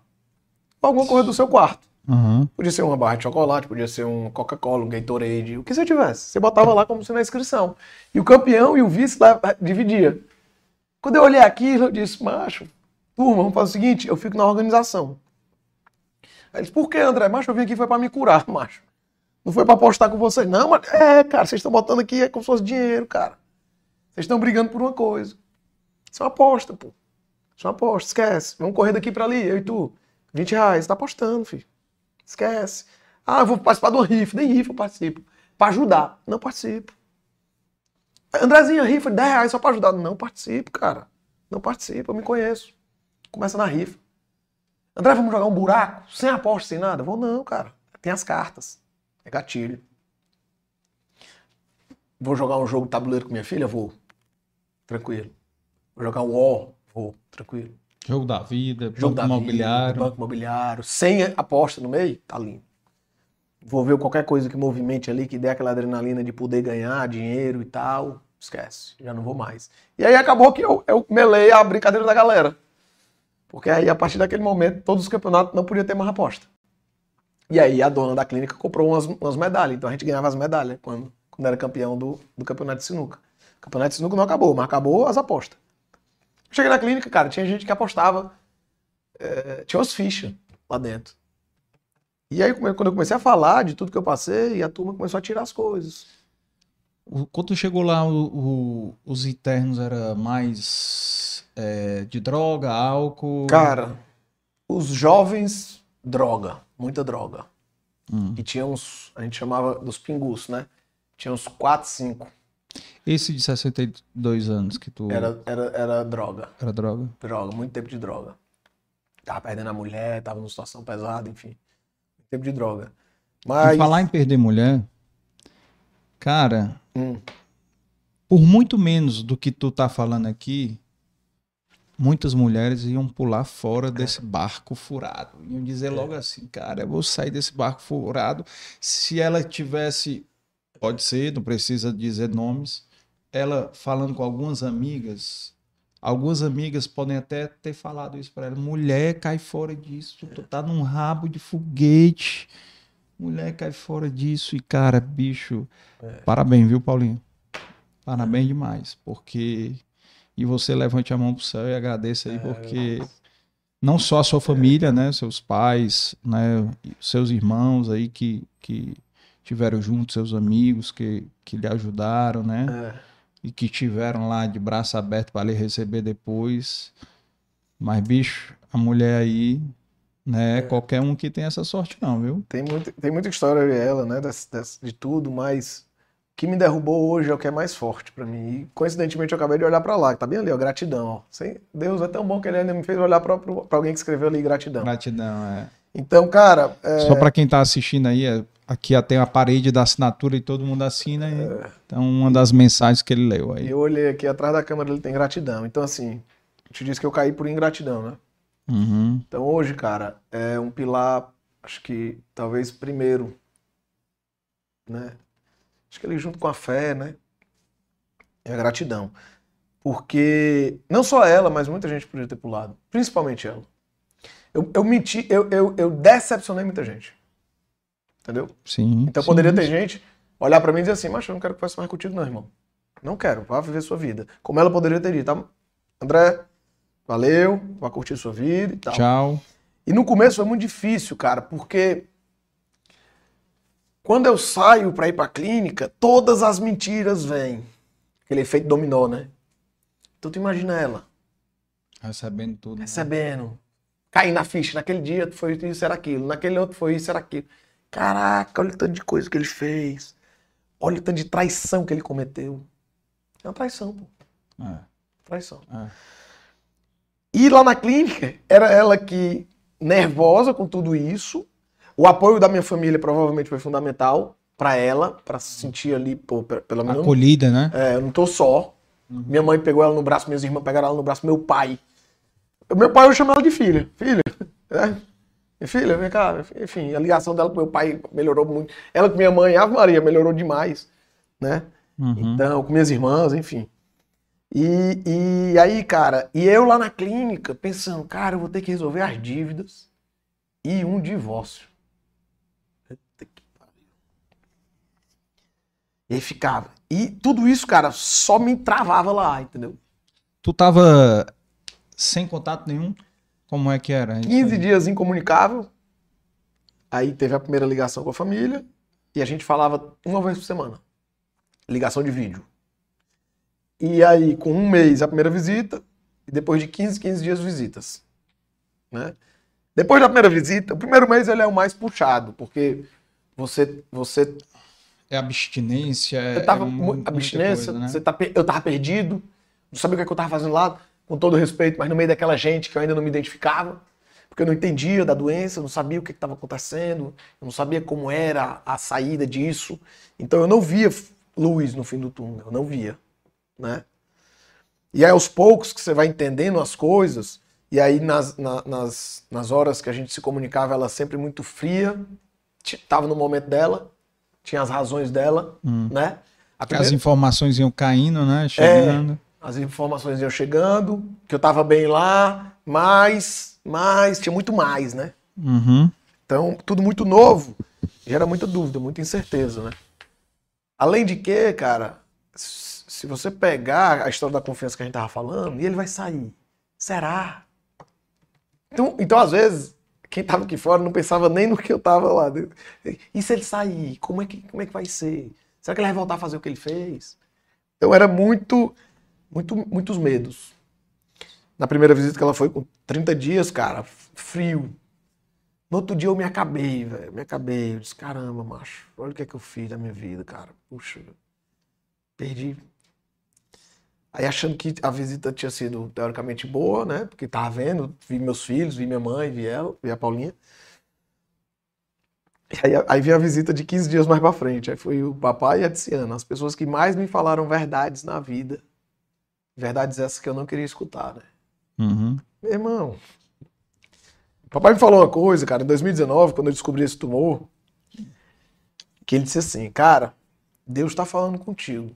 Ou alguma coisa do seu quarto. Uhum. Podia ser uma barra de chocolate, podia ser um Coca-Cola, um Gatorade, o que você tivesse. Você botava lá como se na inscrição. E o campeão e o vice lá eh, dividia. Quando eu olhei aquilo, eu disse, macho, turma, vamos fazer o seguinte, eu fico na organização. Aí eles, por que, André? Macho, eu vim aqui foi para me curar, macho. Não foi para apostar com vocês. Não, mas é, cara, vocês estão botando aqui é como se fosse dinheiro, cara. Vocês estão brigando por uma coisa. Isso é uma aposta, pô. Isso é uma aposta, esquece. Vamos correr daqui para ali, eu e tu. 20 reais, tá apostando, filho. Esquece. Ah, eu vou participar do rifa. Nem rifa eu participo. Para ajudar. Não participo. Andrezinho, a rifa de 10 reais só pra ajudar. Não participo, cara. Não participo, eu me conheço. Começa na rifa. André, vamos jogar um buraco? Sem aposta, sem nada? Vou não, cara. Tem as cartas. É gatilho. Vou jogar um jogo de tabuleiro com minha filha? Vou. Tranquilo. Vou jogar um War? Vou. Tranquilo. Jogo da vida, Jogo banco imobiliário. Banco imobiliário. Sem aposta no meio? Tá lindo. Vou ver qualquer coisa que movimente ali, que dê aquela adrenalina de poder ganhar dinheiro e tal. Esquece. Já não vou mais. E aí acabou que eu, eu melei a brincadeira da galera. Porque aí, a partir daquele momento, todos os campeonatos não podiam ter mais aposta. E aí a dona da clínica comprou umas, umas medalhas. Então a gente ganhava as medalhas quando, quando era campeão do, do campeonato de sinuca. O campeonato de sinuca não acabou, mas acabou as apostas. Cheguei na clínica, cara, tinha gente que apostava. é, tinha umas fichas lá dentro. E aí, quando eu comecei a falar de tudo que eu passei, a turma começou a tirar as coisas. Quando chegou lá, o- o- os internos era mais é, de droga, álcool? Cara, os jovens, droga, muita droga. Hum. E tinha uns, a gente chamava dos pingus, né? Tinha uns 4, 5. Esse de 62 anos que tu Era, era, era droga. era droga? Droga, muito tempo de droga. Tava perdendo a mulher, tava numa situação pesada, enfim. Muito tempo de droga. E Mas. falar em perder mulher, cara, Hum, por muito menos do que tu tá falando aqui, muitas mulheres iam pular fora desse barco furado. Iam dizer logo assim, cara, eu vou sair desse barco furado. Se ela tivesse, pode ser, não precisa dizer nomes, ela falando com algumas amigas, algumas amigas podem até ter falado isso para ela. Mulher, cai fora disso, tu tá num rabo de foguete. Mulher, cai fora disso. E, cara, bicho, parabéns, viu, Paulinho? Parabéns demais, porque. E você levante a mão pro céu e agradeça aí, porque não só a sua família, né? Seus pais, né? Seus irmãos aí que, que tiveram juntos, seus amigos que, que lhe ajudaram, né? é, E que tiveram lá de braço aberto para lhe receber depois. Mas, bicho, a mulher aí, né? é Qualquer um que tem essa sorte, não, viu? tem, muito, tem muita história eu e ela, né? desse- desse- de tudo, mas o que me derrubou hoje é o que é mais forte pra mim. E coincidentemente eu acabei de olhar pra lá, que tá bem ali, ó, gratidão. Ó. Deus é tão bom que ele ainda me fez olhar pra alguém que escreveu ali gratidão. Gratidão, é. Então, cara, é, Só para quem tá assistindo aí, é- aqui tem a parede da assinatura e todo mundo assina. E, Então, uma das mensagens que ele leu aí. eu olhei aqui atrás da câmera, ele tem gratidão. Então, assim, te disse que eu caí por ingratidão, né? Uhum. Então hoje, cara, é um pilar, acho que talvez primeiro, né? Acho que ele junto com a fé, né? É a gratidão. Porque não só ela, mas muita gente podia ter pulado. Principalmente ela. Eu, eu menti, eu, eu, eu decepcionei muita gente. Entendeu? Sim. Então sim. poderia ter gente olhar pra mim e dizer assim, mas eu não quero que faça mais contigo não, irmão. Não quero, vá viver sua vida. Como ela poderia ter dito, tá? André, valeu, vá curtir sua vida e tal. Tchau. E no começo foi muito difícil, cara, porque quando eu saio pra ir pra clínica, todas as mentiras vêm. Aquele efeito dominó, né? Então tu imagina ela Recebendo tudo. né? recebendo, cair na ficha. Naquele dia foi isso, era aquilo. Naquele outro foi isso, era aquilo. Caraca, olha o tanto de coisa que ele fez. Olha o tanto de traição que ele cometeu. É uma traição, pô. É, Traição. é. E lá na clínica, era ela que, nervosa com tudo isso, o apoio da minha família provavelmente foi fundamental pra ela, pra se sentir ali, pô, pe- pelo menos. Acolhida, né? É, eu não tô só. Minha mãe pegou ela no braço, minhas irmãs pegaram ela no braço, meu pai. Meu pai eu chamo ela de filha. Filha. É. Minha filha, vem cá. Enfim, a ligação dela com meu pai melhorou muito. Ela com minha mãe, Ave Maria, melhorou demais. Né? Uhum. Então, com minhas irmãs, enfim. E, e aí, cara, e eu lá na clínica, pensando, cara, eu vou ter que resolver as dívidas e um divórcio. Puta que pariu. E aí ficava. E tudo isso, cara, só me travava lá, entendeu? Tu tava sem contato nenhum? Como é que era? isso 15 aí? dias incomunicável. Aí teve a primeira ligação com a família e a gente falava uma vez por semana. Ligação de vídeo. E aí, com um mês, a primeira visita, e depois de 15, 15 dias, visitas. Né? Depois da primeira visita, o primeiro mês ele é o mais puxado, porque você, você É abstinência. Eu tava é muita abstinência, coisa, né? você tá, eu tava perdido, não sabia o que, é que eu tava fazendo lá, com todo respeito, mas no meio daquela gente que eu ainda não me identificava, porque eu não entendia da doença, eu não sabia o que estava acontecendo, eu não sabia como era a saída disso. Então eu não via luz no fim do túnel, eu não via, né? E aí aos poucos que você vai entendendo as coisas, e aí nas, na- nas, nas horas que a gente se comunicava, ela sempre muito fria, t- tava no momento dela, tinha as razões dela, né? A As primeira- informações iam caindo, né? Chegando. as informações iam chegando, que eu tava bem lá, mas, mas, tinha muito mais, né? Uhum. Então, tudo muito novo, gera muita dúvida, muita incerteza, né? Além de que, cara, se você pegar a história da confiança que a gente tava falando, e ele vai sair. Será? Então, então às vezes, quem tava aqui fora não pensava nem no que eu tava lá. E se ele sair? Como é que, como é que vai ser? Será que ele vai voltar a fazer o que ele fez? Então era muito, muito, muitos medos. Na primeira visita que ela foi com 30 dias, cara, frio. No outro dia eu me acabei, velho. Me acabei. Eu disse, caramba, macho, olha o que é que eu fiz da minha vida, cara. Puxa, perdi. Aí achando que a visita tinha sido teoricamente boa, né? Porque tava vendo, vi meus filhos, vi minha mãe, vi ela, vi a Paulinha. E aí, aí veio a visita de 15 dias mais pra frente. Aí foi o papai e a Tiziana, as pessoas que mais me falaram verdades na vida. Verdades essas que eu não queria escutar, né? Uhum. Meu irmão. O papai me falou uma coisa, cara, em 2019, quando eu descobri esse tumor, que ele disse assim, cara, Deus está falando contigo.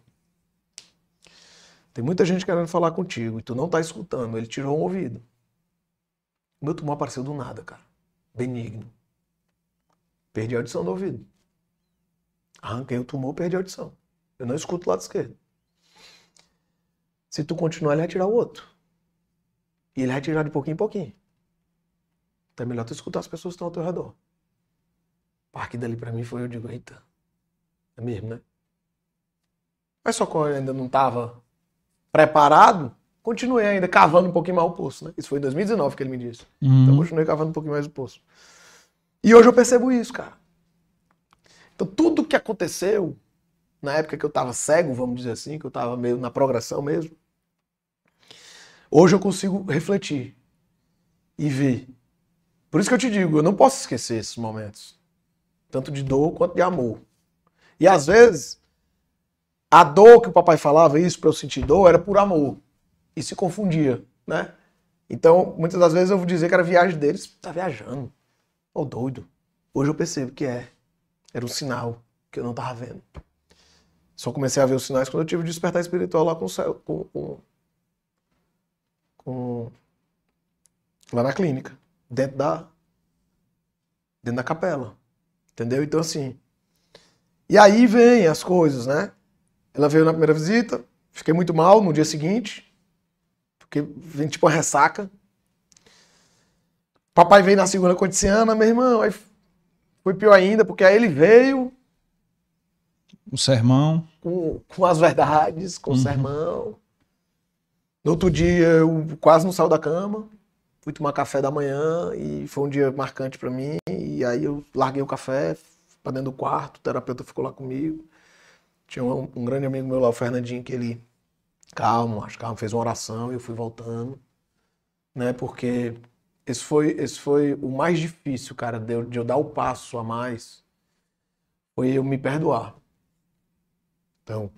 Tem muita gente querendo falar contigo e tu não tá escutando. Ele tirou um ouvido. Meu tumor apareceu do nada, cara. Benigno. Perdi a audição do ouvido. Arranquei o tumor, perdi a audição. Eu não escuto o lado esquerdo. Se tu continuar, ele vai tirar o outro. E ele vai tirar de pouquinho em pouquinho. Então é melhor tu escutar as pessoas que estão ao teu redor. Parque dali pra mim foi, eu digo, eita. É mesmo, né? Mas só eu ainda não tava preparado, continuei ainda cavando um pouquinho mais o poço, né? Isso foi em 2019 que ele me disse. Então Uhum. continuei cavando um pouquinho mais o poço. E hoje eu percebo isso, cara. Então tudo que aconteceu na época que eu tava cego, vamos dizer assim, que eu tava meio na progressão mesmo, hoje eu consigo refletir e ver. Por isso que eu te digo, eu não posso esquecer esses momentos. Tanto de dor quanto de amor. E às vezes, a dor que o papai falava, isso pra eu sentir dor, era por amor. E se confundia, né? Então, muitas das vezes eu vou dizer que era viagem deles, tá viajando. Ô doido. Hoje eu percebo que é. Era um sinal que eu não tava vendo. Só comecei a ver os sinais quando eu tive o despertar espiritual lá com, com, com, com- lá na clínica, dentro da dentro da capela. Entendeu? Então assim, e aí vem as coisas, né? Ela veio na primeira visita, fiquei muito mal no dia seguinte, porque vem tipo uma ressaca. Papai veio na segunda com a meu irmão, aí foi pior ainda, porque aí ele veio O sermão. com, com as verdades, com o Uhum. sermão. No outro dia eu quase não saio da cama, fui tomar café da manhã e foi um dia marcante pra mim. E aí eu larguei o café pra dentro do quarto, o terapeuta ficou lá comigo. Tinha um, um grande amigo meu lá, o Fernandinho, que ele, calmo, acho calmo, fez uma oração e eu fui voltando, né? Porque esse foi, esse foi o mais difícil, cara, de eu, de eu dar o passo a mais, foi eu me perdoar. Então,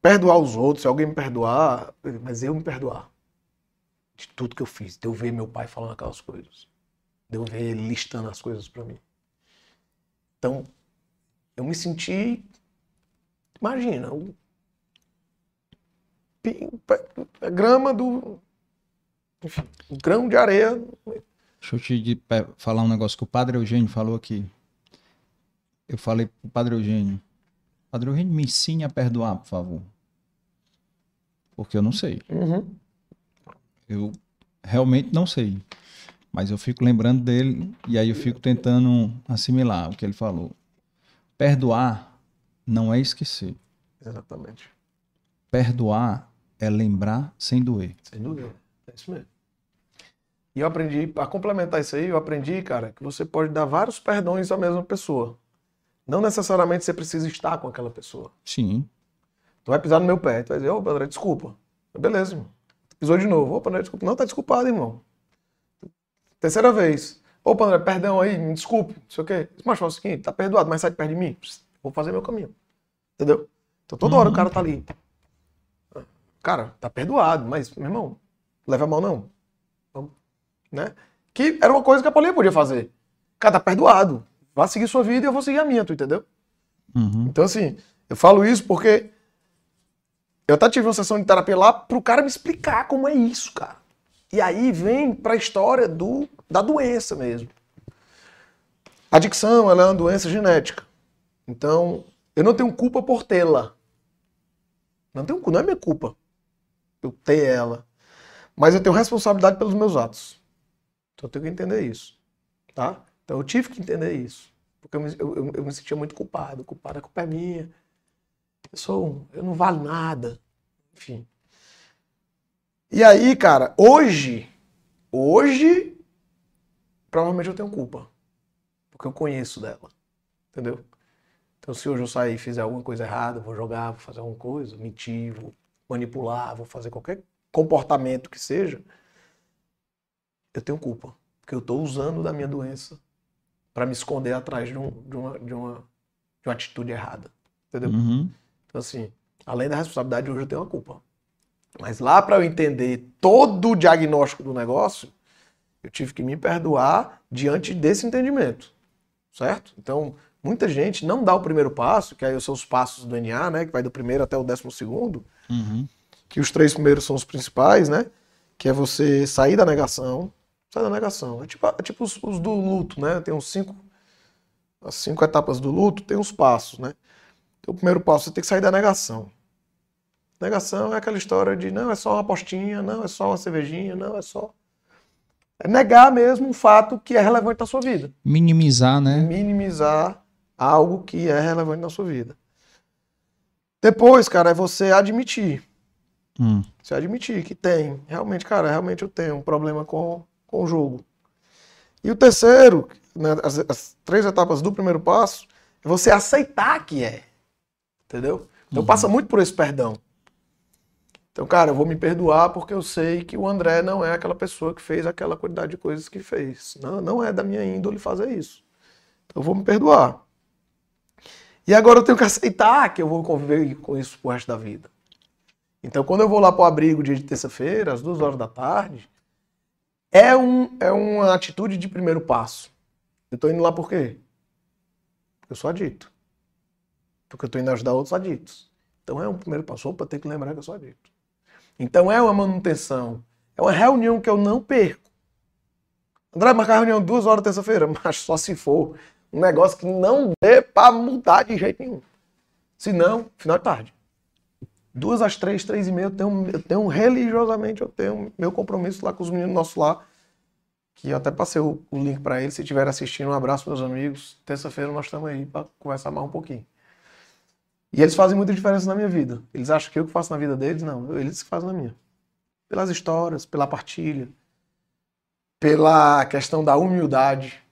perdoar os outros, se alguém me perdoar, mas eu me perdoar de tudo que eu fiz, de eu ver meu pai falando aquelas coisas, de eu ver ele listando as coisas pra mim. Então, eu me senti, imagina, o a grama do, enfim, um grão de areia. Deixa eu te falar um negócio que o Padre Eugênio falou aqui. Eu falei pro Padre Eugênio. Padre Eugênio, me ensine a perdoar, por favor. Porque eu não sei. Uhum. Eu realmente não sei. Mas eu fico lembrando dele e aí eu fico tentando assimilar o que ele falou. Perdoar não é esquecer. Exatamente. Perdoar é lembrar sem doer. Sem dúvida. É isso mesmo. E eu aprendi, para complementar isso aí, eu aprendi, cara, que você pode dar vários perdões à mesma pessoa. Não necessariamente você precisa estar com aquela pessoa. Sim. Tu vai pisar no meu pé, tu vai dizer, ô, André, desculpa. Beleza, irmão. Pisou de novo. Opa, André, desculpa. Não, tá desculpado, irmão. Terceira vez. Opa, André, perdão aí, me desculpe, não sei o quê. Mas fala o seguinte, tá perdoado, mas sai de perto de mim. Vou fazer meu caminho. Entendeu? Então toda hora o cara tá ali. Cara, tá perdoado, mas, meu irmão, leva a mão não. Vamos, Né? Que era uma coisa que a Paulinha podia fazer. Cara, tá perdoado. Vá seguir sua vida e eu vou seguir a minha, tu entendeu? Uhum. Então, assim, eu falo isso porque eu até tive uma sessão de terapia lá pro cara me explicar como é isso, cara. E aí vem pra história do, da doença mesmo. A adicção, ela é uma doença genética. Então, eu não tenho culpa por tê-la. Não tenho, não é minha culpa eu ter ela. Mas eu tenho responsabilidade pelos meus atos. Então eu tenho que entender isso. Tá? Então eu tive que entender isso. Porque eu me, eu, eu me sentia muito culpado. Culpado, a culpa é minha. Eu sou eu não valo nada. Enfim. E aí, cara, hoje, hoje, provavelmente eu tenho culpa. Porque eu conheço dela. Entendeu? Então, se hoje eu sair e fizer alguma coisa errada, vou jogar, vou fazer alguma coisa, mentir, vou manipular, vou fazer qualquer comportamento que seja, eu tenho culpa. Porque eu estou usando da minha doença para me esconder atrás de, um, de, uma, de, uma, de uma atitude errada. Entendeu? Uhum. Então, assim, além da responsabilidade, hoje eu tenho uma culpa. Mas lá para eu entender todo o diagnóstico do negócio, eu tive que me perdoar diante desse entendimento. Certo? Então, muita gente não dá o primeiro passo, que aí são os passos do NA, né? Que vai do primeiro até o décimo segundo. Uhum. Que os três primeiros são os principais, né? Que é você sair da negação. Sair da negação. É tipo, é tipo os, os do luto, né? Tem uns cinco. As cinco etapas do luto tem os passos, né? Então, o primeiro passo, você tem que sair da negação. Negação é aquela história de não, é só uma apostinha, não, é só uma cervejinha, não, é só. É negar mesmo um fato que é relevante na sua vida. Minimizar, né? Minimizar algo que é relevante na sua vida. Depois, cara, é você admitir. Hum. Você admitir que tem. Realmente, cara, realmente eu tenho um problema com, com o jogo. E o terceiro, né, as, as três etapas do primeiro passo, é você aceitar que é. Entendeu? Então Uhum. passa muito por esse perdão. Então, cara, eu vou me perdoar porque eu sei que o André não é aquela pessoa que fez aquela quantidade de coisas que fez. Não, não é da minha índole fazer isso. Então eu vou me perdoar. E agora eu tenho que aceitar que eu vou conviver com isso pro resto da vida. Então, quando eu vou lá pro abrigo dia de terça-feira, às duas horas da tarde, é, um, é uma atitude de primeiro passo. Eu tô indo lá por quê? Porque eu sou adito. Porque eu tô indo ajudar outros aditos. Então é um primeiro passo. Opa, tem que lembrar que eu sou adito. Então é uma manutenção. É uma reunião que eu não perco. André, marcar reunião duas horas terça-feira, mas só se for um negócio que não dê pra mudar de jeito nenhum. Se não, final de tarde. Duas às três, três e meia, eu tenho, eu tenho religiosamente, eu tenho meu compromisso lá com os meninos nossos lá. Que eu até passei o, o link pra eles. Se estiverem assistindo, um abraço, meus amigos. Terça-feira nós estamos aí pra conversar mais um pouquinho. E eles fazem muita diferença na minha vida. Eles acham que eu que faço na vida deles, não. Eles que fazem na minha. Pelas histórias, pela partilha, pela questão da humildade.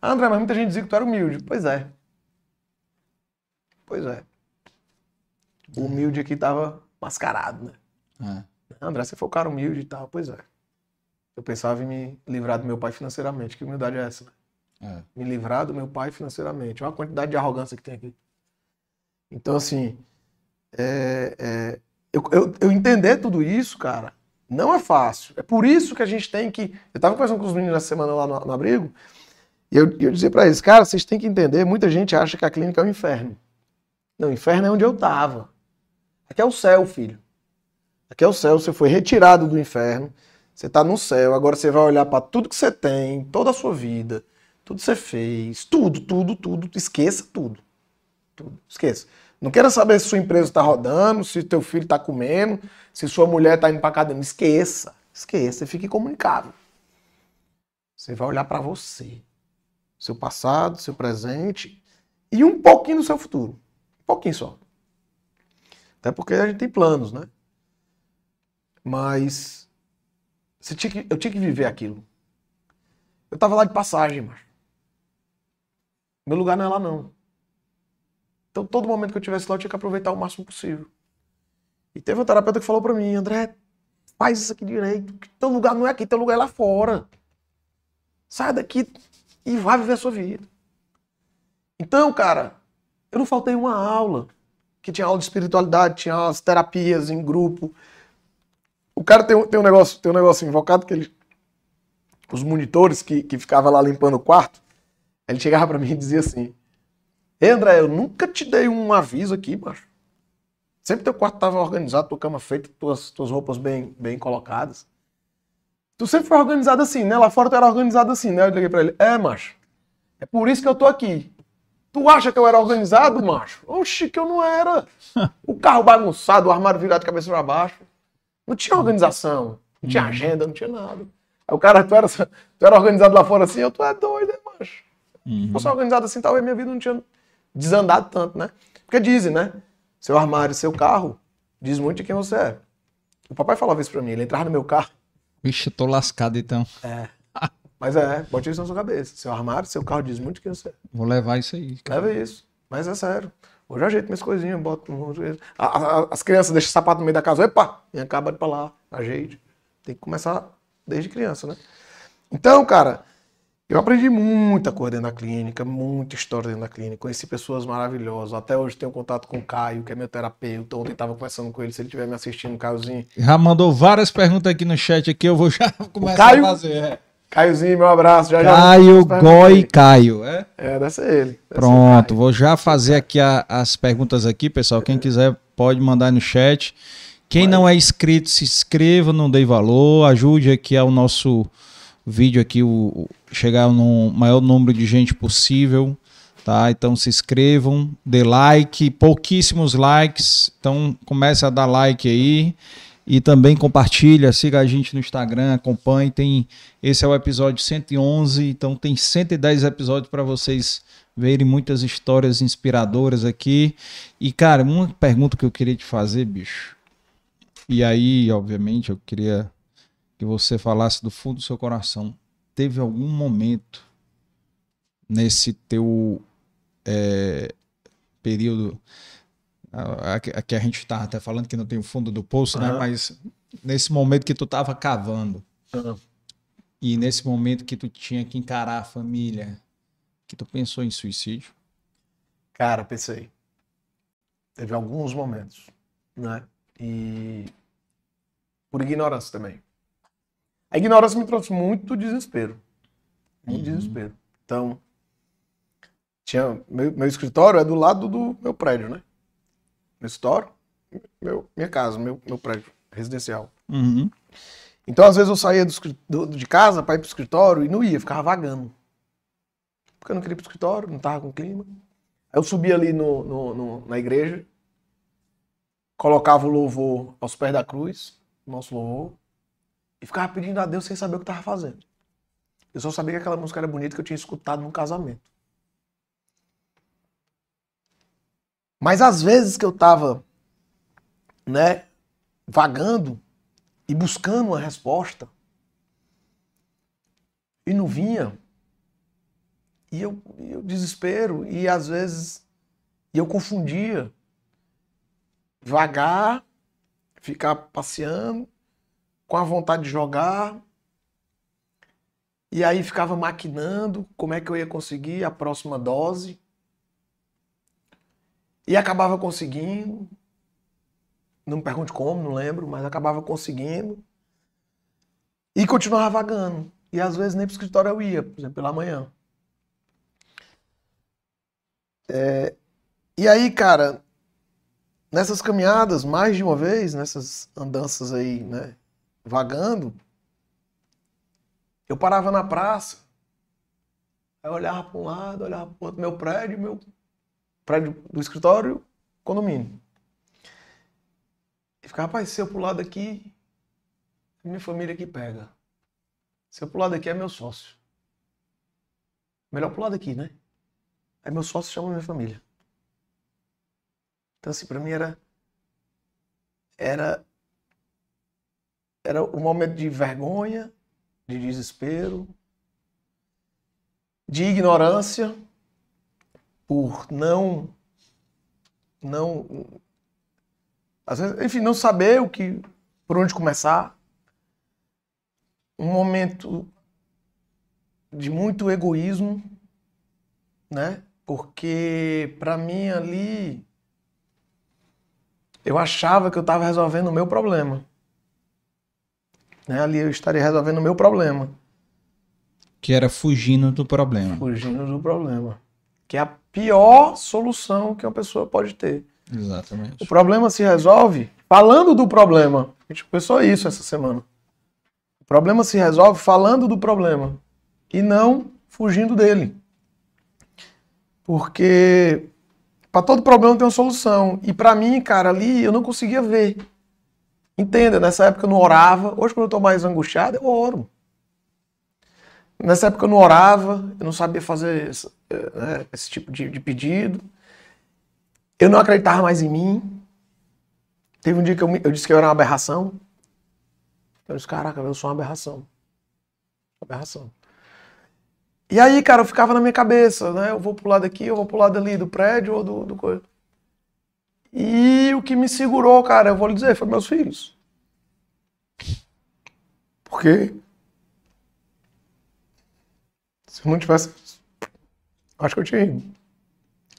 Ah, André, mas muita gente dizia que tu era humilde. Pois é. Pois é. O humilde aqui tava mascarado, né? É. André, você foi um cara humilde e tal. Pois é. Eu pensava em me livrar do meu pai financeiramente. Que humildade é essa, né? É. me livrar do meu pai financeiramente. Olha a quantidade de arrogância que tem aqui. Então, assim, é, é, eu, eu, eu entender tudo isso, cara, não é fácil. É por isso que a gente tem que. Eu tava conversando com os meninos essa semana lá no, no abrigo, e eu, eu dizia pra eles, cara, vocês têm que entender, muita gente acha que a clínica é um inferno. Não, o inferno é onde eu tava. Aqui é o céu, filho. Aqui é o céu, você foi retirado do inferno, você tá no céu, agora você vai olhar para tudo que você tem, toda a sua vida, tudo que você fez, tudo, tudo, tudo, esqueça tudo. Tudo, esqueça. Não queira saber se sua empresa está rodando, se teu filho está comendo, se sua mulher está indo para academia. Esqueça, esqueça, fique comunicável. Você vai olhar para você, seu passado, seu presente e um pouquinho do seu futuro. Um pouquinho só. Até porque a gente tem planos, né? Mas tinha que, eu tinha que viver aquilo. Eu tava lá de passagem, mano. Meu lugar não é lá, não. Então, todo momento que eu tivesse lá, eu tinha que aproveitar o máximo possível. E teve um terapeuta que falou pra mim, André, faz isso aqui direito. Teu lugar não é aqui, teu lugar é lá fora. Sai daqui e vai viver a sua vida. Então, cara, eu não faltei uma aula. Que tinha aula de espiritualidade, tinha as terapias em grupo. O cara tem, tem um negócio, tem um negócio invocado que ele. Os monitores que, que ficavam lá limpando o quarto, ele chegava para mim e dizia assim: Ei, André, eu nunca te dei um aviso aqui, macho. Sempre teu quarto estava organizado, tua cama feita, tuas, tuas roupas bem, bem colocadas. Tu sempre foi organizado assim, né? Lá fora tu era organizado assim, né? Eu liguei pra ele, é, macho. É por isso que eu tô aqui. Tu acha que eu era organizado, macho? Oxi, que eu não era. O carro bagunçado, o armário virado de cabeça para baixo. Não tinha organização, não tinha agenda, não tinha nada. Aí o cara, tu era, tu era organizado lá fora assim, eu, tu é doido, né, macho? Uhum. Se fosse organizado assim, talvez minha vida não tinha desandado tanto, né? Porque dizem, né? Seu armário, seu carro, diz muito de quem você é. O papai falava isso pra mim, ele entrava no meu carro. Vixe, eu tô lascado então. É. Mas é, bote isso na sua cabeça. Seu armário, seu carro diz muito de quem você é. Vou levar isso aí. Cara. Leva isso. Mas é sério. Hoje eu ajeito minhas coisinhas, boto. As crianças deixam sapato no meio da casa, epa, e acaba de pra lá, ajeite. Tem que começar desde criança, né? Então, cara, eu aprendi muita coisa dentro da clínica, muita história dentro da clínica. Conheci pessoas maravilhosas. Até hoje tenho contato com o Caio, que é meu terapeuta. Ontem estava conversando com ele, se ele estiver me assistindo, Caiozinho. Já mandou várias perguntas aqui no chat aqui, eu vou já começar Caio, a fazer. É. Caiozinho, meu abraço. Já, Caio já Goi Caio, é? É, deve ser ele. Deve Pronto, ser vou já fazer aqui a, as perguntas aqui, pessoal. Quem quiser pode mandar no chat. Quem Vai. não é inscrito, se inscreva, não dê valor, ajude aqui ao nosso vídeo aqui o, chegar no maior número de gente possível, tá? Então se inscrevam, dê like, pouquíssimos likes, então comece a dar like aí e também compartilha, siga a gente no Instagram, acompanhe, tem esse é o episódio 111, então tem 110 episódios para vocês verem muitas histórias inspiradoras aqui. E cara, uma pergunta que eu queria te fazer, bicho. E aí, obviamente, eu queria que você falasse do fundo do seu coração. Teve algum momento nesse teu é, período Aqui a gente tá até falando que não tem o fundo do poço, uhum. né? Mas nesse momento que tu tava cavando uhum. e nesse momento que tu tinha que encarar a família, que tu pensou em suicídio? Cara, pensei. Teve alguns momentos, né? E por ignorância também. A ignorância me trouxe muito desespero. Muito uhum. desespero. Então, tinha meu, meu escritório é do lado do meu prédio, né? meu escritório, meu, minha casa, meu, meu prédio residencial. Uhum. Então, às vezes, eu saía do, do, de casa para ir pro escritório e não ia, ficava vagando. Porque eu não queria ir pro escritório, não tava com clima. Aí eu subia ali no, no, no, na igreja, colocava o louvor aos pés da cruz, nosso louvor, e ficava pedindo a Deus sem saber o que tava fazendo. Eu só sabia que aquela música era bonita que eu tinha escutado num casamento. Mas às vezes que eu estava, né, vagando e buscando uma resposta e não vinha, e eu, eu desespero e às vezes eu confundia vagar, ficar passeando com a vontade de jogar e aí ficava maquinando como é que eu ia conseguir a próxima dose e acabava conseguindo. Não me pergunte como, não lembro, mas acabava conseguindo. E continuava vagando. E às vezes nem para o escritório eu ia, por exemplo, pela manhã. É, e aí, cara, nessas caminhadas, mais de uma vez, nessas andanças aí, né, vagando, eu parava na praça, aí eu olhava para um lado, olhava para o outro, meu prédio, meu prédio do escritório, condomínio. E ficava, rapaz, se eu pular daqui, minha família aqui pega. Se eu pular daqui é meu sócio. Melhor pular daqui, né? Aí meu sócio chama minha família. Então assim, pra mim era era era um momento de vergonha, de desespero, de ignorância, por não não às vezes, enfim, não saber o que por onde começar. Um momento de muito egoísmo, né? Porque para mim ali eu achava que eu estava resolvendo o meu problema. Né? Ali eu estaria resolvendo o meu problema. Que era fugindo do problema. Fugindo do problema. Que é a pior solução que uma pessoa pode ter. Exatamente. O problema se resolve falando do problema. A gente pensou isso essa semana. O problema se resolve falando do problema e não fugindo dele. Porque para todo problema tem uma solução. E para mim, cara, ali eu não conseguia ver. Entenda, nessa época eu não orava. Hoje, quando eu tô mais angustiado, eu oro. Nessa época eu não orava, eu não sabia fazer esse, né, esse tipo de, de, pedido. Eu não acreditava mais em mim. Teve um dia que eu, eu disse que eu era uma aberração. Eu disse, caraca, eu sou uma aberração. Aberração. E aí, cara, eu ficava na minha cabeça, né? Eu vou pro lado aqui, eu vou pro lado ali do prédio ou do, do coisa. E o que me segurou, cara, eu vou lhe dizer, foi meus filhos. Por quê? Se eu não tivesse. Acho que eu tinha ido.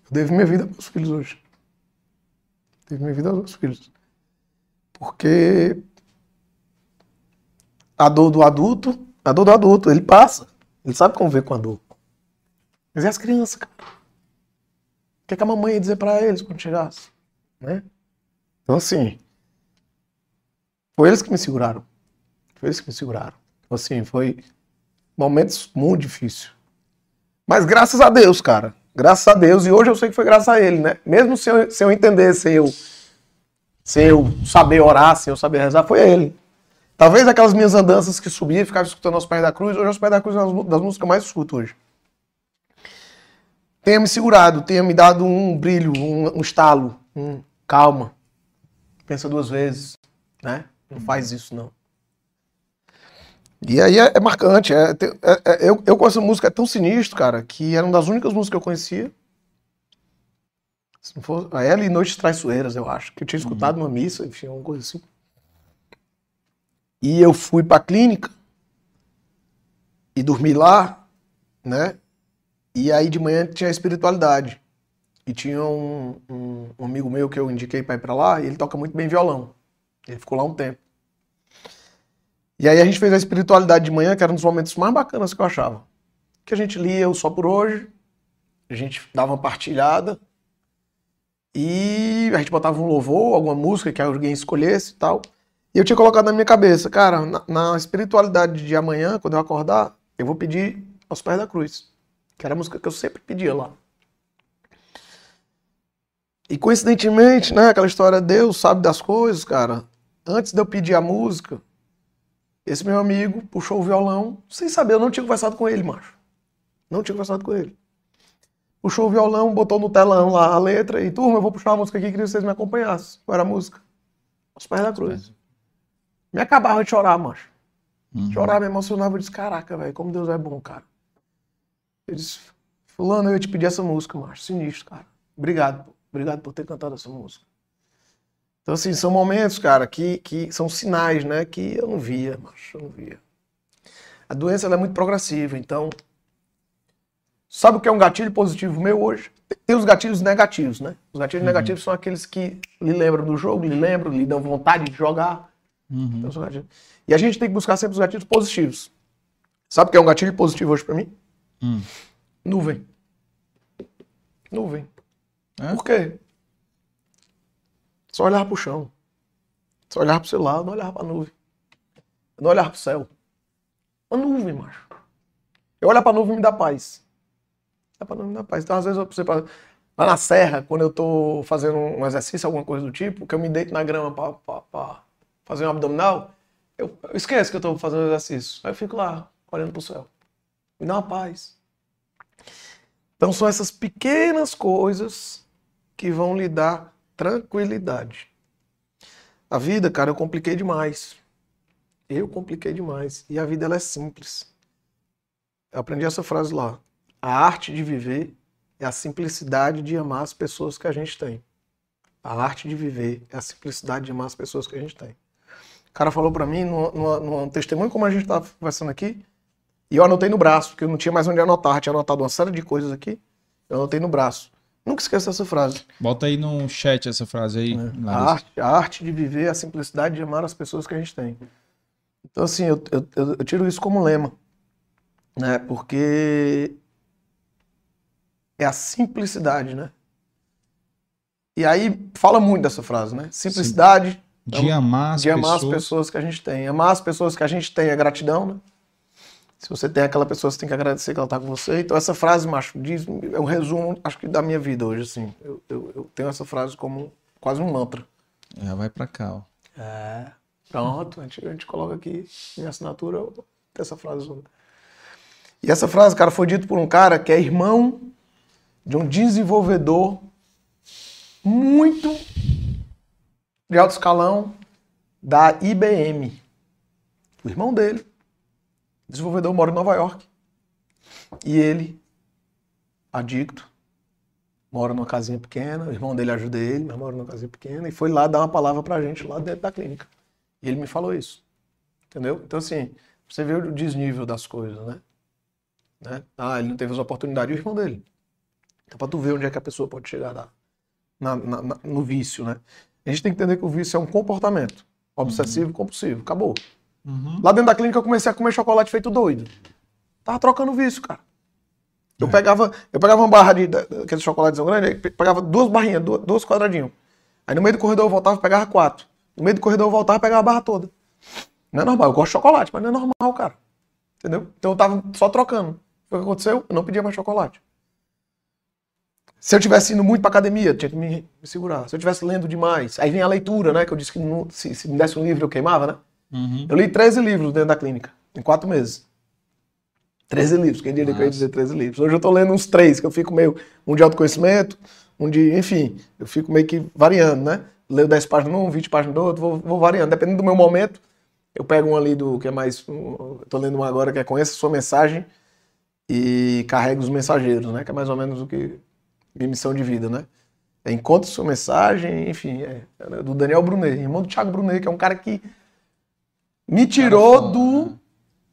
Eu devo minha vida aos meus filhos hoje. Devo minha vida aos meus filhos. Porque a dor do adulto, a dor do adulto, ele passa. Ele sabe conviver com a dor. Mas e as crianças, cara? O que, é que a mamãe ia dizer para eles quando chegasse? Né? Então, assim, foi eles que me seguraram. Foi eles que me seguraram. Então, assim, foi momentos muito difíceis. Mas graças a Deus, cara. Graças a Deus. E hoje eu sei que foi graças a ele, né? Mesmo sem eu, sem eu entender, sem eu, sem eu saber orar, sem eu saber rezar, foi ele. Talvez aquelas minhas andanças que subia e ficava escutando aos pés da cruz, hoje aos pés da cruz é uma das músicas mais escuto hoje. Tenha me segurado, tenha me dado um brilho, um, um estalo, um calma. Pensa duas vezes, né? Não faz isso, não. E aí é, é marcante. É, é, é, eu, eu com essa música é tão sinistro, cara, que era uma das únicas músicas que eu conhecia. Se não for, aí é ali Noites Traiçoeiras, eu acho. Que eu tinha escutado uhum. numa missa, enfim, alguma coisa assim. E eu fui pra clínica e dormi lá, né? E aí de manhã tinha a espiritualidade. E tinha um, um, um amigo meu que eu indiquei pra ir pra lá, e ele toca muito bem violão. Ele ficou lá um tempo. E aí a gente fez a espiritualidade de manhã, que era um dos momentos mais bacanas que eu achava. Que a gente lia o Só por Hoje, a gente dava uma partilhada, e a gente botava um louvor, alguma música que alguém escolhesse e tal. E eu tinha colocado na minha cabeça, cara, na, na, espiritualidade de amanhã, quando eu acordar, eu vou pedir aos pés da cruz. Que era a música que eu sempre pedia lá. E coincidentemente, né, aquela história, Deus sabe das coisas, cara. Antes de eu pedir a música, esse meu amigo puxou o violão, sem saber, eu não tinha conversado com ele, macho. Não tinha conversado com ele. Puxou o violão, botou no telão lá a letra e, turma, eu vou puxar uma música aqui, queria que vocês me acompanhassem. Qual era a música? Aos pés da cruz. Me acabava de chorar, macho. Uhum. Chorar, me emocionava. Eu disse, caraca, velho, como Deus é bom, cara. Eu disse, fulano, eu ia te pedir essa música, macho. Sinistro, cara. Obrigado, obrigado por ter cantado essa música. Então, assim, são momentos, cara, que, que são sinais, né, que eu não via, macho, eu não via. A doença, é muito progressiva, então... Sabe o que é um gatilho positivo meu hoje? Tem os gatilhos negativos, né? Os gatilhos uhum. negativos são aqueles que lhe lembram do jogo, lhe lembram, lhe dão vontade de jogar. Uhum. Então, e a gente tem que buscar sempre os gatilhos positivos. Sabe o que é um gatilho positivo hoje para mim? Hum. Nuvem. Nuvem. É? Por quê? Só olhar para o chão. Só olhar para o celular, não olhar para a nuvem. Não olhar para o céu. Uma nuvem, macho. Eu olhar para a nuvem me dá paz. Dá para nuvem me dá paz. Então, às vezes, eu preciso lá na serra, quando eu tô fazendo um exercício, alguma coisa do tipo, que eu me deito na grama para fazer um abdominal, eu, eu esqueço que eu estou fazendo exercício. Aí eu fico lá, olhando para o céu. Me dá uma paz. Então são essas pequenas coisas que vão lhe dar tranquilidade. A vida, cara, eu compliquei demais. Eu compliquei demais. E a vida ela é simples. Eu aprendi essa frase lá. A arte de viver é a simplicidade de amar as pessoas que a gente tem. A arte de viver é a simplicidade de amar as pessoas que a gente tem. O cara falou para mim, num, num, testemunho como a gente estava conversando aqui, e eu anotei no braço, porque eu não tinha mais onde anotar. tinha anotado uma série de coisas aqui, eu anotei no braço. Nunca esqueça essa frase. Bota aí no chat essa frase aí. É. A, arte, a arte de viver é a simplicidade de amar as pessoas que a gente tem. Então, assim, eu, eu, eu tiro isso como lema. Né? Porque é a simplicidade, né? E aí fala muito dessa frase, né? Simplicidade. Sim. De amar as de amar pessoas. as pessoas que a gente tem. Amar as pessoas que a gente tem é gratidão, né? Se você tem aquela pessoa, você tem que agradecer que ela está com você. Então, essa frase, macho, diz, é um resumo, acho que, da minha vida hoje, assim. Eu, eu, eu tenho essa frase como quase um mantra. Já vai para cá, ó. É. Pronto, a gente, a gente coloca aqui minha assinatura, essa frase. E essa frase, cara, foi dita por um cara que é irmão de um desenvolvedor muito de alto escalão da IBM. O irmão dele, desenvolvedor, mora em Nova York. E ele, adicto, mora numa casinha pequena, o irmão dele ajuda ele, mas mora numa casinha pequena, e foi lá dar uma palavra pra gente lá dentro da clínica. E ele me falou isso. Entendeu? Então, assim, você vê o desnível das coisas, né? né? Ah, ele não teve as oportunidades, o irmão dele. Então, pra tu ver onde é que a pessoa pode chegar lá na, na, na, no vício, né? A gente tem que entender que o vício é um comportamento obsessivo compulsivo. Acabou. Uhum. Lá dentro da clínica eu comecei a comer chocolate feito doido. Tava trocando vício, cara. Eu, é. pegava, eu pegava uma barra de, aqueles chocolates grandes, pegava duas barrinhas, duas, quadradinhos. Aí no meio do corredor eu voltava e pegava quatro. No meio do corredor eu voltava e pegava a barra toda. Não é normal, eu gosto de chocolate, mas não é normal, cara. Entendeu? Então eu tava só trocando. O que aconteceu? Eu não pedia mais chocolate. Se eu tivesse indo muito pra academia, tinha que me, me, segurar. Se eu tivesse lendo demais, aí vem a leitura, né? Que eu disse que não, se, se, me desse um livro eu queimava, né? Uhum. Eu li 13 livros dentro da clínica, em quatro meses. 13 livros, quem diria que eu ia dizer 13 livros. Hoje eu tô lendo uns três, que eu fico meio. Um de autoconhecimento, um de. Enfim, eu fico meio que variando, né? Leio 10 páginas num, 20 páginas do outro, vou, vou variando. Dependendo do meu momento, eu pego um ali do que é mais. Um, tô lendo um agora que é Conheça Sua Mensagem e carrega os mensageiros, né? Que é mais ou menos o que minha missão de vida, né? É Encontre sua mensagem, enfim, é, é do Daniel Brunet, irmão do Thiago Brunet, que é um cara que me tirou do.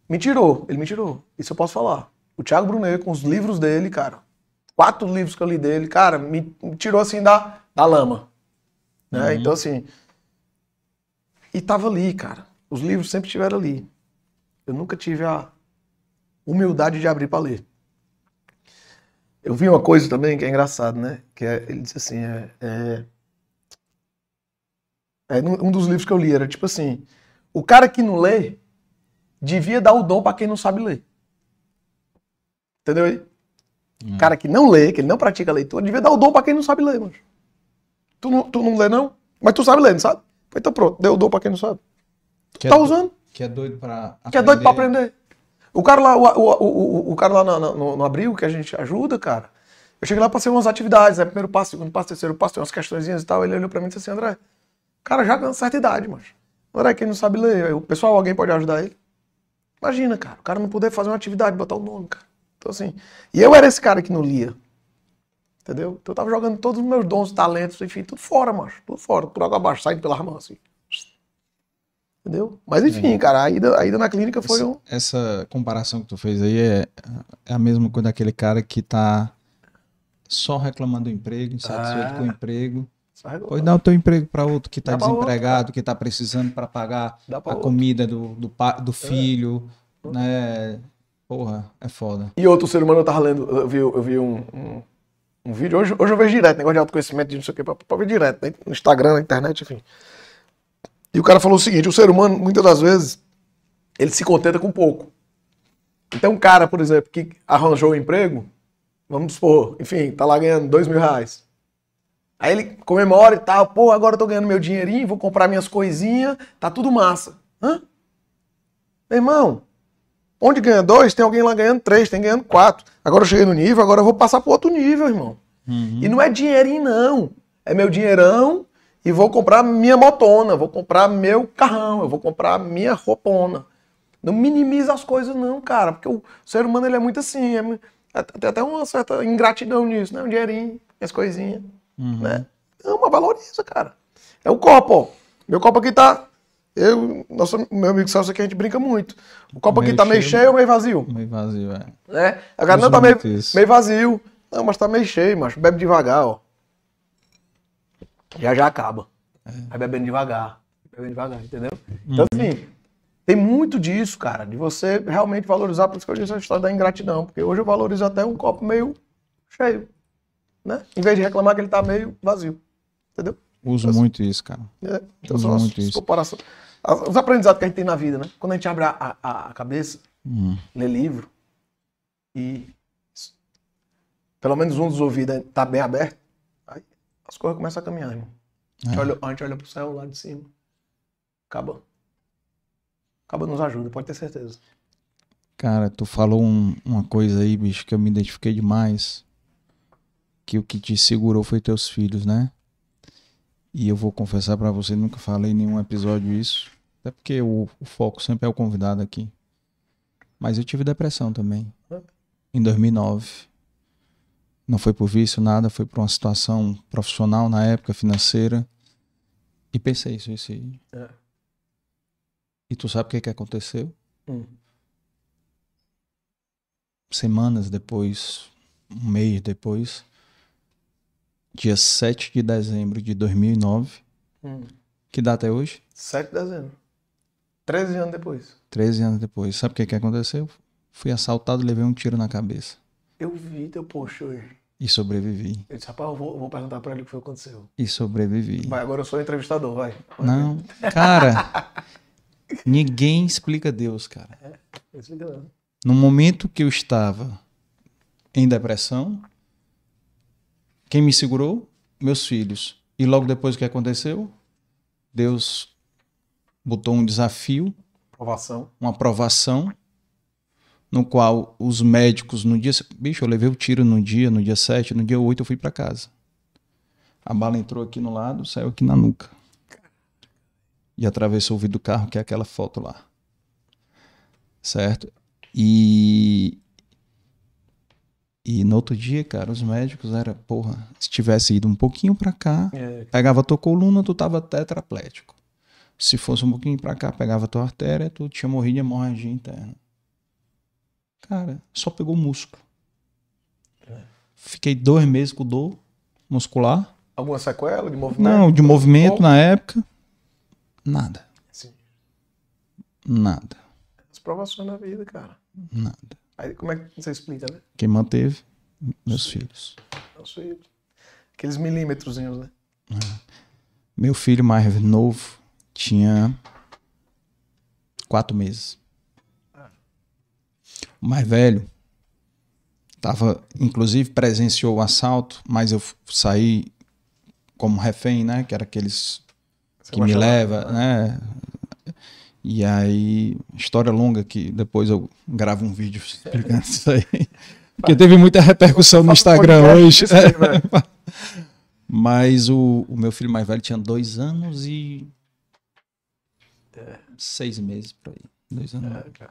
Me tirou, ele me tirou. Isso eu posso falar. O Thiago Brunet, com os livros dele, cara, quatro livros que eu li dele, cara, me, me tirou assim da, da lama. Né? Uhum. Então, assim. E tava ali, cara. Os livros sempre estiveram ali. Eu nunca tive a humildade de abrir para ler. Eu vi uma coisa também que é engraçado, né? Que é, ele disse assim, é, é, é, um dos livros que eu li era tipo assim, o cara que não lê devia dar o dom para quem não sabe ler. Entendeu aí? Hum. O cara que não lê, que ele não pratica a leitura, devia dar o dom para quem não sabe ler, mano. Tu não, tu não lê não? Mas tu sabe ler, não sabe? Então pronto, deu o dom para quem não sabe. Que tá é usando. Que é doido para Que é doido para aprender. O cara lá, o, o, o, o cara lá no, no, no, abril que a gente ajuda, cara. Eu cheguei lá, passei umas atividades, né? Primeiro passo, segundo passo, terceiro passo, tem umas questõezinhas e tal. Ele olhou pra mim e disse assim, André, cara já com certa idade, mas. André, quem não sabe ler, o pessoal, alguém pode ajudar ele? Imagina, cara, o cara não poder fazer uma atividade, botar o nome, cara. Então assim. E eu era esse cara que não lia. Entendeu? Então eu tava jogando todos os meus dons, talentos, enfim, tudo fora, macho. Tudo fora, por água abaixo, saindo pela mão, assim. Entendeu? Mas enfim, é. cara, a ida, a ida na clínica foi essa, um. Essa comparação que tu fez aí é, é a mesma coisa daquele cara que tá só reclamando do emprego, insatisfeito ah. com o emprego. Pois dá o teu emprego para outro que está desempregado, outro, que está precisando para pagar a outro. comida do, do, do é. filho, é. né? Porra, é foda. E outro ser humano eu tava lendo, eu vi, eu vi um, um, um vídeo, hoje, hoje eu vejo direto, negócio de autoconhecimento, de não sei o que, pra, ver direto, né? no Instagram, na internet, enfim. E o cara falou o seguinte: o ser humano, muitas das vezes, ele se contenta com pouco. Então, um cara, por exemplo, que arranjou um emprego, vamos supor, enfim, tá lá ganhando dois mil reais. Aí ele comemora e tal, pô, agora eu tô ganhando meu dinheirinho, vou comprar minhas coisinhas, tá tudo massa. Hã? Meu irmão, onde ganha dois, tem alguém lá ganhando três, tem ganhando quatro. Agora eu cheguei no nível, agora eu vou passar pro outro nível, irmão. Uhum. E não é dinheirinho, não. É meu dinheirão e vou comprar minha motona, vou comprar meu carrão, eu vou comprar minha roupona. Não minimiza as coisas não, cara, porque o ser humano ele é muito assim, é, É, Tem até uma certa ingratidão nisso, né? Um dinheirinho, as coisinhas, Uhum. né? Ama, valoriza, cara. É o copo, ó. Meu copo aqui tá. Eu, nosso, meu amigo Celso aqui, a gente brinca muito. O copo aqui Meio tá meio cheio. ou meio vazio? Meio vazio, é. Né? A galera Uso não tá meio, isso. meio vazio. Não, mas tá meio cheio, mas bebe devagar, ó. Já já acaba. É. Vai bebendo devagar. Bebendo devagar, entendeu? Uhum. Então, assim, tem muito disso, cara, de você realmente valorizar, por isso que eu disse a história da ingratidão. Porque hoje eu valorizo até um copo meio cheio. Né? Em vez de reclamar que ele tá meio vazio. Entendeu? Uso muito isso, cara. É, Então Uso são muito as isso. comparações. Os aprendizados que a gente tem na vida, né? Quando a gente abre a, a- a cabeça, Hum. lê livro e pelo menos um dos ouvidos tá bem aberto, aí as coisas começam a caminhar, irmão. A gente, É. olha, a gente olha pro céu lá de cima. Acaba. Acaba nos ajuda, pode ter certeza. Cara, tu falou um- uma coisa aí, bicho, que eu me identifiquei demais. Que o que te segurou foi teus filhos, né? E eu vou confessar pra você, nunca falei em nenhum episódio isso. Até porque o, o foco sempre é o convidado aqui. Mas eu tive depressão também. Em 2009. Não foi por vício, nada. Foi por uma situação profissional na época, financeira. E pensei suicídio. É. E tu sabe o que, que aconteceu? Hum. semanas depois, um mês depois, dia 7 de dezembro de 2009, Hum. que data é hoje? 7 de dezembro. 13 anos depois. 13 anos depois. Sabe o que, que aconteceu? Fui assaltado e levei um tiro na cabeça. Eu vi teu post hoje. E sobrevivi. Eu disse, rapaz, eu vou, vou perguntar pra ele o que foi que aconteceu. E sobrevivi. Vai, agora eu sou entrevistador, vai. Não, cara, ninguém explica Deus, cara. Explica não. No momento que eu estava em depressão, quem me segurou? Meus filhos. E logo depois o que aconteceu? Deus botou um desafio, Aprovação. uma aprovação, no qual os médicos, no dia. Bicho, eu levei o tiro no dia, no dia 7, no dia 8 eu fui para casa. A bala entrou aqui no lado, saiu aqui na nuca. E atravessou o vidro do carro, que é aquela foto lá. Certo? E. E no outro dia, cara, os médicos era, porra, se tivesse ido um pouquinho para cá, É, pegava tua coluna, tu tava tetraplético. Se fosse um pouquinho pra cá, pegava tua artéria, tu tinha morrido de hemorragia interna. Cara, só pegou músculo. Fiquei dois meses com dor muscular. alguma sequela de movimento? Não, de movimento na época. Nada. Sim. Nada. As provações na vida, cara. Nada. Aí como é que você explica, né? Quem manteve? Meus filhos. Não sei. Aqueles milímetrozinhos, né? Meu filho mais novo tinha quatro meses. O mais velho tava, inclusive, presenciou o assalto, mas eu saí como refém, né? Que era aqueles Você que me leva, né? E aí, história longa que depois eu gravo um vídeo explicando isso aí. Porque teve muita repercussão no Instagram hoje. velho. Mas o, o meu filho mais velho tinha dois anos e. Seis meses por aí. Dois anos. É.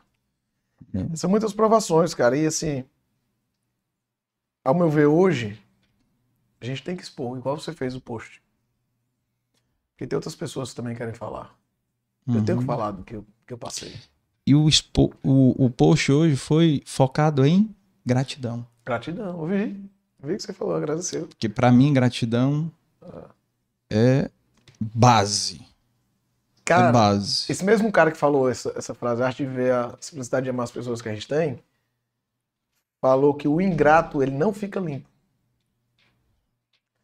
É. São muitas provações, cara. E assim, ao meu ver hoje, a gente tem que expor, igual você fez o post. Porque tem outras pessoas que também querem falar. Eu tenho que Uhum. falar do que eu, que eu passei. E o, expo- o, o post hoje foi focado em gratidão. Gratidão, eu vi. Eu vi que você falou, agradeceu. Porque pra mim, gratidão é base. é Cara, base. esse mesmo cara que falou essa, essa frase, a arte de ver a simplicidade de amar as pessoas que a gente tem, falou que o ingrato, ele não fica limpo.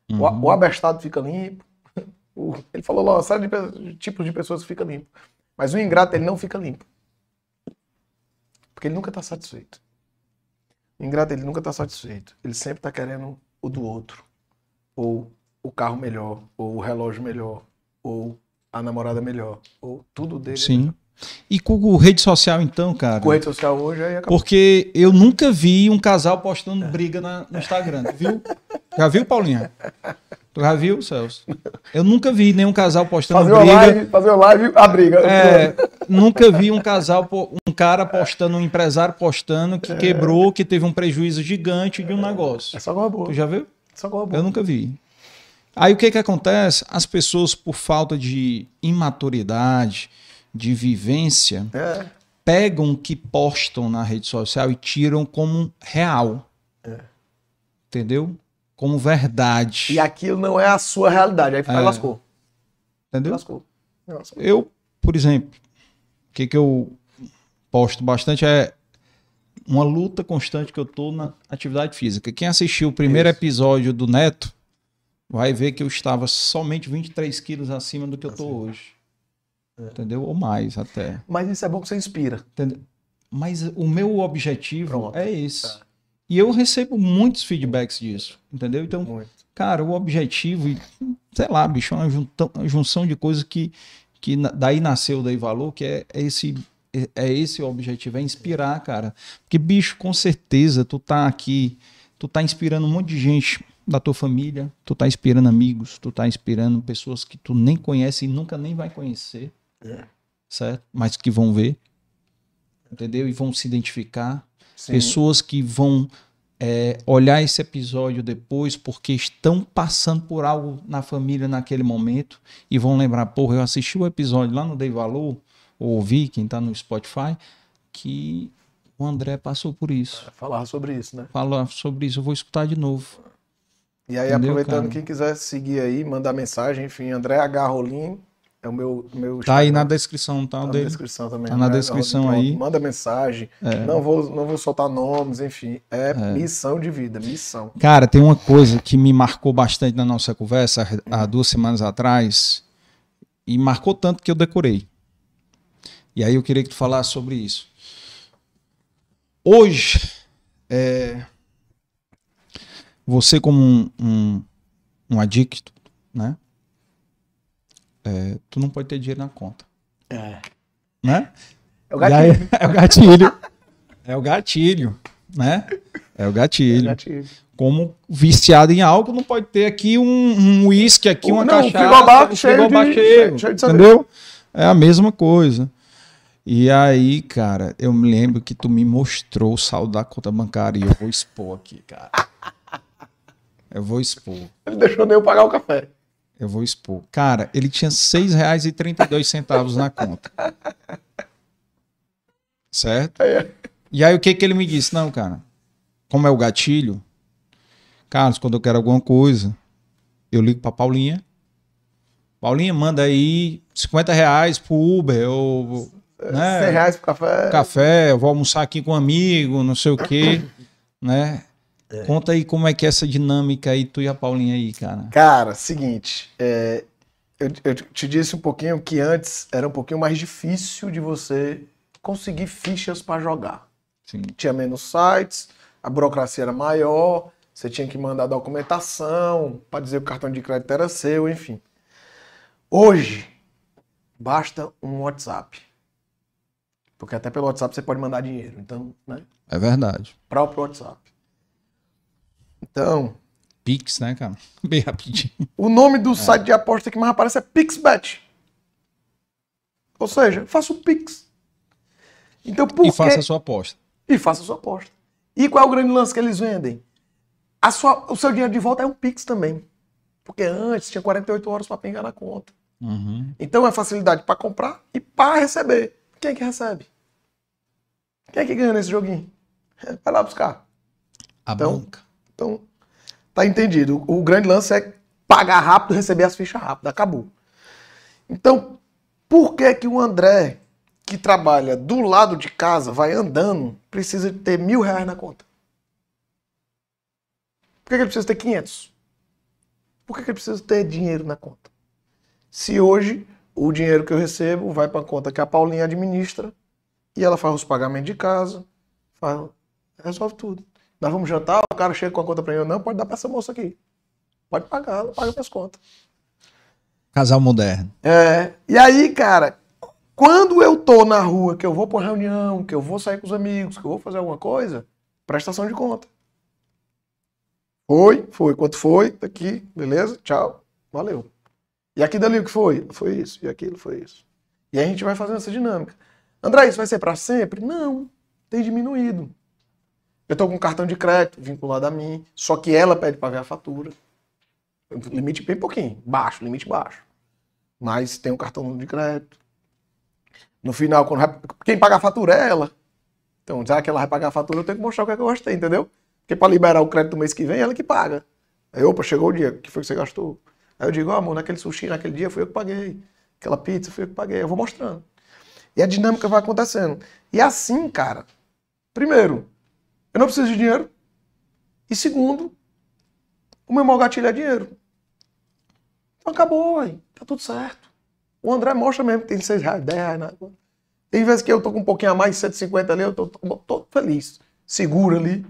O, Uhum. o abestado fica limpo. O- ele falou lá, uma série de, tipos de pessoas que fica limpo. Mas o ingrato, ele não fica limpo. Porque ele nunca está satisfeito. O ingrato, ele nunca está satisfeito. Ele sempre está querendo o do outro. Ou o carro melhor, ou o relógio melhor, ou a namorada melhor, ou tudo dele. é Sim. E com o rede social, então, cara? Com rede social hoje, aí acabou. Porque eu nunca vi um casal postando briga na- no Instagram, viu? Já viu, Paulinha? Tu já viu, Celso? Eu nunca vi nenhum casal postando Fazer uma briga. live, fazer uma live, a briga. É, nunca vi um casal, um cara postando, um empresário postando que quebrou, que teve um prejuízo gigante de um negócio. É só coisa boa. Tu já viu? Só coisa boa. Eu nunca vi. Aí o que que acontece? As pessoas, por falta de imaturidade, de vivência, É. pegam o que postam na rede social e tiram como real. É. Entendeu? Como verdade. E aquilo não é a sua realidade. Aí É. lascou. Entendeu? Lascou. Lascou. Eu, por exemplo, o que, que eu posto bastante é uma luta constante que eu tô na atividade física. Quem assistiu o primeiro Isso. episódio do Neto vai ver que eu estava somente 23 quilos acima do que eu tô Assim. hoje. É. Entendeu? Ou mais até. Mas isso é bom que você inspira. Entendeu? Mas o meu objetivo Pronto. é esse. Tá. E eu recebo muitos feedbacks disso. Entendeu? Então, Muito. Cara, o objetivo, sei lá, bicho, é uma, uma junção de coisas que, que daí nasceu daí valor, que é, é esse é, é esse o objetivo, é inspirar, cara. Porque, bicho, com certeza, tu tá aqui, tu tá inspirando um monte de gente da tua família, tu tá inspirando amigos, tu tá inspirando pessoas que tu nem conhece e nunca nem vai conhecer, É. certo? Mas que vão ver, entendeu? E vão se identificar Sim. pessoas que vão é, olhar esse episódio depois porque estão passando por algo na família naquele momento e vão lembrar, porra, eu assisti o episódio lá no Dei Valor, ou ouvi, quem tá no Spotify, que o André passou por isso. Falar sobre isso, né? Fala sobre isso, eu vou escutar de novo. E aí, Entendeu, aproveitando, cara? quem quiser seguir aí, mandar mensagem, enfim, André H. Rolim é o meu, meu Tá aí na descrição, tá? Tá o na dele. descrição também. Tá na André descrição aí. Manda mensagem. É. Não, vou, não vou soltar nomes, enfim. É, missão de vida, missão. Cara, tem uma coisa que me marcou bastante na nossa conversa há duas semanas atrás, e marcou tanto que eu decorei. E aí eu queria que tu falasse sobre isso. Hoje, é, você como um, um, um adicto, né? É, tu não pode ter dinheiro na conta, É. né? É o E aí- gatilho. é o gatilho. É o gatilho, né? É o É o gatilho gatilho. como viciado em álcool, não pode ter aqui um um uísque, aqui uma Não, um cachaça, frigobar um cheio de- cheio, cheio- de entendeu? É a mesma coisa. E aí, cara, eu me lembro que tu me mostrou o saldo da conta bancária e eu vou expor aqui, cara. Eu vou expor. Ele deixou nem eu pagar o café. Eu vou expor. Cara, ele tinha R$ 6,32 na conta. Certo? Aí, é. E aí o que que ele me disse? Não, cara, como é o gatilho, Carlos, quando eu quero alguma coisa, eu ligo pra Paulinha. Paulinha, manda aí 50 reais pro Uber, ou 100 né, reais pro café. café, eu vou almoçar aqui com um amigo, não sei o quê, né? Conta aí como é que é essa dinâmica aí, tu e a Paulinha aí, cara. Cara, seguinte, é, eu, eu te disse um pouquinho que antes era um pouquinho mais difícil de você conseguir fichas para jogar. Sim. Tinha menos sites, a burocracia era maior, você tinha que mandar documentação para dizer que o cartão de crédito era seu, enfim. Hoje, basta um WhatsApp. Porque até pelo WhatsApp você pode mandar dinheiro. Então, né? É verdade. Próprio WhatsApp. Então, Pix, né, cara? Bem rapidinho. O nome do site de aposta que mais aparece é PixBet. Ou seja, faça o Pix. Então, por E faça a sua aposta. E faça a sua aposta. E qual é o grande lance que eles vendem? A sua- o seu dinheiro de volta é um Pix também. Porque antes tinha 48 horas para pingar na conta. Uhum. Então é facilidade para comprar e para receber. Quem é que recebe? Quem é que ganha nesse joguinho? Vai lá buscar. A Então- banca. Então, tá entendido. O, grande lance é pagar rápido, receber as fichas rápido. Acabou. Então, por que que o André, que trabalha do lado de casa, vai andando, precisa ter mil reais na conta? Por que, que ele precisa ter 500? Por que, que ele precisa ter dinheiro na conta? Se hoje o dinheiro que eu recebo vai para a conta que a Paulinha administra e ela faz os pagamentos de casa, faz, resolve tudo. Nós vamos jantar, o cara chega com a conta para mim, não, pode dar para essa moça aqui. Pode pagar, ela paga minhas contas. Casal moderno. É, e aí, cara, quando eu tô na rua, que eu vou pra uma reunião, que eu vou sair com os amigos, que eu vou fazer alguma coisa, prestação de conta. Foi, foi. Quanto foi? Daqui, beleza? Tchau. Valeu. E aqui dali o que foi? Foi isso. E aquilo foi isso. E aí a gente vai fazendo essa dinâmica. André, isso vai ser para sempre? Não, tem diminuído. Eu estou com um cartão de crédito vinculado a mim, só que ela pede para ver a fatura. Limite bem pouquinho, baixo, limite baixo. Mas tem um cartão de crédito. No final, quando quem paga a fatura é ela. Então, já que ela vai pagar a fatura, eu tenho que mostrar o que, é que eu gostei, entendeu? Porque para liberar o crédito do mês que vem, é ela que paga. Aí, opa, chegou o dia, o que foi que você gastou? Aí eu digo, oh, amor, naquele sushi, naquele dia, foi eu que paguei. Aquela pizza, foi eu que paguei. Eu vou mostrando. E a dinâmica vai acontecendo. E assim, cara, primeiro, eu não preciso de dinheiro. E segundo, o meu maior gatilho é dinheiro. Então acabou, aí. tá tudo certo. O André mostra mesmo que tem 6 reais, 10 reais na Tem vezes que eu tô com um pouquinho a mais, 150 ali, eu tô, tô, tô feliz. Seguro ali.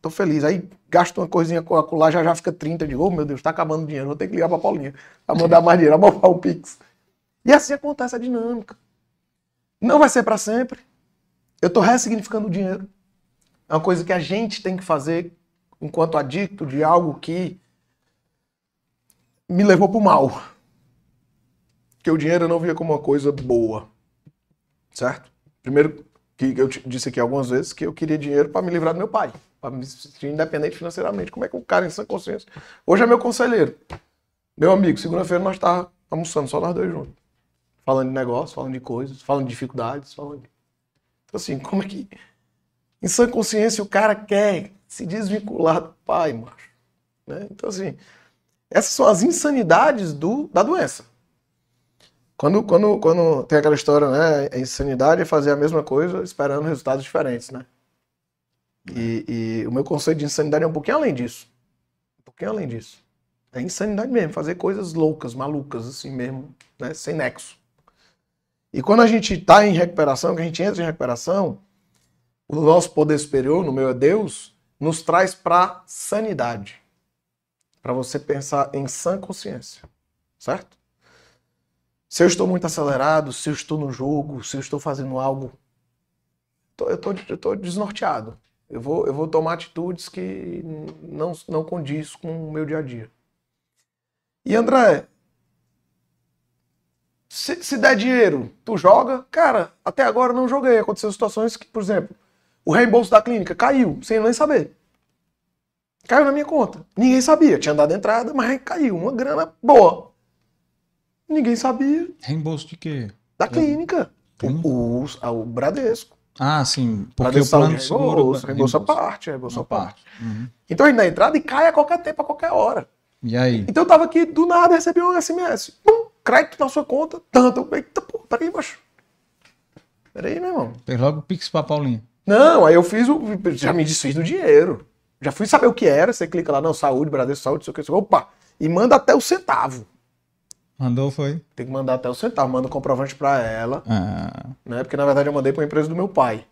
Tô feliz. Aí gasto uma coisinha com a já já fica 30. de oh meu Deus, tá acabando o dinheiro. Vou ter que ligar pra Paulinha pra mandar mais dinheiro, montar o Pix. E assim acontece a dinâmica. Não vai ser para sempre. Eu tô ressignificando o dinheiro. É uma coisa que a gente tem que fazer enquanto adicto de algo que me levou pro mal. Que o dinheiro eu não via como uma coisa boa. Certo? Primeiro, que eu disse aqui algumas vezes que eu queria dinheiro para me livrar do meu pai, para me sentir independente financeiramente. Como é que um cara em sã consciência. Hoje é meu conselheiro. Meu amigo, segunda-feira nós tá almoçando só nós dois juntos. Falando de negócio, falando de coisas, falando de dificuldades, falando. Então, assim, como é que. Em sã consciência o cara quer se desvincular do pai, macho. Né? Então, assim, essas são as insanidades do, da doença. Quando, quando, quando tem aquela história, né? A insanidade é fazer a mesma coisa esperando resultados diferentes, né? E, e, o meu conceito de insanidade é um pouquinho além disso. Um pouquinho além disso. É insanidade mesmo, fazer coisas loucas, malucas, assim mesmo, né? Sem nexo. E quando a gente está em recuperação, que a gente entra em recuperação, o nosso poder superior, no meu é Deus, nos traz para sanidade. Para você pensar em sã consciência. Certo? Se eu estou muito acelerado, se eu estou no jogo, se eu estou fazendo algo, eu estou, desnorteado. Eu vou, eu vou tomar atitudes que não, não condiz com o meu dia a dia. E André, se, se der dinheiro, tu joga? Cara, até agora não joguei. Aconteceu situações que, por exemplo, o reembolso da clínica caiu, sem nem saber. Caiu na minha conta. Ninguém sabia. Tinha dado entrada, mas caiu. Uma grana boa. Ninguém sabia. Reembolso de quê? Da clínica. O, o, o, Bradesco. Ah, sim. Porque o plano de seguro... Reembolso, reembolso a parte. Reembolso a parte. Uhum. Então a entrada e cai a qualquer tempo, a qualquer hora. E aí? Então eu tava aqui, do nada, recebi um SMS. Pum, crédito na sua conta, tanto. Eita, pô, peraí, macho. Peraí, meu irmão. Fez logo o Pix pra Paulinho. Não, aí eu fiz o. Já me desfiz do dinheiro. Já fui saber o que era. Você clica lá, não, saúde, Bradesco, saúde, sei o que. Opa! E manda até o centavo. Mandou, foi? Tem que mandar até o centavo. Manda o comprovante pra ela. Ah. Né? Porque na verdade eu mandei pra empresa do meu pai.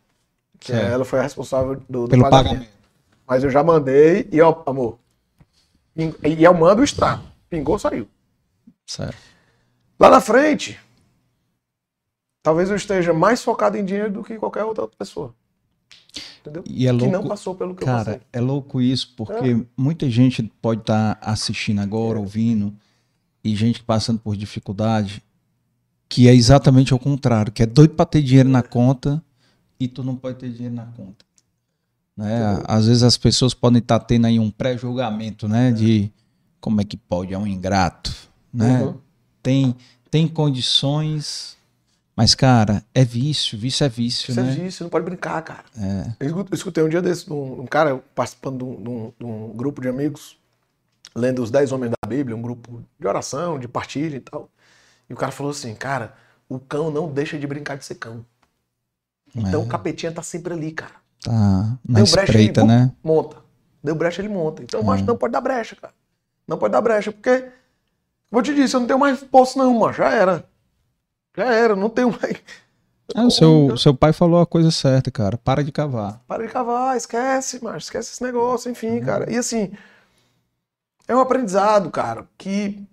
Que certo. ela foi a responsável do, do Pelo pagamento. pagamento. Mas eu já mandei e, ó, amor. E eu mando o extrato. Pingou, saiu. Certo. Lá na frente, talvez eu esteja mais focado em dinheiro do que qualquer outra pessoa. Entendeu? E é louco, que não passou pelo que cara, eu passei. é louco isso, porque é. muita gente pode estar tá assistindo agora, é. ouvindo, e gente passando por dificuldade, que é exatamente ao contrário, que é doido para ter dinheiro na conta e tu não pode ter dinheiro na conta. Né? Às vezes as pessoas podem estar tá tendo aí um pré-julgamento, né? É. De como é que pode, é um ingrato, né? Uhum. Tem, tem condições mas, cara, é vício, vício é vício, Isso é né? é vício, não pode brincar, cara. É. Eu escutei um dia desse, um, um cara participando de um, de, um, grupo de amigos, lendo os Dez Homens da Bíblia, um grupo de oração, de partilha e tal. E o cara falou assim, cara, o cão não deixa de brincar de ser cão. Então é. o capetinha tá sempre ali, cara. Tá na Deu espreita, brecha, ele, né? Monta. Deu brecha, ele monta. Então o macho é. não pode dar brecha, cara. Não pode dar brecha, porque, vou te dizer, eu não tenho mais poço não, mano. Já era. Já era, não tem mais. É, o seu, seu pai falou a coisa certa, cara. Para de cavar. Para de cavar, esquece, mas esquece esse negócio, enfim, uhum. cara. E assim, é um aprendizado, cara, que.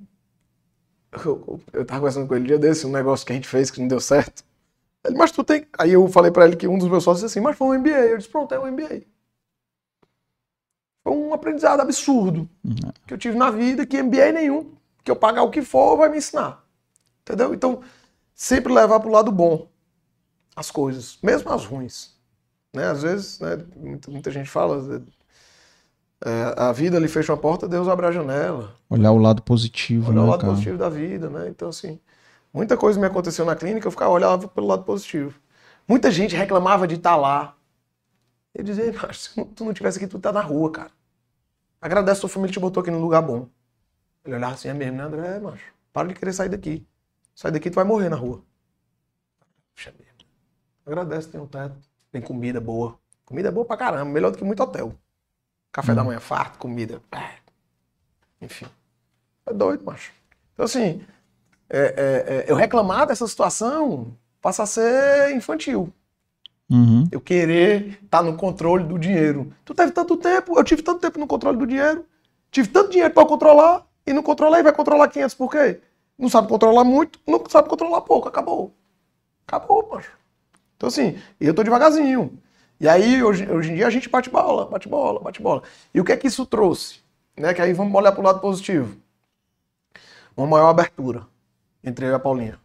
Eu, eu tava conversando com ele um dia desse, um negócio que a gente fez que não deu certo. Ele, mas tu tem. Aí eu falei para ele que um dos meus sócios disse assim, mas foi um MBA. Eu disse, pronto, é um MBA. Foi Foi um aprendizado absurdo que eu tive na vida, que MBA nenhum, que eu pagar o que for, vai me ensinar. Entendeu? Então, sempre levar para o lado bom as coisas, mesmo as ruins. Né? Às vezes, né, muita, muita gente fala, é, a vida ali fecha uma porta, Deus abre a janela. Olhar o lado positivo, Olhar né, o lado cara? positivo da vida, né? Então, assim, muita coisa me aconteceu na clínica, eu ficava olhava pelo lado positivo. Muita gente reclamava de estar lá. Eu dizia, mas se tu não tivesse aqui, tu tá na rua, cara. Agradece a tua família que te botou aqui no lugar bom. Ele olhava assim, é mesmo, né, André? É, macho, para de querer sair daqui. Sai daqui, tu vai morrer na rua. Puxa mesmo. Agradece, tem um teto, tem comida boa. Comida boa pra caramba, melhor do que muito hotel. Café da manhã farto, comida. Enfim. É doido, macho. Então, assim, é, é, é, eu reclamar dessa situação passa a ser infantil. Uhum. Eu querer estar no controle do dinheiro. Tu teve tanto tempo, eu tive tanto tempo no controle do dinheiro. Tive tanto dinheiro para controlar e não controlei, vai controlar 500 por quê? Não sabe controlar muito, não sabe controlar pouco, acabou. Acabou, macho. Então assim, eu tô devagarzinho. E aí, hoje, hoje em dia, a gente bate bola, bate bola, bate bola. E o que é que isso trouxe? Né? Que aí vamos olhar pro lado positivo. Uma maior abertura entre eu e a Paulinha.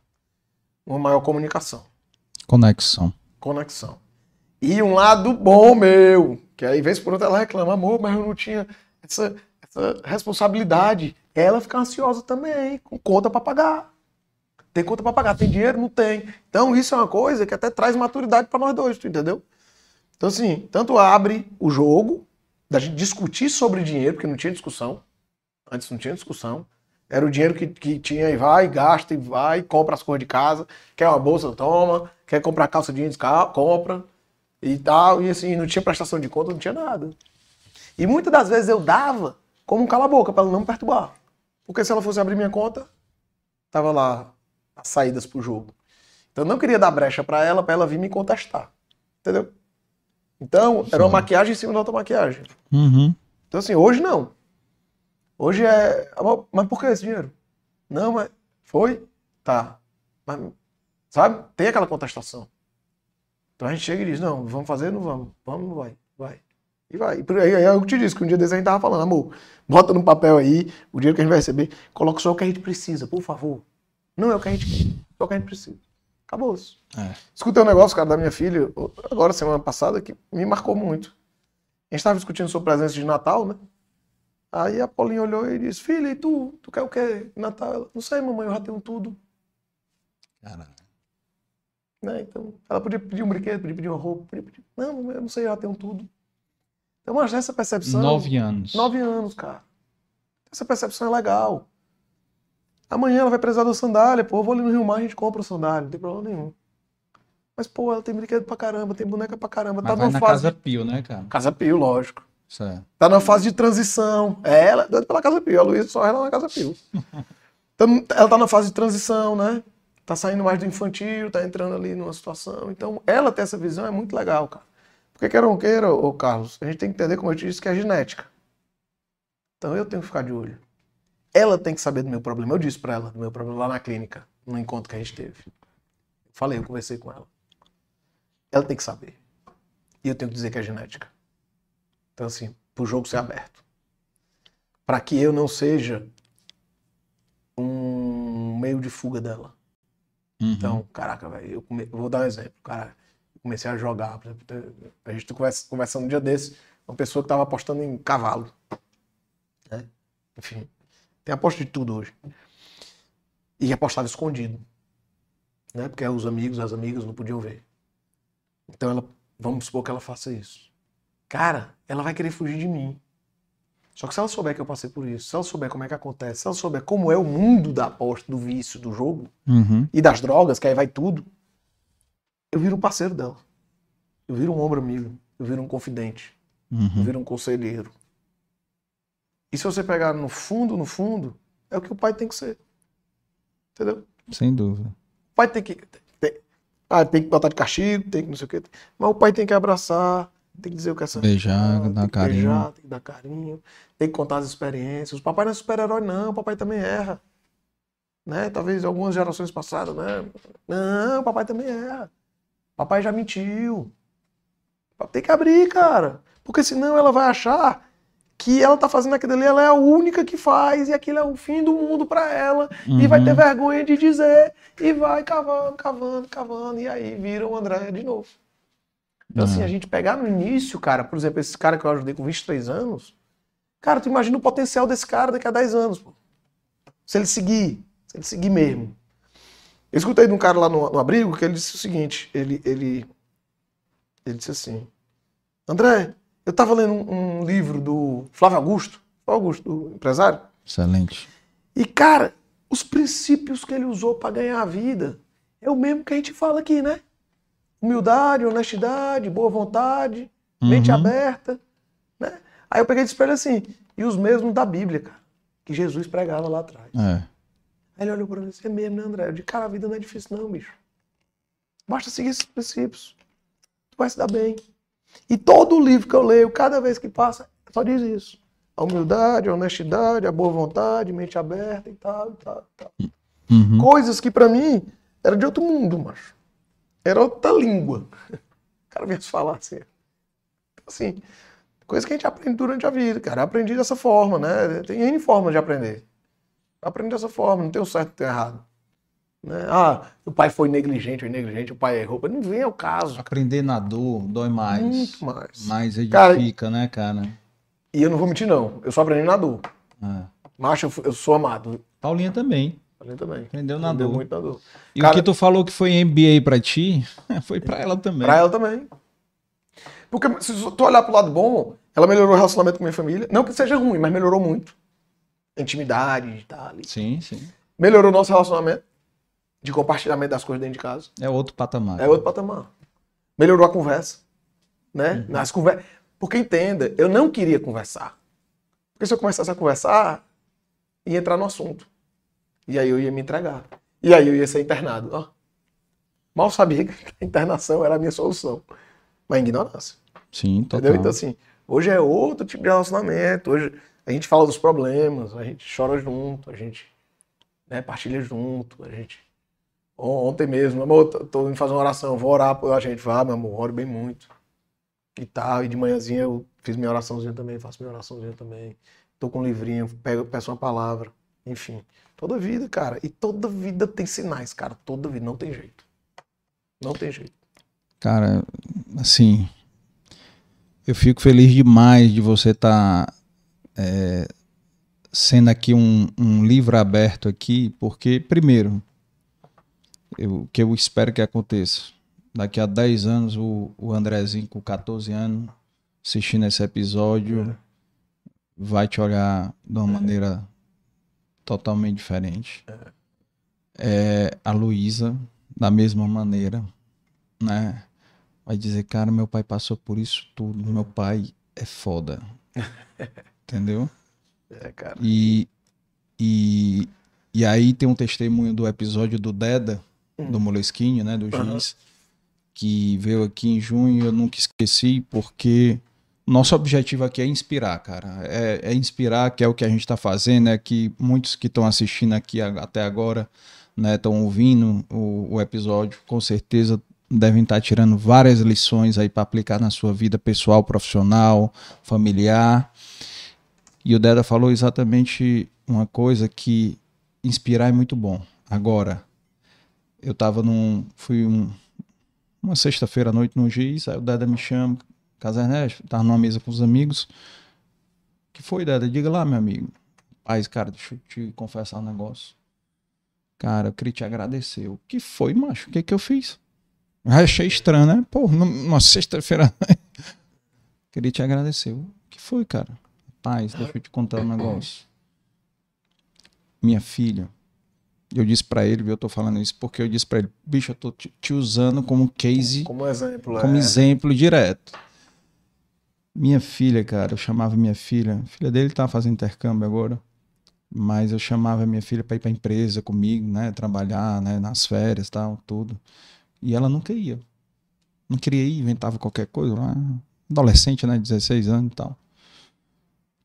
Uma maior comunicação Conexão. conexão. E um lado bom meu, que aí vez por outra ela reclama, amor, mas eu não tinha essa, essa responsabilidade. Ela fica ansiosa também, com conta para pagar. Tem conta para pagar, tem dinheiro? Não tem. Então isso é uma coisa que até traz maturidade para nós dois, tu entendeu? Então assim, tanto abre o jogo da gente discutir sobre dinheiro, porque não tinha discussão. Antes não tinha discussão. Era o dinheiro que, que tinha e vai, gasta e vai, compra as coisas de casa. Quer uma bolsa, toma. Quer comprar calça jeans, compra. E tal. E assim, não tinha prestação de conta, não tinha nada. E muitas das vezes eu dava como um cala-boca para ela não me perturbar. Porque se ela fosse abrir minha conta, tava lá as saídas pro jogo. Então eu não queria dar brecha para ela, para ela vir me contestar. Entendeu? Então, era uma maquiagem em cima da outra maquiagem. Uhum. Então, assim, hoje não. Hoje é. "Amor, Mas por que esse dinheiro? Não, mas. Foi? Tá. Mas, sabe? Tem aquela contestação. Então a gente chega e diz: não, vamos fazer? Não vamos. Vamos, não vai. Vai. E vai. Aí, aí eu te disse que um dia desse a gente tava falando, amor, bota no papel aí o dinheiro que a gente vai receber, coloca só o que a gente precisa, por favor. Não é o que a gente quer, só o que a gente precisa. Acabou isso. É. Escutei um negócio, cara, da minha filha, agora semana passada, que me marcou muito. A gente estava discutindo sobre presença de Natal, né? Aí a Paulinha olhou e disse: Filha, e tu? Tu quer o quê? Natal? Ela, não sei, mamãe, eu já tenho tudo. Caralho. Né? Então, ela podia pedir um brinquedo, podia pedir uma roupa, podia pedir. Não, mamãe, eu não sei, eu já tenho tudo. Então, mas essa percepção. Nove anos. Nove anos, cara. Essa percepção é legal. Amanhã ela vai precisar da sandália, pô, eu vou ali no Rio Mar, a gente compra a sandália, não tem problema nenhum. Mas, pô, ela tem brinquedo pra caramba, tem boneca pra caramba, Mas tá vai numa na fase. Casa Pio, né, cara? Casa Pio, lógico. Certo. Tá na fase de transição. É ela, doida pela Casa Pio. A Luísa só ela na Casa Pio. Então, ela tá na fase de transição, né? Tá saindo mais do infantil, tá entrando ali numa situação. Então, ela ter essa visão é muito legal, cara. Porque queira ou não queira, ô Carlos, a gente tem que entender, como eu te disse, que é genética. Então, eu tenho que ficar de olho. Ela tem que saber do meu problema. Eu disse pra ela do meu problema lá na clínica, no encontro que a gente teve. Falei, eu conversei com ela. Ela tem que saber. E eu tenho que dizer que é genética. Então, assim, pro jogo ser aberto. Para que eu não seja um meio de fuga dela. Uhum. Então, caraca, velho, eu come... vou dar um exemplo. Cara, comecei a jogar. A gente conversa, conversando um dia desse, uma pessoa que tava apostando em cavalo. Né? Enfim, tem aposta de tudo hoje. E apostava escondido. Né? Porque os amigos, as amigas não podiam ver. Então, ela, vamos supor que ela faça isso. Cara, ela vai querer fugir de mim. Só que se ela souber que eu passei por isso, se ela souber como é que acontece, se ela souber como é o mundo da aposta, do vício, do jogo Uhum. e das drogas, que aí vai tudo, eu viro um parceiro dela. Eu viro um ombro amigo. Eu viro um confidente. Eu Uhum. viro um conselheiro. E se você pegar no fundo, no fundo, é o que o pai tem que ser. Entendeu? Sem dúvida. O pai tem que. Tem, ah, tem que botar de castigo, tem que não sei o quê. Mas o pai tem que abraçar, tem que dizer o que é certo. Beijar, dar carinho. beijar, tem que dar carinho, tem que contar as experiências. O papai não é super-herói, não, o papai também erra. Né? Talvez algumas gerações passadas, né? Não, o papai também erra. Papai já mentiu. Tem que abrir, cara. Porque senão ela vai achar que ela tá fazendo aquilo ali, ela é a única que faz, e aquilo é o fim do mundo para ela, e vai ter vergonha de dizer, e vai cavando, cavando, cavando, e aí vira o André de novo. Então, assim, Uhum. a gente pegar no início, cara, por exemplo, esse cara que eu ajudei com 23 anos, cara, tu imagina o potencial desse cara daqui a 10 anos, pô. Se ele seguir, se ele seguir mesmo. Eu escutei de um cara lá no, no abrigo que ele disse o seguinte: ele, ele, ele disse assim, André, eu tava lendo um, um livro do Flávio Augusto, Flávio Augusto, do empresário, Excelente. e, cara, os princípios que ele usou para ganhar a vida é o mesmo que a gente fala aqui, né? Humildade, honestidade, boa vontade, mente Uhum. aberta, né? Aí eu peguei e disse pra ele assim, e os mesmos da Bíblia, cara, que Jesus pregava lá atrás. É. Aí ele olhou pra mim e disse, é mesmo, né, André? Eu disse, cara, a vida não é difícil não, bicho. Basta seguir esses princípios. Tu vai se dar bem. E todo livro que eu leio, cada vez que passa, só diz isso. A humildade, a honestidade, a boa vontade, mente aberta e tal, e tal, e tal. Uhum. Coisas que pra mim era de outro mundo, macho. Era outra língua. O cara vinha se falar assim. Assim, coisa que a gente aprende durante a vida, cara. Aprendi dessa forma, né? Tem N formas de aprender. Eu aprendi dessa forma, não tem o certo e tem o errado. Né? Ah, o pai foi negligente ou negligente, o pai errou. Não vem ao caso. Aprender na dor dói mais. Muito mais. Mais Cara, edifica, né, cara? E eu não vou mentir, não. Eu só aprendi na dor. É. Macho, eu, eu sou amado. Paulinha também. Falei também. Aprendeu na Aprendeu dor. muito na dor. E Cara- o que tu falou que foi MBA pra ti, foi pra ela também. Pra ela também. Porque se tu olhar pro lado bom, ela melhorou o relacionamento com minha família. Não que seja ruim, mas melhorou muito. Intimidade e tal. ali. Sim, sim. Melhorou o nosso relacionamento. De compartilhamento das coisas dentro de casa. É outro patamar. É outro patamar. Melhorou a conversa. Né? Nas conver... Porque entenda, eu não queria conversar. Porque se eu começasse a conversar, ia entrar no assunto. E aí eu ia me entregar. E aí eu ia ser internado. Ó. Mal sabia que a internação era a minha solução. Mas ignorância. Sim, total. Entendeu? Então, assim, hoje é outro tipo de relacionamento. Hoje a gente fala dos problemas, a gente chora junto, a gente né, partilha junto, a gente. On- Ontem mesmo, amor, tô, tô indo fazer uma oração, vou orar pela gente. Vá, meu amor, ore bem muito. E tal. E de manhãzinha eu fiz minha oraçãozinha também, faço minha oraçãozinha também. Tô com um livrinho, pego, peço uma palavra. Enfim. Toda vida, cara. E toda vida tem sinais, cara. Toda vida. Não tem jeito. Não tem jeito. Cara, assim, eu fico feliz demais de você estar sendo aqui um, um livro aberto aqui, porque, primeiro, o que eu espero que aconteça, daqui a 10 anos, o, o Andrezinho com 14 anos, assistindo esse episódio, vai te olhar de uma maneira totalmente diferente. É, a Luísa, da mesma maneira, né? Vai dizer, cara, meu pai passou por isso tudo, meu pai é foda. Entendeu? É, cara. E, e, e aí tem um testemunho do episódio do Deda, do Moleskine, né? Do juiz, que veio aqui em junho, eu nunca esqueci, porque nosso objetivo aqui é inspirar, cara. É, é inspirar, que é o que a gente está fazendo, é que muitos que estão assistindo aqui até agora, né, estão ouvindo o, o episódio, com certeza devem estar tirando várias lições aí para aplicar na sua vida pessoal, profissional, familiar. E o Deda falou exatamente uma coisa que inspirar é muito bom. Agora, eu tava num. Fui um, uma sexta-feira à noite no Giz, aí o Deda me chama, Casa Ernesto, tava numa mesa com os amigos. que foi, Deda? Diga lá, meu amigo. Paz, cara, deixa eu te confessar um negócio. Cara, eu queria te agradecer. O que foi, macho? O que que eu fiz? Eu achei estranho, né? Pô, numa sexta-feira. queria te agradecer. O que foi, cara? Paz, deixa eu te contar um negócio. Minha filha, eu disse pra ele, viu, eu tô falando isso porque eu disse pra ele, bicho, eu tô te, te usando como case, Como exemplo. como é. exemplo direto. Minha filha, cara, eu chamava minha filha, a filha dele tá fazendo intercâmbio agora, mas eu chamava minha filha pra ir pra empresa comigo, né, trabalhar, né, nas férias, tal, tudo. E ela nunca ia. Não queria ir, inventava qualquer coisa lá, adolescente, né, 16 anos e tal.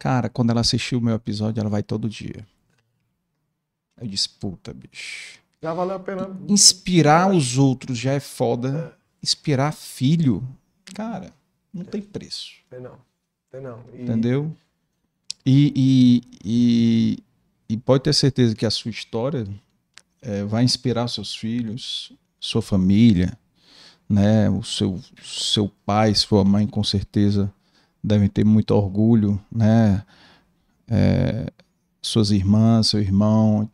Cara, quando ela assistiu o meu episódio, ela vai todo dia. Eu disse, puta, bicho. Já valeu a pena. Inspirar os outros já é foda. Inspirar filho, cara, não tem preço. Tem não. Tem não. E, Entendeu? E, e, e, e pode ter certeza que a sua história é, vai inspirar seus filhos, sua família, né? O seu, seu pai, sua mãe, com certeza devem ter muito orgulho, né? É, suas irmãs, seu irmão,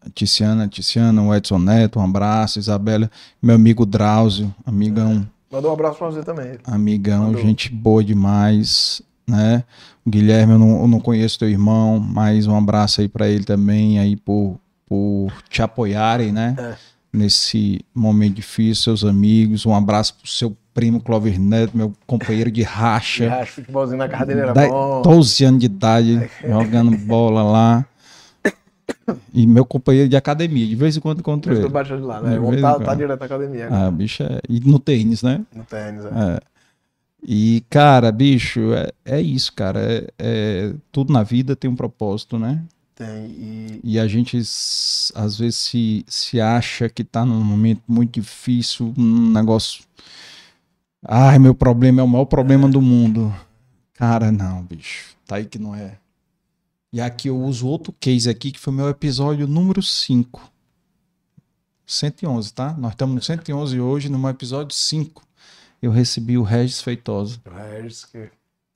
a Tiziana, a Tiziana, o Edson Neto, um abraço, Isabela, meu amigo Drauzio, amigão. É. Mandou um abraço pra você também. Amigão, Mandou. gente boa demais, né? O Guilherme, eu não, eu não conheço teu irmão, mas um abraço aí para ele também, aí por, por te apoiarem, né? É. Nesse momento difícil, seus amigos, um abraço pro seu primo Clover Neto, meu companheiro de racha. De racha, futebolzinho na casa dele era da, bom. 12 anos de idade, jogando bola lá. E meu companheiro de academia, de vez em quando encontro ele. de lá, né? Vamos tá, tá direto na academia. Né? Ah, bicho, é... E no tênis, né? No tênis, é. é. E, cara, bicho, é, é isso, cara. É, é, tudo na vida tem um propósito, né? Tem. E, e a gente, às vezes, se, se acha que tá num momento muito difícil, um negócio. Ai, meu problema é o maior problema é. do mundo. Cara, não, bicho. Tá aí que não é. E aqui eu uso outro case aqui, que foi meu episódio número 5. 111, tá? Nós estamos no 111 hoje, no meu episódio 5. Eu recebi o Regis Feitosa. O Regis, que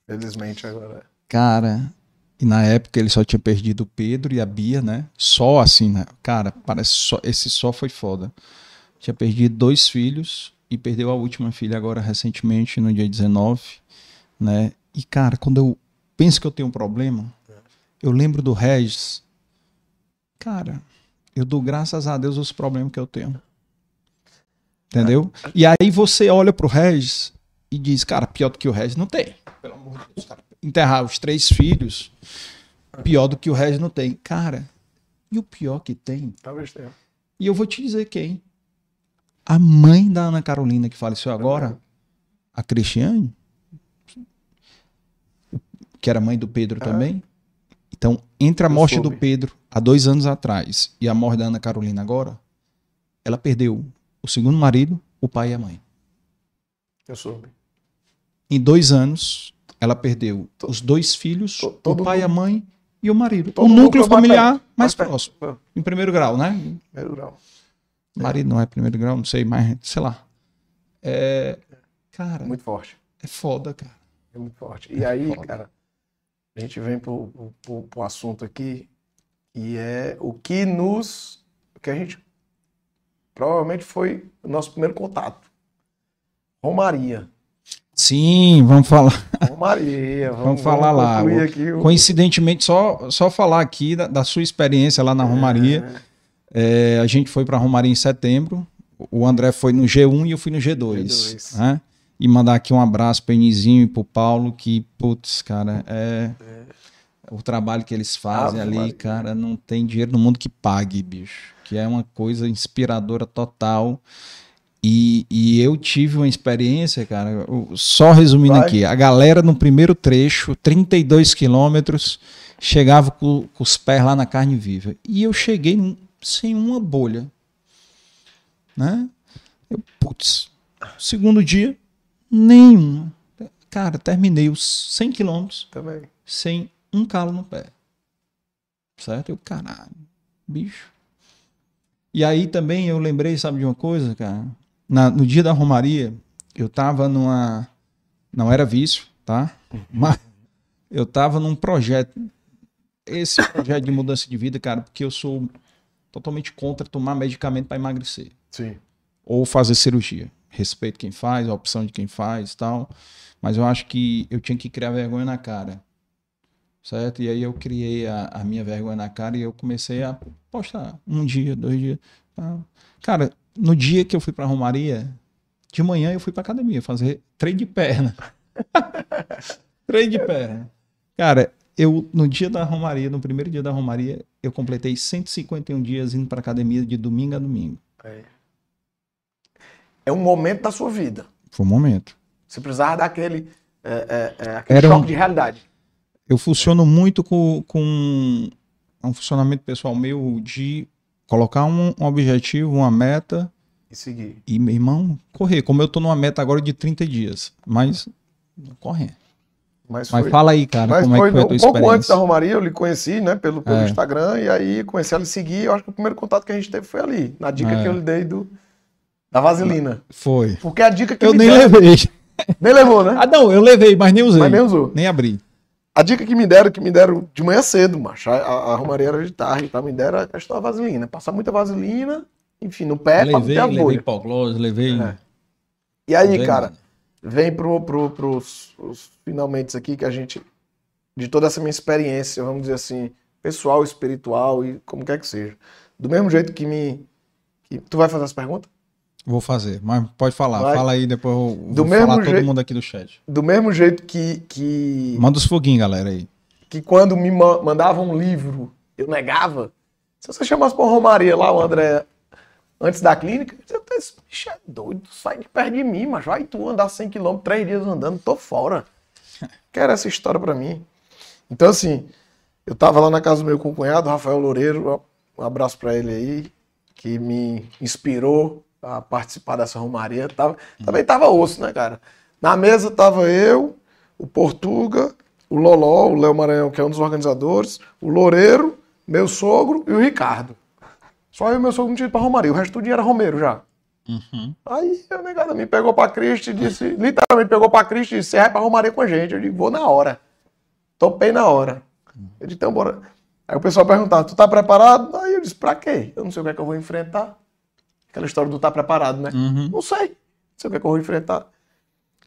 felizmente agora. É. Cara, e na época ele só tinha perdido o Pedro e a Bia, né? Só assim, né? Cara, parece só. Esse só foi foda. Tinha perdido dois filhos e perdeu a última filha agora recentemente, no dia 19, né? E, cara, quando eu penso que eu tenho um problema, eu lembro do Regis. Cara, eu dou graças a Deus os problemas que eu tenho. Entendeu? E aí você olha pro Regis e diz, cara, pior do que o Regis não tem. Pelo amor de Deus, cara. Enterrar os três filhos, pior do que o Regis não tem. Cara, e o pior que tem? Talvez tenha. E eu vou te dizer quem. A mãe da Ana Carolina, que faleceu agora, a Cristiane, que era mãe do Pedro é. também, então, entre a eu morte soube. do Pedro há dois anos atrás e a morte da Ana Carolina agora, ela perdeu o segundo marido, o pai e a mãe. Eu soube. Em dois anos, ela perdeu os dois filhos, o pai e a mãe e o marido. o núcleo familiar mais, mais próximo. Em primeiro grau, né? Primeiro grau. Marido não é primeiro grau, não sei, mas sei lá. É, cara. Muito forte. É foda, cara. É muito forte. E é aí, foda. cara, a gente vem para o assunto aqui, que é o que nos. O que a gente. Provavelmente foi o nosso primeiro contato. Romaria. Sim, vamos falar. Romaria, vamos, vamos falar vamos lá. Aqui o... Coincidentemente, só, só falar aqui da, da sua experiência lá na Romaria. É. É, a gente foi para Romaria em setembro. O André foi no G1 e eu fui no G2. G2. Né? E mandar aqui um abraço para Enizinho e para o Paulo, que, putz, cara, é, é. o trabalho que eles fazem ali, Maria. cara, não tem dinheiro no mundo que pague, bicho. Que é uma coisa inspiradora total. E, e eu tive uma experiência, cara, só resumindo Vai. aqui, a galera no primeiro trecho, 32 quilômetros, chegava com, com, os pés lá na carne viva. E eu cheguei sem uma bolha. Né? Eu, putz, segundo dia, Nenhuma. Cara, terminei os 100 quilômetros sem um calo no pé. Certo? Eu, caralho, bicho. E aí também eu lembrei, sabe de uma coisa, cara? Na, no dia da Romaria, eu tava numa. Não era vício, tá? Mas eu tava num projeto. Esse projeto de mudança de vida, cara, porque eu sou totalmente contra tomar medicamento para emagrecer. Sim. Ou fazer cirurgia respeito quem faz, a opção de quem faz tal. Mas eu acho que eu tinha que criar vergonha na cara. Certo? E aí eu criei a, a minha vergonha na cara e eu comecei a postar um dia, dois dias. Tá? Cara, no dia que eu fui pra Romaria, de manhã eu fui pra academia fazer treino de perna. treino de perna. Cara, eu no dia da Romaria, no primeiro dia da Romaria, eu completei 151 dias indo pra academia de domingo a domingo. É é um momento da sua vida. Foi um momento. Você precisava daquele, é, é, é aquele choque um... de realidade. Eu funciono muito com, com um funcionamento pessoal meu de colocar um, um objetivo, uma meta. E seguir. E, meu irmão, correr. Como eu tô numa meta agora de 30 dias. Mas correr. Mas, Mas foi, fala aí, cara, mas como foi, é que foi a um tua pouco antes da? Romaria, eu lhe conheci, né, pelo, pelo É. Instagram, e aí comecei a lhe seguir. Eu acho que o primeiro contato que a gente teve foi ali, na dica É. que eu lhe dei do, da vaselina. Foi. Porque a dica que Eu nem deram, levei. nem levou, né? Ah, não, eu levei, mas nem usei. Mas nem usou. Nem abri. A dica que me deram, que me deram de manhã cedo, macho, a, a, a Romaria era de tarde, tá? me deram a questão da vaselina. Passar muita vaselina, enfim, no pé pra não levei, ter a levei bolha. hipoglose, levei. É. E aí, levei cara, nada. Vem pro, pro, pros os finalmente aqui que a gente, de toda essa minha experiência, vamos dizer assim, pessoal, espiritual e como quer que seja. Do mesmo jeito que me. que- tu vai fazer as perguntas? Vou fazer, mas pode falar. Vai. Fala aí, depois eu vou Do mesmo falar todo jeito- mundo aqui do chat. Do mesmo jeito que, que, Manda os foguinhos, galera, aí. que quando me ma- mandavam um livro, eu negava. Se você chamasse pra Romaria lá, o André, antes da clínica, eu disse, esse bicho é doido, sai de perto de mim, mas vai tu andar 100km, três dias andando, tô fora. Quero essa história pra mim. Então, assim, eu tava lá na casa do meu cunhado, Rafael Loureiro, um abraço pra ele aí, que me inspirou a participar dessa romaria. Tava, também tava osso, né, cara? Na mesa tava eu, o Portuga, o Loló, o Léo Maranhão, que é um dos organizadores, o Loureiro, meu sogro e o Ricardo. Só eu e meu sogro não tinha ido pra romaria, o resto do dia era Romeiro já. Uhum. Aí a negada me pegou pra Cristo e disse, literalmente pegou pra Cristo e disse, você vai pra Romaria com a gente. Eu digo, vou na hora. Topei na hora. Eu disse, então bora. Aí o pessoal perguntava, tu tá preparado? Aí eu disse, pra quê? Eu não sei o que é que eu vou enfrentar. Aquela história do tá preparado, né? Uhum. Não sei. Não sei o que é que eu vou enfrentar.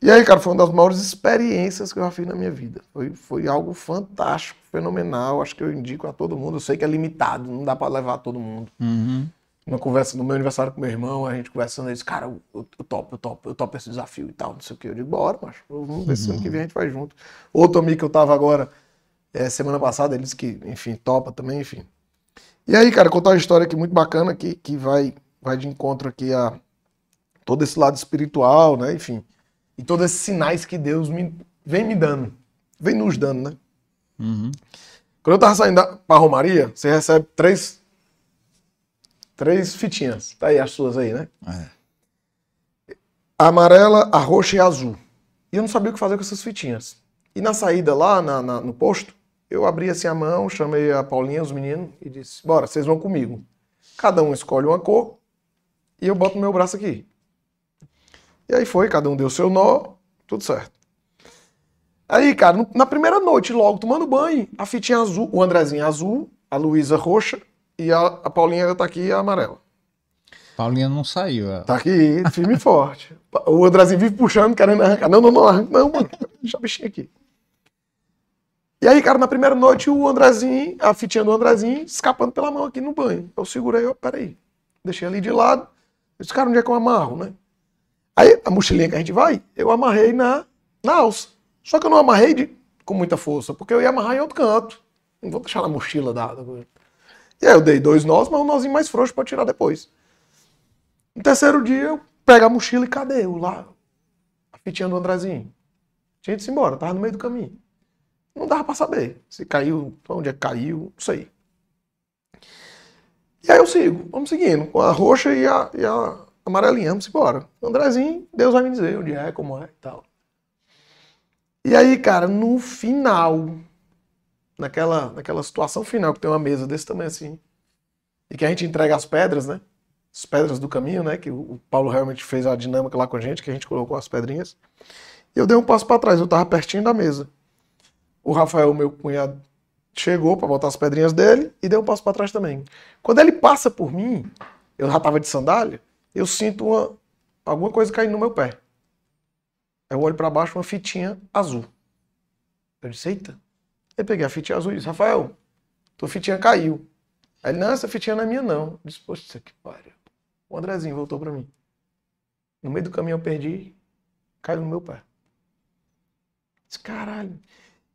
E aí, cara, foi uma das maiores experiências que eu já fiz na minha vida. Foi, foi algo fantástico, fenomenal. Acho que eu indico a todo mundo. Eu sei que é limitado, não dá pra levar todo mundo Uhum. uma conversa no meu aniversário com meu irmão, a gente conversando, ele disse, cara, eu, eu, topo, eu topo, eu topo esse desafio e tal, não sei o que. Eu digo, bora, macho, vamos ver se ano que vem a gente vai junto. Outro amigo que eu tava agora, é, semana passada, ele disse que, enfim, topa também, enfim. E aí, cara, contar uma história aqui muito bacana que, que vai, vai de encontro aqui a todo esse lado espiritual, né, enfim, e todos esses sinais que Deus me, vem me dando, vem nos dando, né. Uhum. Quando eu tava saindo pra Romaria, você recebe três, três fitinhas. Tá aí as suas aí, né? É. A amarela, a roxa e a azul. E eu não sabia o que fazer com essas fitinhas. E na saída lá, na- na- no posto, eu abri assim a mão, chamei a Paulinha, os meninos, e disse, bora, vocês vão comigo. Cada um escolhe uma cor e eu boto no meu braço aqui. E aí foi, cada um deu seu nó, tudo certo. Aí, cara, na primeira noite, logo tomando banho, a fitinha azul, o Andrezinho azul, a Luísa roxa e a, a Paulinha tá aqui a amarela. Paulinha não saiu. ó. Tá aqui, firme e forte. O Andrezinho vive puxando, querendo arrancar. Não, não, não, arranca não, mano. Deixa a bichinha aqui. E aí, cara, na primeira noite, o Andrezinho, a fitinha do Andrezinho, escapando pela mão aqui no banho. Eu segurei, ó, peraí. Deixei ali de lado. Eu disse, cara, onde é que eu amarro, né? Aí, a mochilinha que a gente vai, eu amarrei na, na alça. Só que eu não amarrei de, com muita força, porque eu ia amarrar em outro canto. Não vou deixar na mochila da. E aí eu dei dois nós, mas um nozinho mais frouxo pra tirar depois. No terceiro dia, eu pego a mochila e cadê o lá? A fitinha do Andrezinho. Tinha ido embora, tava no meio do caminho. Não dava pra saber se caiu, onde é que caiu, não sei. E aí eu sigo, vamos seguindo, com a roxa e a, e a amarelinha, vamos embora. Andrezinho, Deus vai me dizer onde é, como é e tal. E aí, cara, no final, naquela, naquela situação final, que tem uma mesa desse tamanho assim, e que a gente entrega as pedras, né? As pedras do caminho, né? Que o Paulo realmente fez a dinâmica lá com a gente, que a gente colocou as pedrinhas. E eu dei um passo para trás, eu tava pertinho da mesa. O Rafael, meu cunhado, chegou para botar as pedrinhas dele e deu um passo para trás também. Quando ele passa por mim, eu já tava de sandália, eu sinto uma, alguma coisa caindo no meu pé. Eu olho para baixo, uma fitinha azul. Eu disse, eita. Eu peguei a fitinha azul e disse, Rafael, tua fitinha caiu. Aí ele, não, essa fitinha não é minha não. Eu disse, poxa, que pariu. O Andrezinho voltou para mim. No meio do caminho eu perdi, caiu no meu pé. Disse, caralho.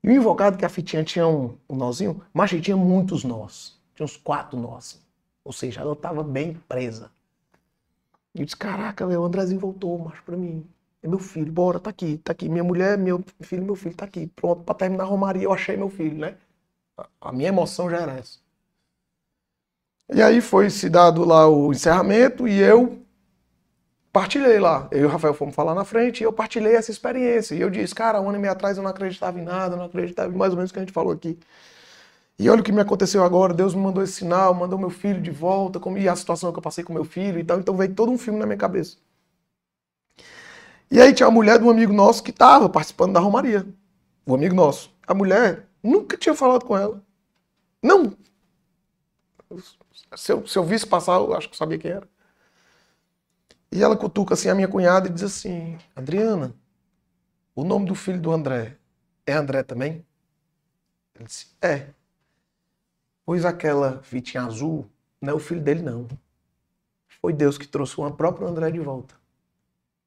E o invocado que a fitinha tinha um, um nozinho, mas tinha muitos nós. Tinha uns quatro nós. Ou seja, ela estava bem presa. E eu disse, caraca, o Andrezinho voltou, macho, pra mim. É meu filho, bora, tá aqui, tá aqui. Minha mulher, meu filho, meu filho, tá aqui. Pronto, pra terminar a romaria, eu achei meu filho, né? A- minha emoção já era essa. E aí foi se dado lá o encerramento e eu partilhei lá. Eu e o Rafael fomos falar na frente e eu partilhei essa experiência. E eu disse, cara, um ano e meio atrás eu não acreditava em nada, não acreditava em mais ou menos o que a gente falou aqui. E olha o que me aconteceu agora, Deus me mandou esse sinal, mandou meu filho de volta, como, e a situação que eu passei com meu filho e tal. Então veio todo um filme na minha cabeça. E aí tinha a mulher de um amigo nosso que estava participando da Romaria. Um amigo nosso. A mulher nunca tinha falado com ela. Não. Se eu, se eu visse passar, eu acho que eu sabia quem era. E ela cutuca assim a minha cunhada e diz assim: Adriana, o nome do filho do André é André também? Ele disse: É. Pois aquela fitinha azul não é o filho dele, não. Foi Deus que trouxe o próprio André de volta.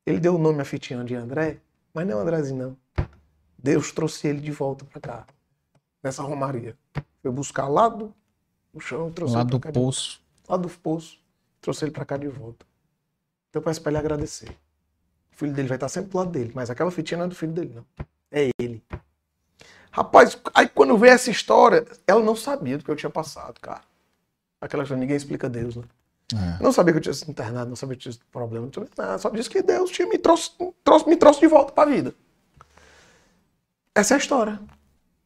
Ele deu o nome à fitinha de André, mas não é Andrézinho, não. Deus trouxe ele de volta para cá, nessa romaria. Foi buscar lá do no chão, trouxe Lá ele do cá de poço. lá do poço, trouxe ele pra cá de volta. Então peço pra ele agradecer. O filho dele vai estar sempre do lado dele, mas aquela fitinha não é do filho dele, não. É ele. Rapaz, aí quando veio essa história, ela não sabia do que eu tinha passado, cara. Aquela história, ninguém explica Deus, né? É. Não sabia que eu tinha sido internado, não sabia que eu tinha problema, não sabia nada. Só disse que Deus tinha me trouxe, trouxe, me trouxe de volta pra vida. Essa é a história.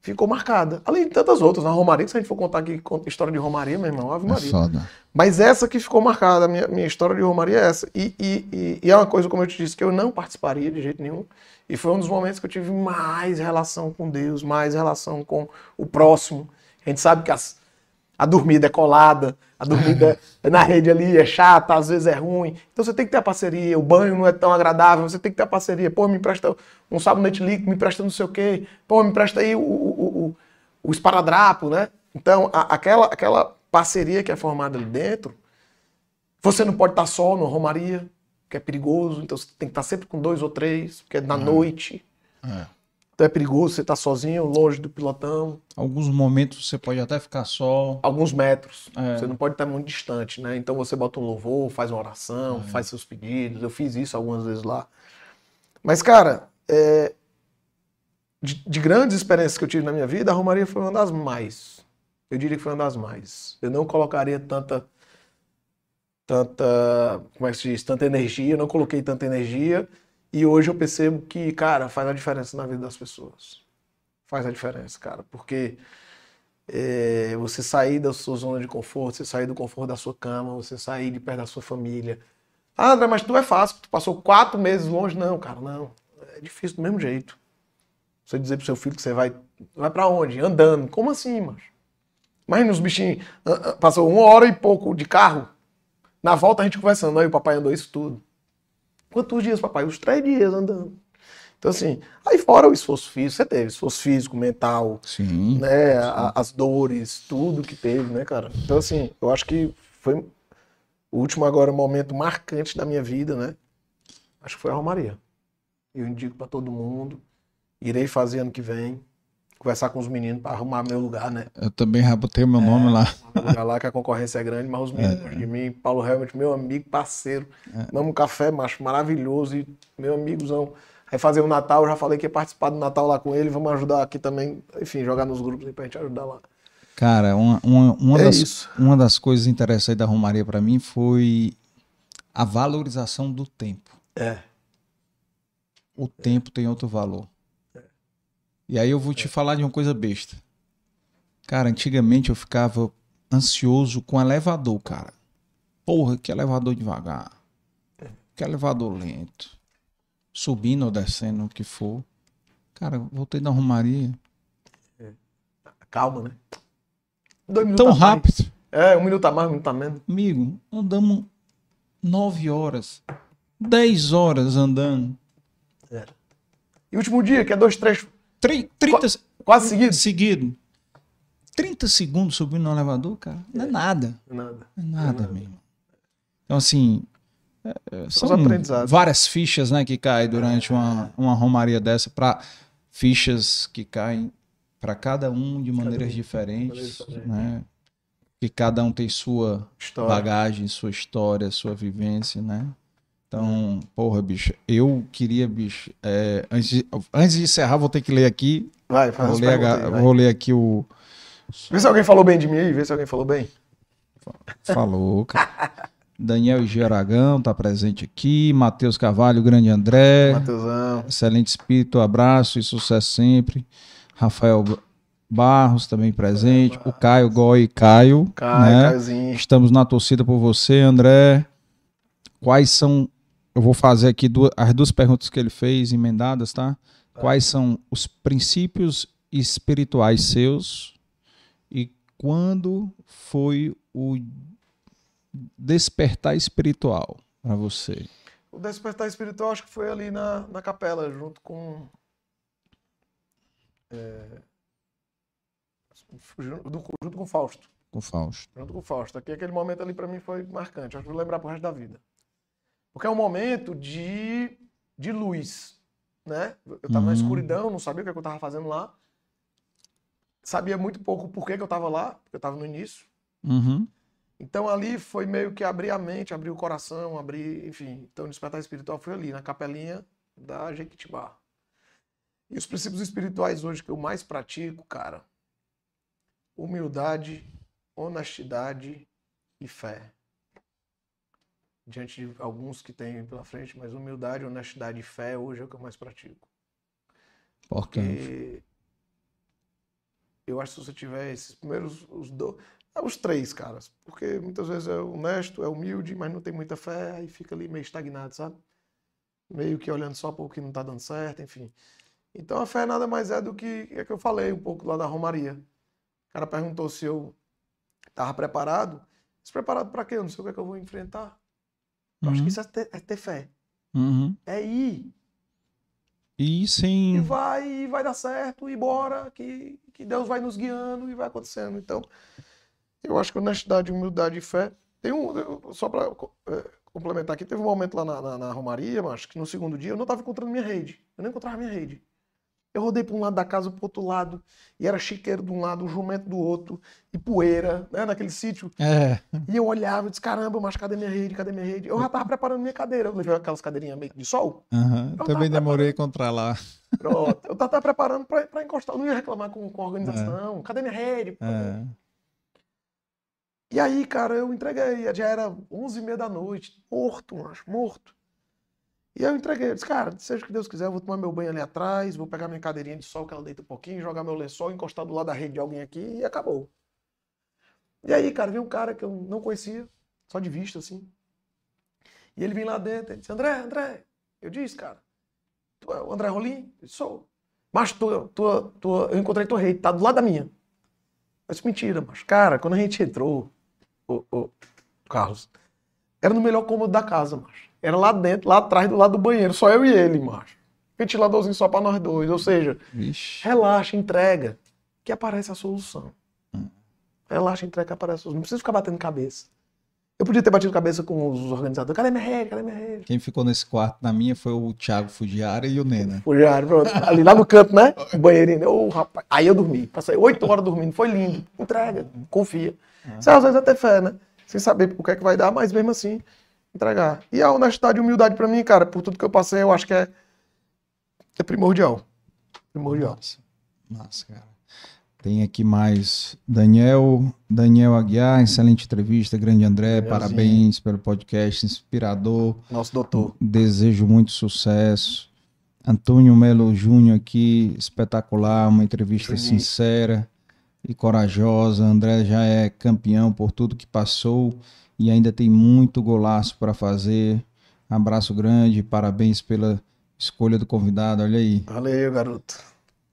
Ficou marcada. Além de tantas outras, na Romaria, se a gente for contar aqui história de Romaria, meu irmão, Ave É Maria. foda. Mas essa que ficou marcada, a minha, minha história de Romaria é essa. E, e- e- e é uma coisa, como eu te disse, que eu não participaria de jeito nenhum. E foi um dos momentos que eu tive mais relação com Deus, mais relação com o próximo. A gente sabe que as- a dormida é colada, a dormida na rede ali é chata, às vezes é ruim. Então você tem que ter a parceria. O banho não é tão agradável, você tem que ter a parceria. Pô, me empresta um sabonete líquido, me empresta não sei o quê. Pô, me empresta aí o, o, o, o- esparadrapo, né? Então, a- aquela, aquela parceria que é formada ali dentro, você não pode estar só no Romaria, que é perigoso, então você tem que estar sempre com dois ou três, porque é na noite. É. Então é perigoso você estar sozinho, longe do pilotão, Alguns momentos você pode até ficar só. alguns metros. É. Você não pode estar muito distante, né? Então você bota um louvor, faz uma oração, É. faz seus pedidos. Eu fiz isso algumas vezes lá. Mas, cara, é, de, de grandes experiências que eu tive na minha vida, a Romaria foi uma das mais. Eu diria que foi uma das mais. Eu não colocaria tanta. Tanta. Como é que se diz? Tanta energia, eu não coloquei tanta energia. E hoje eu percebo que, cara, faz a diferença na vida das pessoas. Faz a diferença, cara. Porque é, você sair da sua zona de conforto, você sair do conforto da sua cama, você sair de perto da sua família. Ah, André, mas tu é fácil, tu passou quatro meses longe. Não, cara, não. É difícil do mesmo jeito. Você dizer pro seu filho que você vai. Vai pra onde? Andando. Como assim, macho? Imagina os bichinhos. ah, ah, Passou uma hora e pouco de carro. Na volta a gente conversando. Aí o papai andou isso tudo. Quantos dias, papai? Os três dias andando. Então, assim, aí fora o esforço físico, você teve esforço físico, mental, Sim. né, a- as dores, tudo que teve, né, cara? Então, assim, eu acho que foi o último agora momento marcante da minha vida, né? Acho que foi a Romaria. Eu indico pra todo mundo. Irei fazer ano que vem. Conversar com os meninos pra arrumar meu lugar, né? Eu também já botei o meu nome lá. Lugar lá que a concorrência é grande, mas os meninos de mim, Paulo Helmut, meu amigo, parceiro. Damos um café, macho, maravilhoso. E meu amigozão. Aí fazer o Natal, eu já falei que ia participar do Natal lá com ele. Vamos ajudar aqui também, enfim, jogar nos grupos aí pra gente ajudar lá. Cara, uma, uma, uma, É das, isso. uma das coisas interessantes da Romaria pra mim foi a valorização do tempo. É. O tempo tem outro valor. E aí eu vou te falar de uma coisa besta. Cara, antigamente eu ficava ansioso com elevador, cara. Porra, que elevador devagar. Que elevador lento. Subindo ou descendo, o que for. Cara, voltei da romaria. É. Calma, né? Dois minutos Tão rápido. Mais. É, um minuto a mais, um minuto a menos. Amigo, andamos nove horas. Dez horas andando. É. E o último dia, que é dois, três 30, Qu quase seguido? Seguido. 30 segundos subindo no elevador, cara, não é, é nada. Não é nada. É mesmo. Então, assim, é, é, são várias fichas né, que caem durante é. uma, uma romaria dessa, para fichas que caem para cada um de maneiras cada diferentes, né? Que cada um tem sua história. bagagem, sua história, sua vivência, né? Então, porra, bicho, eu queria, bicho, é, antes, de, antes de encerrar, vou ter que ler aqui, Vai, faz vou ler, a aí, vai. vou ler aqui o... Vê se alguém falou bem de mim aí, vê se alguém falou bem. Falou, cara. Daniel G. Aragão está presente aqui. Matheus Carvalho, grande André. Matheusão. Excelente espírito, abraço e sucesso sempre. Rafael Barros também presente. O Caio Goi Caio. Caio, né? Caiozinho. Estamos na torcida por você, André. Quais são. Eu vou fazer aqui duas- as duas perguntas que ele fez, emendadas, tá? Quais são os princípios espirituais seus e quando foi o despertar espiritual para você? O despertar espiritual acho que foi ali na, na capela, junto com. é, junto, com- Fausto. Com Fausto. Junto com o Fausto. Aqui, aquele momento ali pra mim foi marcante. Acho que vou lembrar pro resto da vida. Porque é um momento de, de luz, né? Eu tava na Uhum. escuridão, não sabia o que, eu tava fazendo lá. Sabia muito pouco por que, que eu tava lá, porque eu tava no início. Uhum. Então ali foi meio que abrir a mente, abrir o coração, abrir, enfim. Então o despertar espiritual foi ali, na capelinha da Jequitibá. E os princípios espirituais hoje que eu mais pratico, cara, humildade, honestidade e fé. Diante de alguns que tem pela frente, mas humildade, honestidade e fé hoje é o que eu mais pratico. Importante. Porque eu acho que se você tiver esses primeiros, os, do, é os três, caras. Porque muitas vezes é honesto, é humilde, mas não tem muita fé, aí fica ali meio estagnado, sabe? Meio que olhando só para o que não tá dando certo, enfim. Então a fé nada mais é do que é que eu falei um pouco lá da Romaria. O cara perguntou se eu tava preparado. Preparado para quê? Eu não sei o que, é que eu vou enfrentar. Eu acho que isso é ter, é ter fé. Uhum. É ir. E E sem. vai, e vai dar certo, e bora, que, que Deus vai nos guiando e vai acontecendo. Então, eu acho que honestidade, humildade e fé. Tem um, só para complementar aqui, teve um momento lá na, na, na Romaria, mas acho que no segundo dia eu não estava encontrando minha rede. Eu não encontrava minha rede. Eu rodei para um lado da casa, para outro lado, e era chiqueiro de um lado, um jumento do outro, e poeira, né, naquele sítio. É. E eu olhava e disse, caramba, mas cadê minha rede, cadê minha rede? Eu já tava preparando minha cadeira, eu levei aquelas cadeirinhas meio de sol. Eu Também demorei a encontrar lá. Pronto. Eu tava preparando pra, pra encostar. Eu não ia reclamar com, com a organização. Cadê minha rede? É. E aí, cara, eu entreguei. Já era 11h30 da noite. Morto, macho, morto. E eu entreguei. Eu disse, cara, seja o que Deus quiser, eu vou tomar meu banho ali atrás, vou pegar minha cadeirinha de sol, que ela deita um pouquinho, jogar meu lençol, encostar do lado da rede de alguém aqui e acabou. E aí, cara, veio um cara que eu não conhecia, só de vista, assim. E ele vem lá dentro, ele disse, André, André. Eu disse, cara, tu é o André Rolim? Eu disse, sou. Mas tua, tua, tua, eu encontrei tua rede, tá do lado da minha. Eu disse, mentira, mas, cara, quando a gente entrou, ô, ô, Carlos, era no melhor cômodo da casa, macho. Era lá dentro, lá atrás, do lado do banheiro, só eu e ele, macho. Ventiladorzinho só pra nós dois. Ou seja, Vixe. relaxa, entrega, que aparece a solução. Relaxa, entrega, que aparece a solução. Não precisa ficar batendo cabeça. Eu podia ter batido cabeça com os organizadores. Cadê minha rede? Cadê minha rede? Quem ficou nesse quarto na minha foi o Thiago Fugiara e o Nena. Fugiário, pronto. Ali lá no canto, né? O banheirinho. Ô, rapaz. Aí eu dormi. Passei oito horas dormindo. Foi lindo. Entrega. Confia. Você às vezes até fé, né? Sem saber o que é que vai dar, mas mesmo assim, entregar. E a honestidade e humildade pra mim, cara, por tudo que eu passei, eu acho que é, é primordial. Primordial. Massa. Massa, cara. Tem aqui mais Daniel, Daniel Aguiar, excelente entrevista, grande André, Danielzinho. parabéns pelo podcast, inspirador, Nosso doutor. desejo muito sucesso. Antônio Melo Júnior aqui, espetacular, uma entrevista Juninho. sincera e corajosa. André já é campeão por tudo que passou e ainda tem muito golaço para fazer. Abraço grande, parabéns pela escolha do convidado. Olha aí, Valeu, garoto.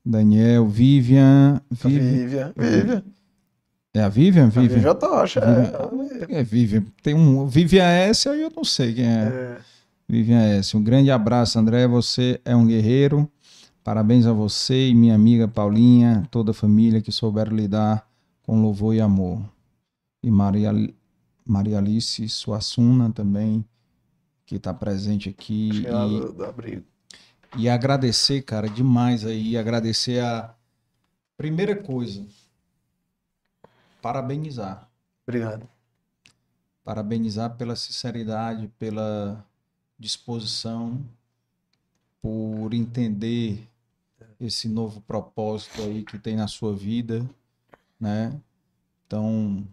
Daniel, Vivian, Vivian. Vivian. Vivian. É a Vivian? A Vivian? Vivian Tocha. É. É Vivian. Tem um Vivian S, aí eu não sei quem é. É. Vivian S. Um grande abraço, André. Você é um guerreiro. Parabéns a você e minha amiga Paulinha, toda a família que souberam lidar com louvor e amor. E Maria, Maria Alice Suassuna também, que está presente aqui. Lá E, do abrigo. e agradecer, cara, demais aí. Agradecer a primeira coisa. Parabenizar. Obrigado. parabenizar pela sinceridade, pela disposição, por entender esse novo propósito aí que tem na sua vida, né? Então,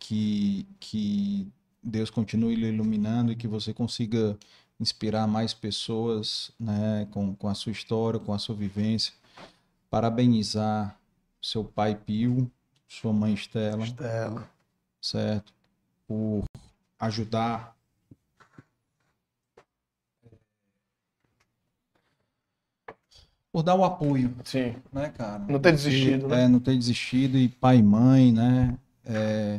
que, que Deus continue lhe iluminando e que você consiga inspirar mais pessoas né, com, com a sua história, com a sua vivência. Parabenizar seu pai Pio, sua mãe Estela, Estela. certo? Por ajudar por dar o apoio, Sim. né, cara? Não ter desistido, né? É, não ter desistido e pai e mãe, né? É,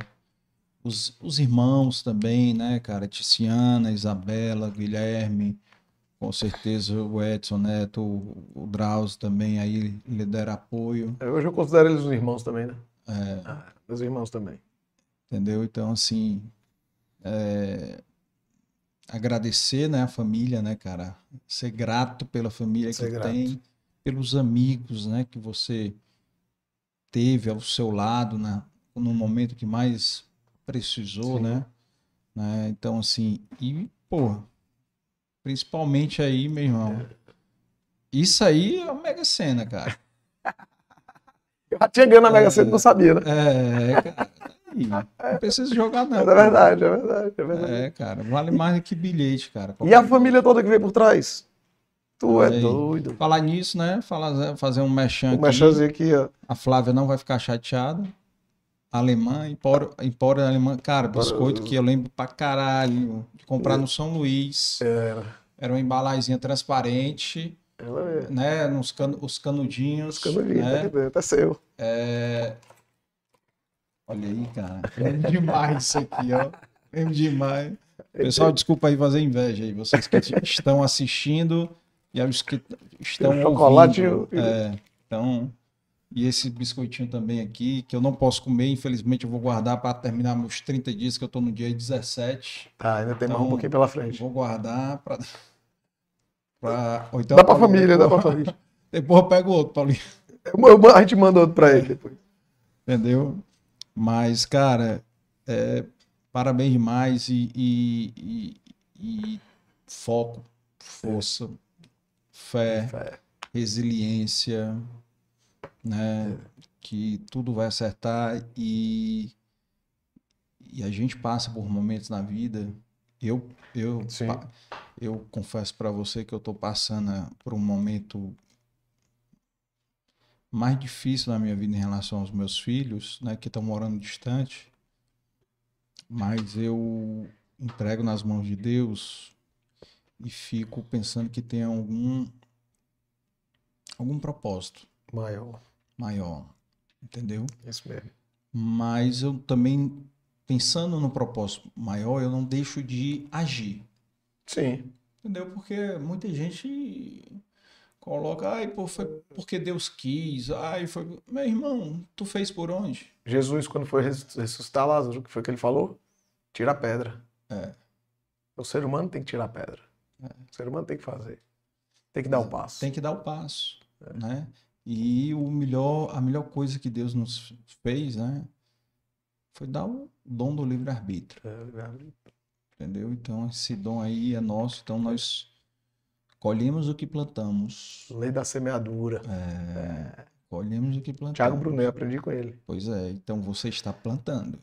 os, os irmãos também, né, cara? Ticiana, Isabela, Guilherme, com certeza o Edson Neto, o, o Drauzio também aí lhe deram apoio, Hoje eu considero eles os irmãos também, né? é, Ah, meus irmãos também. entendeu? Então, assim, é, agradecer, né, a família, né, cara? Ser grato pela família Ser que grato. tem, pelos amigos, né, que você teve ao seu lado na, no momento que mais precisou, Sim. né? né? Então, assim, e, pô, principalmente aí, meu irmão, isso aí é uma mega cena, cara. Eu já tinha ganho na Mega Sena e não sabia, né? É, cara, tá aí. não precisa jogar não. É verdade, é verdade, é verdade. É, cara, vale mais do que bilhete, cara. E a família toda que veio por trás? Tu é doido. Falar nisso, né? Falar, fazer um merchan O aqui. mexãozinho aqui, ó. A Flávia não vai ficar chateada. Alemã, Empório, Empório Alemã. Cara, biscoito que eu lembro pra caralho de comprar no São Luís. Era. Era uma embalagenzinha transparente, Ela é. né? Nos cano, os canudinhos. Canudinho, né? tá aqui dentro, é seu. É... Olha aí, cara. Lembro demais isso aqui, ó. Lembro demais. Pessoal, desculpa aí fazer inveja aí. Vocês que estão assistindo e os que estão ouvindo. É, então, e esse biscoitinho também aqui, que eu não posso comer, infelizmente eu vou guardar para terminar meus 30 dias, que eu tô no dia 17. Tá, ainda tem mais Então, um pouquinho pela frente. Vou guardar para... Pra... Então, Dá Paulinho, família, dá pra depois- família. Depois eu pego outro, Paulinho. Eu- eu- a gente manda outro pra ele depois. Entendeu? Mas, cara, é, parabéns demais e, e- e- e foco, força, fé, É. resiliência, né? Que tudo vai acertar e, e a gente passa por momentos na vida. Eu, eu, Sim. eu confesso para você que eu tô passando eh, por um momento mais difícil na minha vida em relação aos meus filhos, né, que estão morando distante. Mas eu entrego nas mãos de Deus e fico pensando que tem algum algum propósito Maior. maior, entendeu? Isso mesmo. Mas eu também pensando no propósito maior, eu não deixo de agir. Sim. Entendeu? Porque muita gente coloca, ai, pô, foi porque Deus quis, ai, foi. Meu irmão, tu fez por onde? Jesus, quando foi res- ressuscitar Lázaro, o que foi que ele falou? Tira a pedra. É. O ser humano tem que tirar a pedra. O ser humano tem que fazer. Tem que dar o passo. Tem que dar o passo, né? E o melhor, a melhor coisa que Deus nos fez, né, foi dar o dom do livre-arbítrio, É, entendeu? Então esse dom aí é nosso, então nós colhemos o que plantamos. Lei da semeadura. É, colhemos o que plantamos. Tiago Brunet, aprendi com ele. Pois é, então você está plantando.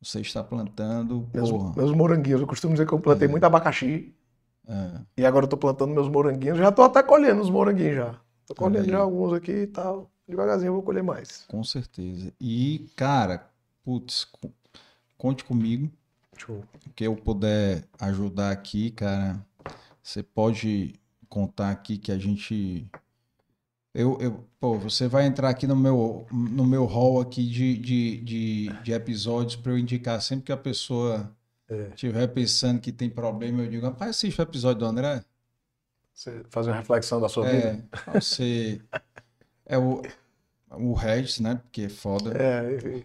Você está plantando, Meus, porra. meus moranguinhos. Eu costumo dizer que eu plantei muito abacaxi. É, E agora eu tô plantando meus moranguinhos. Já tô até colhendo os moranguinhos já. Tô colhendo alguns aqui e tal. Devagarzinho eu vou colher mais. com certeza. E, cara, putz, co- conte comigo. Show. que eu puder ajudar aqui, cara, você pode contar aqui que a gente. Eu, eu, pô, você vai entrar aqui no meu, no meu hall aqui de, de, de, de episódios para eu indicar sempre que a pessoa É. estiver pensando que tem problema, eu digo, rapaz, assiste o episódio do André. Você fazer uma reflexão da sua vida. É, pra você. É o, o Regis, né? Porque é foda. É, enfim.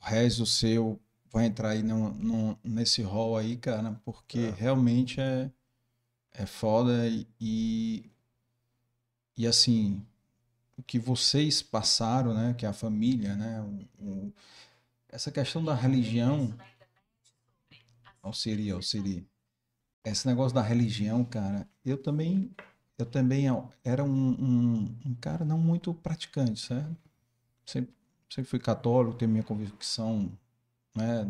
o Regis, o seu, vai entrar aí no, no- nesse hall aí, cara, porque realmente é, é foda e, e, e, assim, o que vocês passaram, né, que é a família, né, o- o- essa questão da religião, auxilia, auxilia, esse negócio da religião, cara, eu também, eu também era um, um, um cara não muito praticante, certo? Sempre, sempre fui católico, tenho minha convicção né?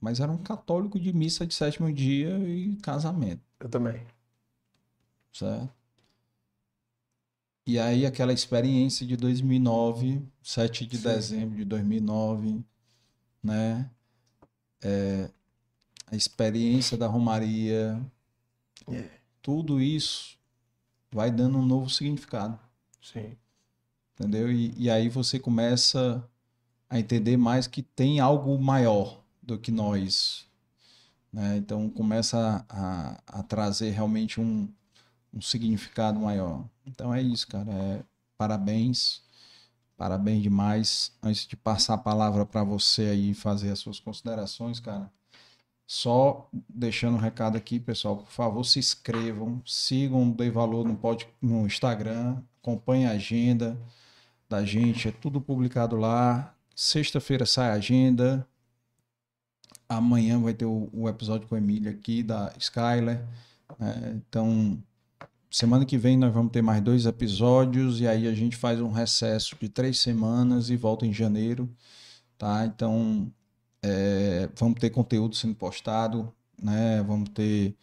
mas era um católico de missa de sétimo dia e casamento, Eu também. certo? E aí aquela experiência de 2009, 7 de Sim. dezembro de 2009, né? É, a experiência da Romaria, É. tudo isso vai dando um novo significado. Sim. entendeu? E, e aí você começa a entender mais que tem algo maior do que nós, né? Então começa a, a, a trazer realmente um, um significado maior. Então é isso, cara. É, parabéns, parabéns demais. Antes de passar a palavra para você aí fazer as suas considerações, cara. Só deixando um recado aqui, pessoal, por favor, se inscrevam, sigam o Dei Valor no, pod, no Instagram, acompanhem a agenda da gente, é tudo publicado lá. Sexta-feira sai a agenda. Amanhã vai ter o, o episódio com a Emília aqui, da Skyler. né? Então, semana que vem nós vamos ter mais dois episódios e aí a gente faz um recesso de três semanas e volta em janeiro, tá? Então, é, vamos ter conteúdo sendo postado, né? Vamos ter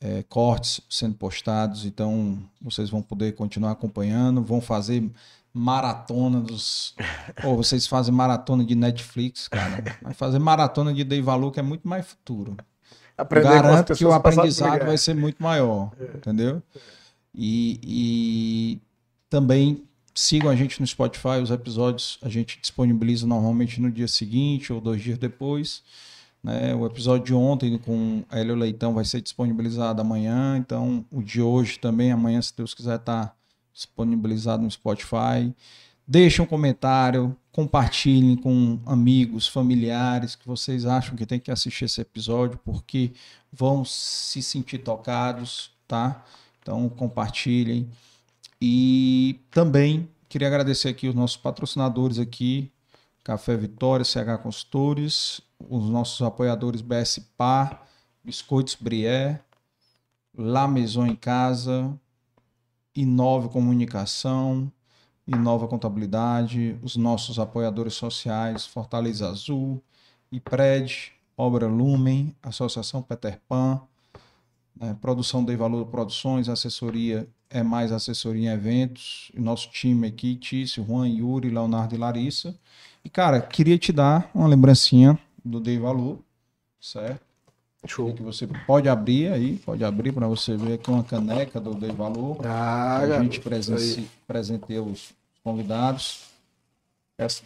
é, cortes sendo postados, então vocês vão poder continuar acompanhando, vão fazer maratona dos. Ou vocês fazem maratona de Netflix, cara. Vai fazer maratona de Dei Valor, que é muito mais futuro. Aprender Garanto que o aprendizado vai ser muito maior, entendeu? E, e também sigam a gente no Spotify, os episódios a gente disponibiliza normalmente no dia seguinte ou dois dias depois. Né? O episódio de ontem com Hélio Leitão vai ser disponibilizado amanhã, então o de hoje também, amanhã, se Deus quiser, está disponibilizado no Spotify. Deixem um comentário, compartilhem com amigos, familiares que vocês acham que tem que assistir esse episódio, porque vão se sentir tocados, tá? Então compartilhem. E também queria agradecer aqui os nossos patrocinadores aqui, Café Vitória, CH Consultores, os nossos apoiadores BS Par, Biscoitos Brié, La Maison em Casa, Inove Comunicação, Inova Contabilidade, os nossos apoiadores sociais, Fortaleza Azul, IPRED, Obra Lumen, Associação Peter Pan, né, Produção Dei Valor Produções, assessoria é mais assessoria em eventos, nosso time aqui, Tício, Juan, Yuri, Leonardo e Larissa. E, cara, queria te dar uma lembrancinha do Dei Valor, certo? Show. Que você pode abrir aí, pode abrir para você ver aqui uma caneca do Dei Valor. Ah, a gente isso presenci- presenteia os convidados. Essa,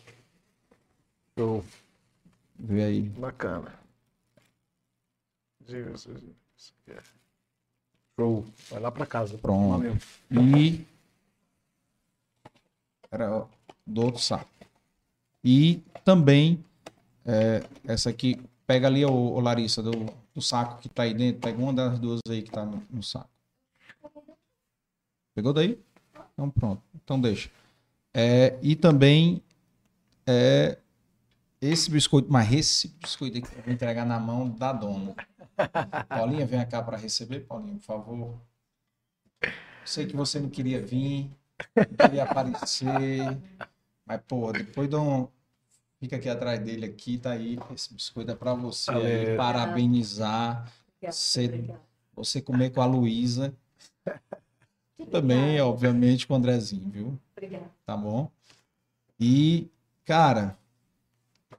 Show. vê aí. Bacana. Diga se quer. Show. Vai lá pra casa. Pronto. Valeu. E. Era do outro saco. E também, é, essa aqui, pega ali, ô Larissa, do, do saco que tá aí dentro, pega uma das duas aí que tá no, no saco. Pegou daí? Então pronto. Então deixa. É, e também é, esse biscoito, mas esse biscoito aqui eu vou entregar na mão da dona. Paulinha, vem cá para receber, Paulinha, por favor. Sei que você não queria vir, não queria aparecer, mas, pô, depois dá um. Fica aqui atrás dele, aqui, tá aí. Esse biscoito é pra você aí, parabenizar. Obrigada, Você- obrigada. Você comer com a Luísa. Também, obviamente, com o Andrezinho, viu? Obrigada. Tá bom? E, cara,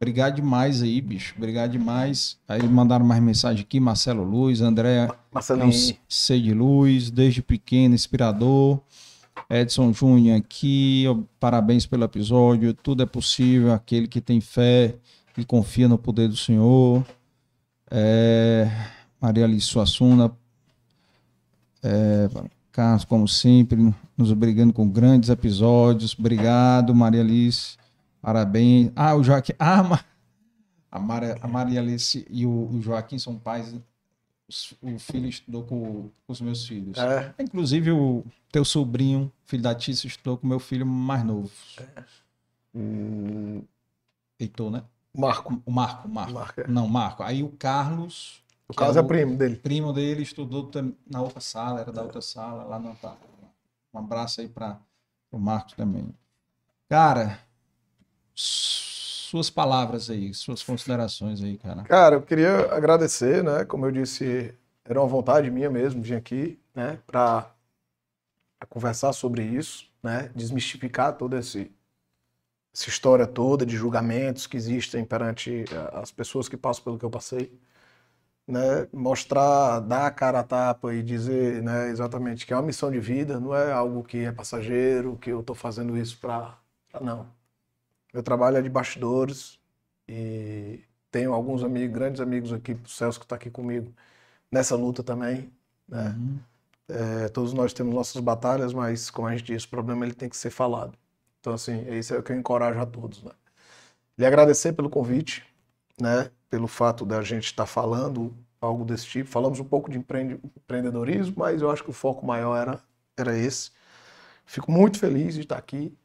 obrigado demais aí, bicho. Obrigado demais. Aí mandaram mais mensagem aqui, Marcelo Luz, André Marcelinho. C de luz, desde pequeno, inspirador. Edson Júnior aqui, parabéns pelo episódio. Tudo é possível, aquele que tem fé e confia no poder do Senhor. É, Maria Alice Suassuna, é, Carlos, como sempre, nos obrigando com grandes episódios. Obrigado, Maria Alice. Parabéns. Ah, o Joaquim. Ah, a Maria, a Maria Alice e o, o Joaquim são pais os- o filho estudou com, com os meus filhos. É. Inclusive, o teu sobrinho, filho da Tícia, estudou com o meu filho mais novo. Hum, Heitor, né? Marco. O Marco, Marco. Marco, é. Não, Marco. Aí o Carlos, O Carlos é é o- primo dele. primo dele, estudou na outra sala, era da outra sala, lá no Antártida. Um abraço aí para o Marcos também. Cara, suas palavras aí, suas considerações aí, cara. Cara, eu queria agradecer, né? Como eu disse, era uma vontade minha mesmo vir aqui, né? Para conversar sobre isso, né? Desmistificar toda esse, essa história toda de julgamentos que existem perante eh, as pessoas que passam pelo que eu passei. Né, mostrar, dar a cara a tapa e dizer né, exatamente que é uma missão de vida, não é algo que é passageiro, que eu estou fazendo isso para. Não. Meu trabalho é de bastidores e tenho alguns amigos, grandes amigos aqui, o Celso que está aqui comigo, nessa luta também. Né? Uhum. É, todos nós temos nossas batalhas, mas, como a gente disse, o problema ele tem que ser falado. Então, assim, isso é o que eu encorajo a todos. Né? Lhe agradecer pelo convite, né? pelo fato da gente estar falando algo desse tipo. Falamos um pouco de empreendedorismo, mas eu acho que o foco maior era, era esse. Fico muito feliz de estar aqui.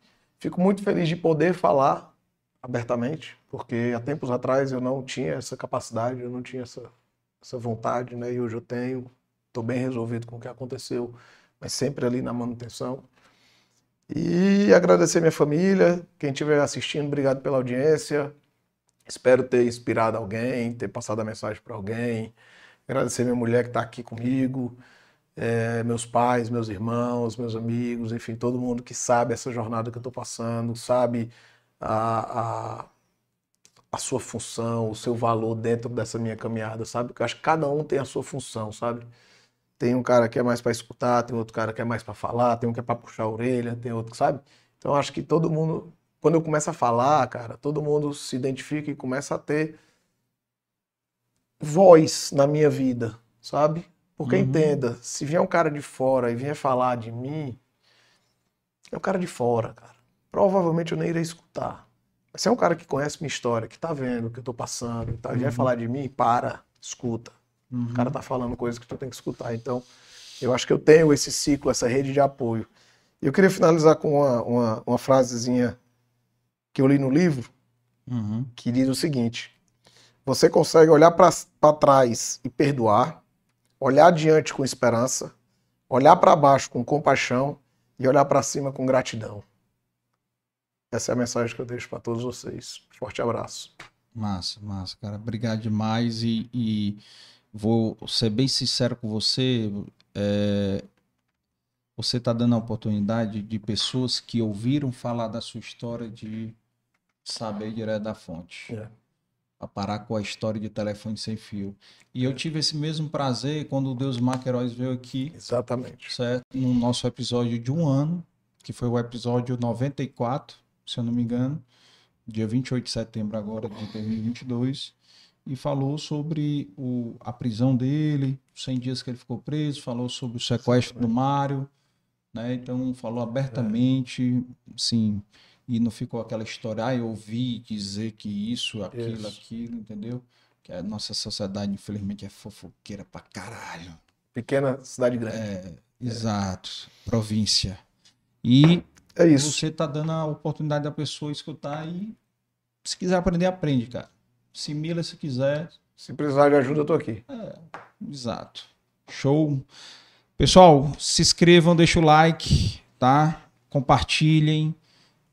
Fico muito feliz de poder falar abertamente, porque há tempos atrás eu não tinha essa capacidade, eu não tinha essa, essa vontade, né? E hoje eu tenho. Estou bem resolvido com o que aconteceu, mas sempre ali na manutenção. E agradecer minha família, quem estiver assistindo, obrigado pela audiência. Espero ter inspirado alguém, ter passado a mensagem para alguém. Agradecer minha mulher que está aqui comigo, é, meus pais, meus irmãos, meus amigos, enfim, todo mundo que sabe essa jornada que eu estou passando, sabe a, a, a, sua função, o seu valor dentro dessa minha caminhada, sabe? Eu acho que cada um tem a sua função, sabe? Tem um cara que é mais para escutar, tem outro cara que é mais para falar, tem um que é para puxar a orelha, tem outro, sabe? Então acho que todo mundo quando eu começo a falar, cara, todo mundo se identifica e começa a ter voz na minha vida, sabe? Porque uhum. entenda, se vier um cara de fora e vier falar de mim, é um cara de fora, cara. Provavelmente eu nem irei escutar. Mas se é um cara que conhece minha história, que tá vendo o que eu tô passando, tá, uhum. vier falar de mim, para, escuta. Uhum. O cara tá falando coisas que tu tem que escutar. Então, eu acho que eu tenho esse ciclo, essa rede de apoio. E eu queria finalizar com uma, uma, uma frasezinha que eu li no livro, uhum. que diz o seguinte: você consegue olhar para trás e perdoar, olhar adiante com esperança, olhar para baixo com compaixão e olhar para cima com gratidão. Essa é a mensagem que eu deixo para todos vocês. Forte abraço. Massa, massa, cara. Obrigado demais e, e vou ser bem sincero com você. É, você está dando a oportunidade de pessoas que ouviram falar da sua história de saber direto da fonte. É. A parar com a história de telefone sem fio. E eu tive esse mesmo prazer quando o Deus Maqueróis veio aqui. Exatamente. Certo? No nosso episódio de um ano, que foi o episódio 94, se eu não me engano, dia 28 de setembro agora de 2022 e falou sobre o, a prisão dele, os 100 dias que ele ficou preso, falou sobre o sequestro do Mário, né? Então falou abertamente, é. sim, e não ficou aquela história, ah, eu ouvi dizer que isso, aquilo, isso. aquilo, entendeu? Que a nossa sociedade, infelizmente, é fofoqueira pra caralho. Pequena cidade grande. É, é. exato. Província. E é isso. você tá dando a oportunidade da pessoa escutar e se quiser aprender, aprende, cara. Se mila se quiser. Se precisar de ajuda, eu tô aqui. É, exato. Show. Pessoal, se inscrevam, deixa o like, tá? Compartilhem.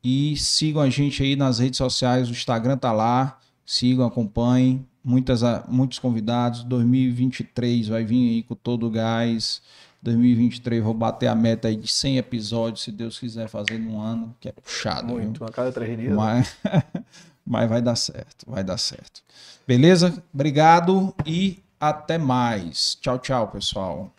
E sigam a gente aí nas redes sociais, o Instagram tá lá. Sigam, acompanhem. Muitas, muitos convidados. 2023 vai vir aí com todo o gás. 2023 vou bater a meta aí de 100 episódios, se Deus quiser fazer num ano, que é puxado. Muito, viu? a cada três dias. Mas, mas vai dar certo, vai dar certo. Beleza? Obrigado e até mais. Tchau, tchau, pessoal.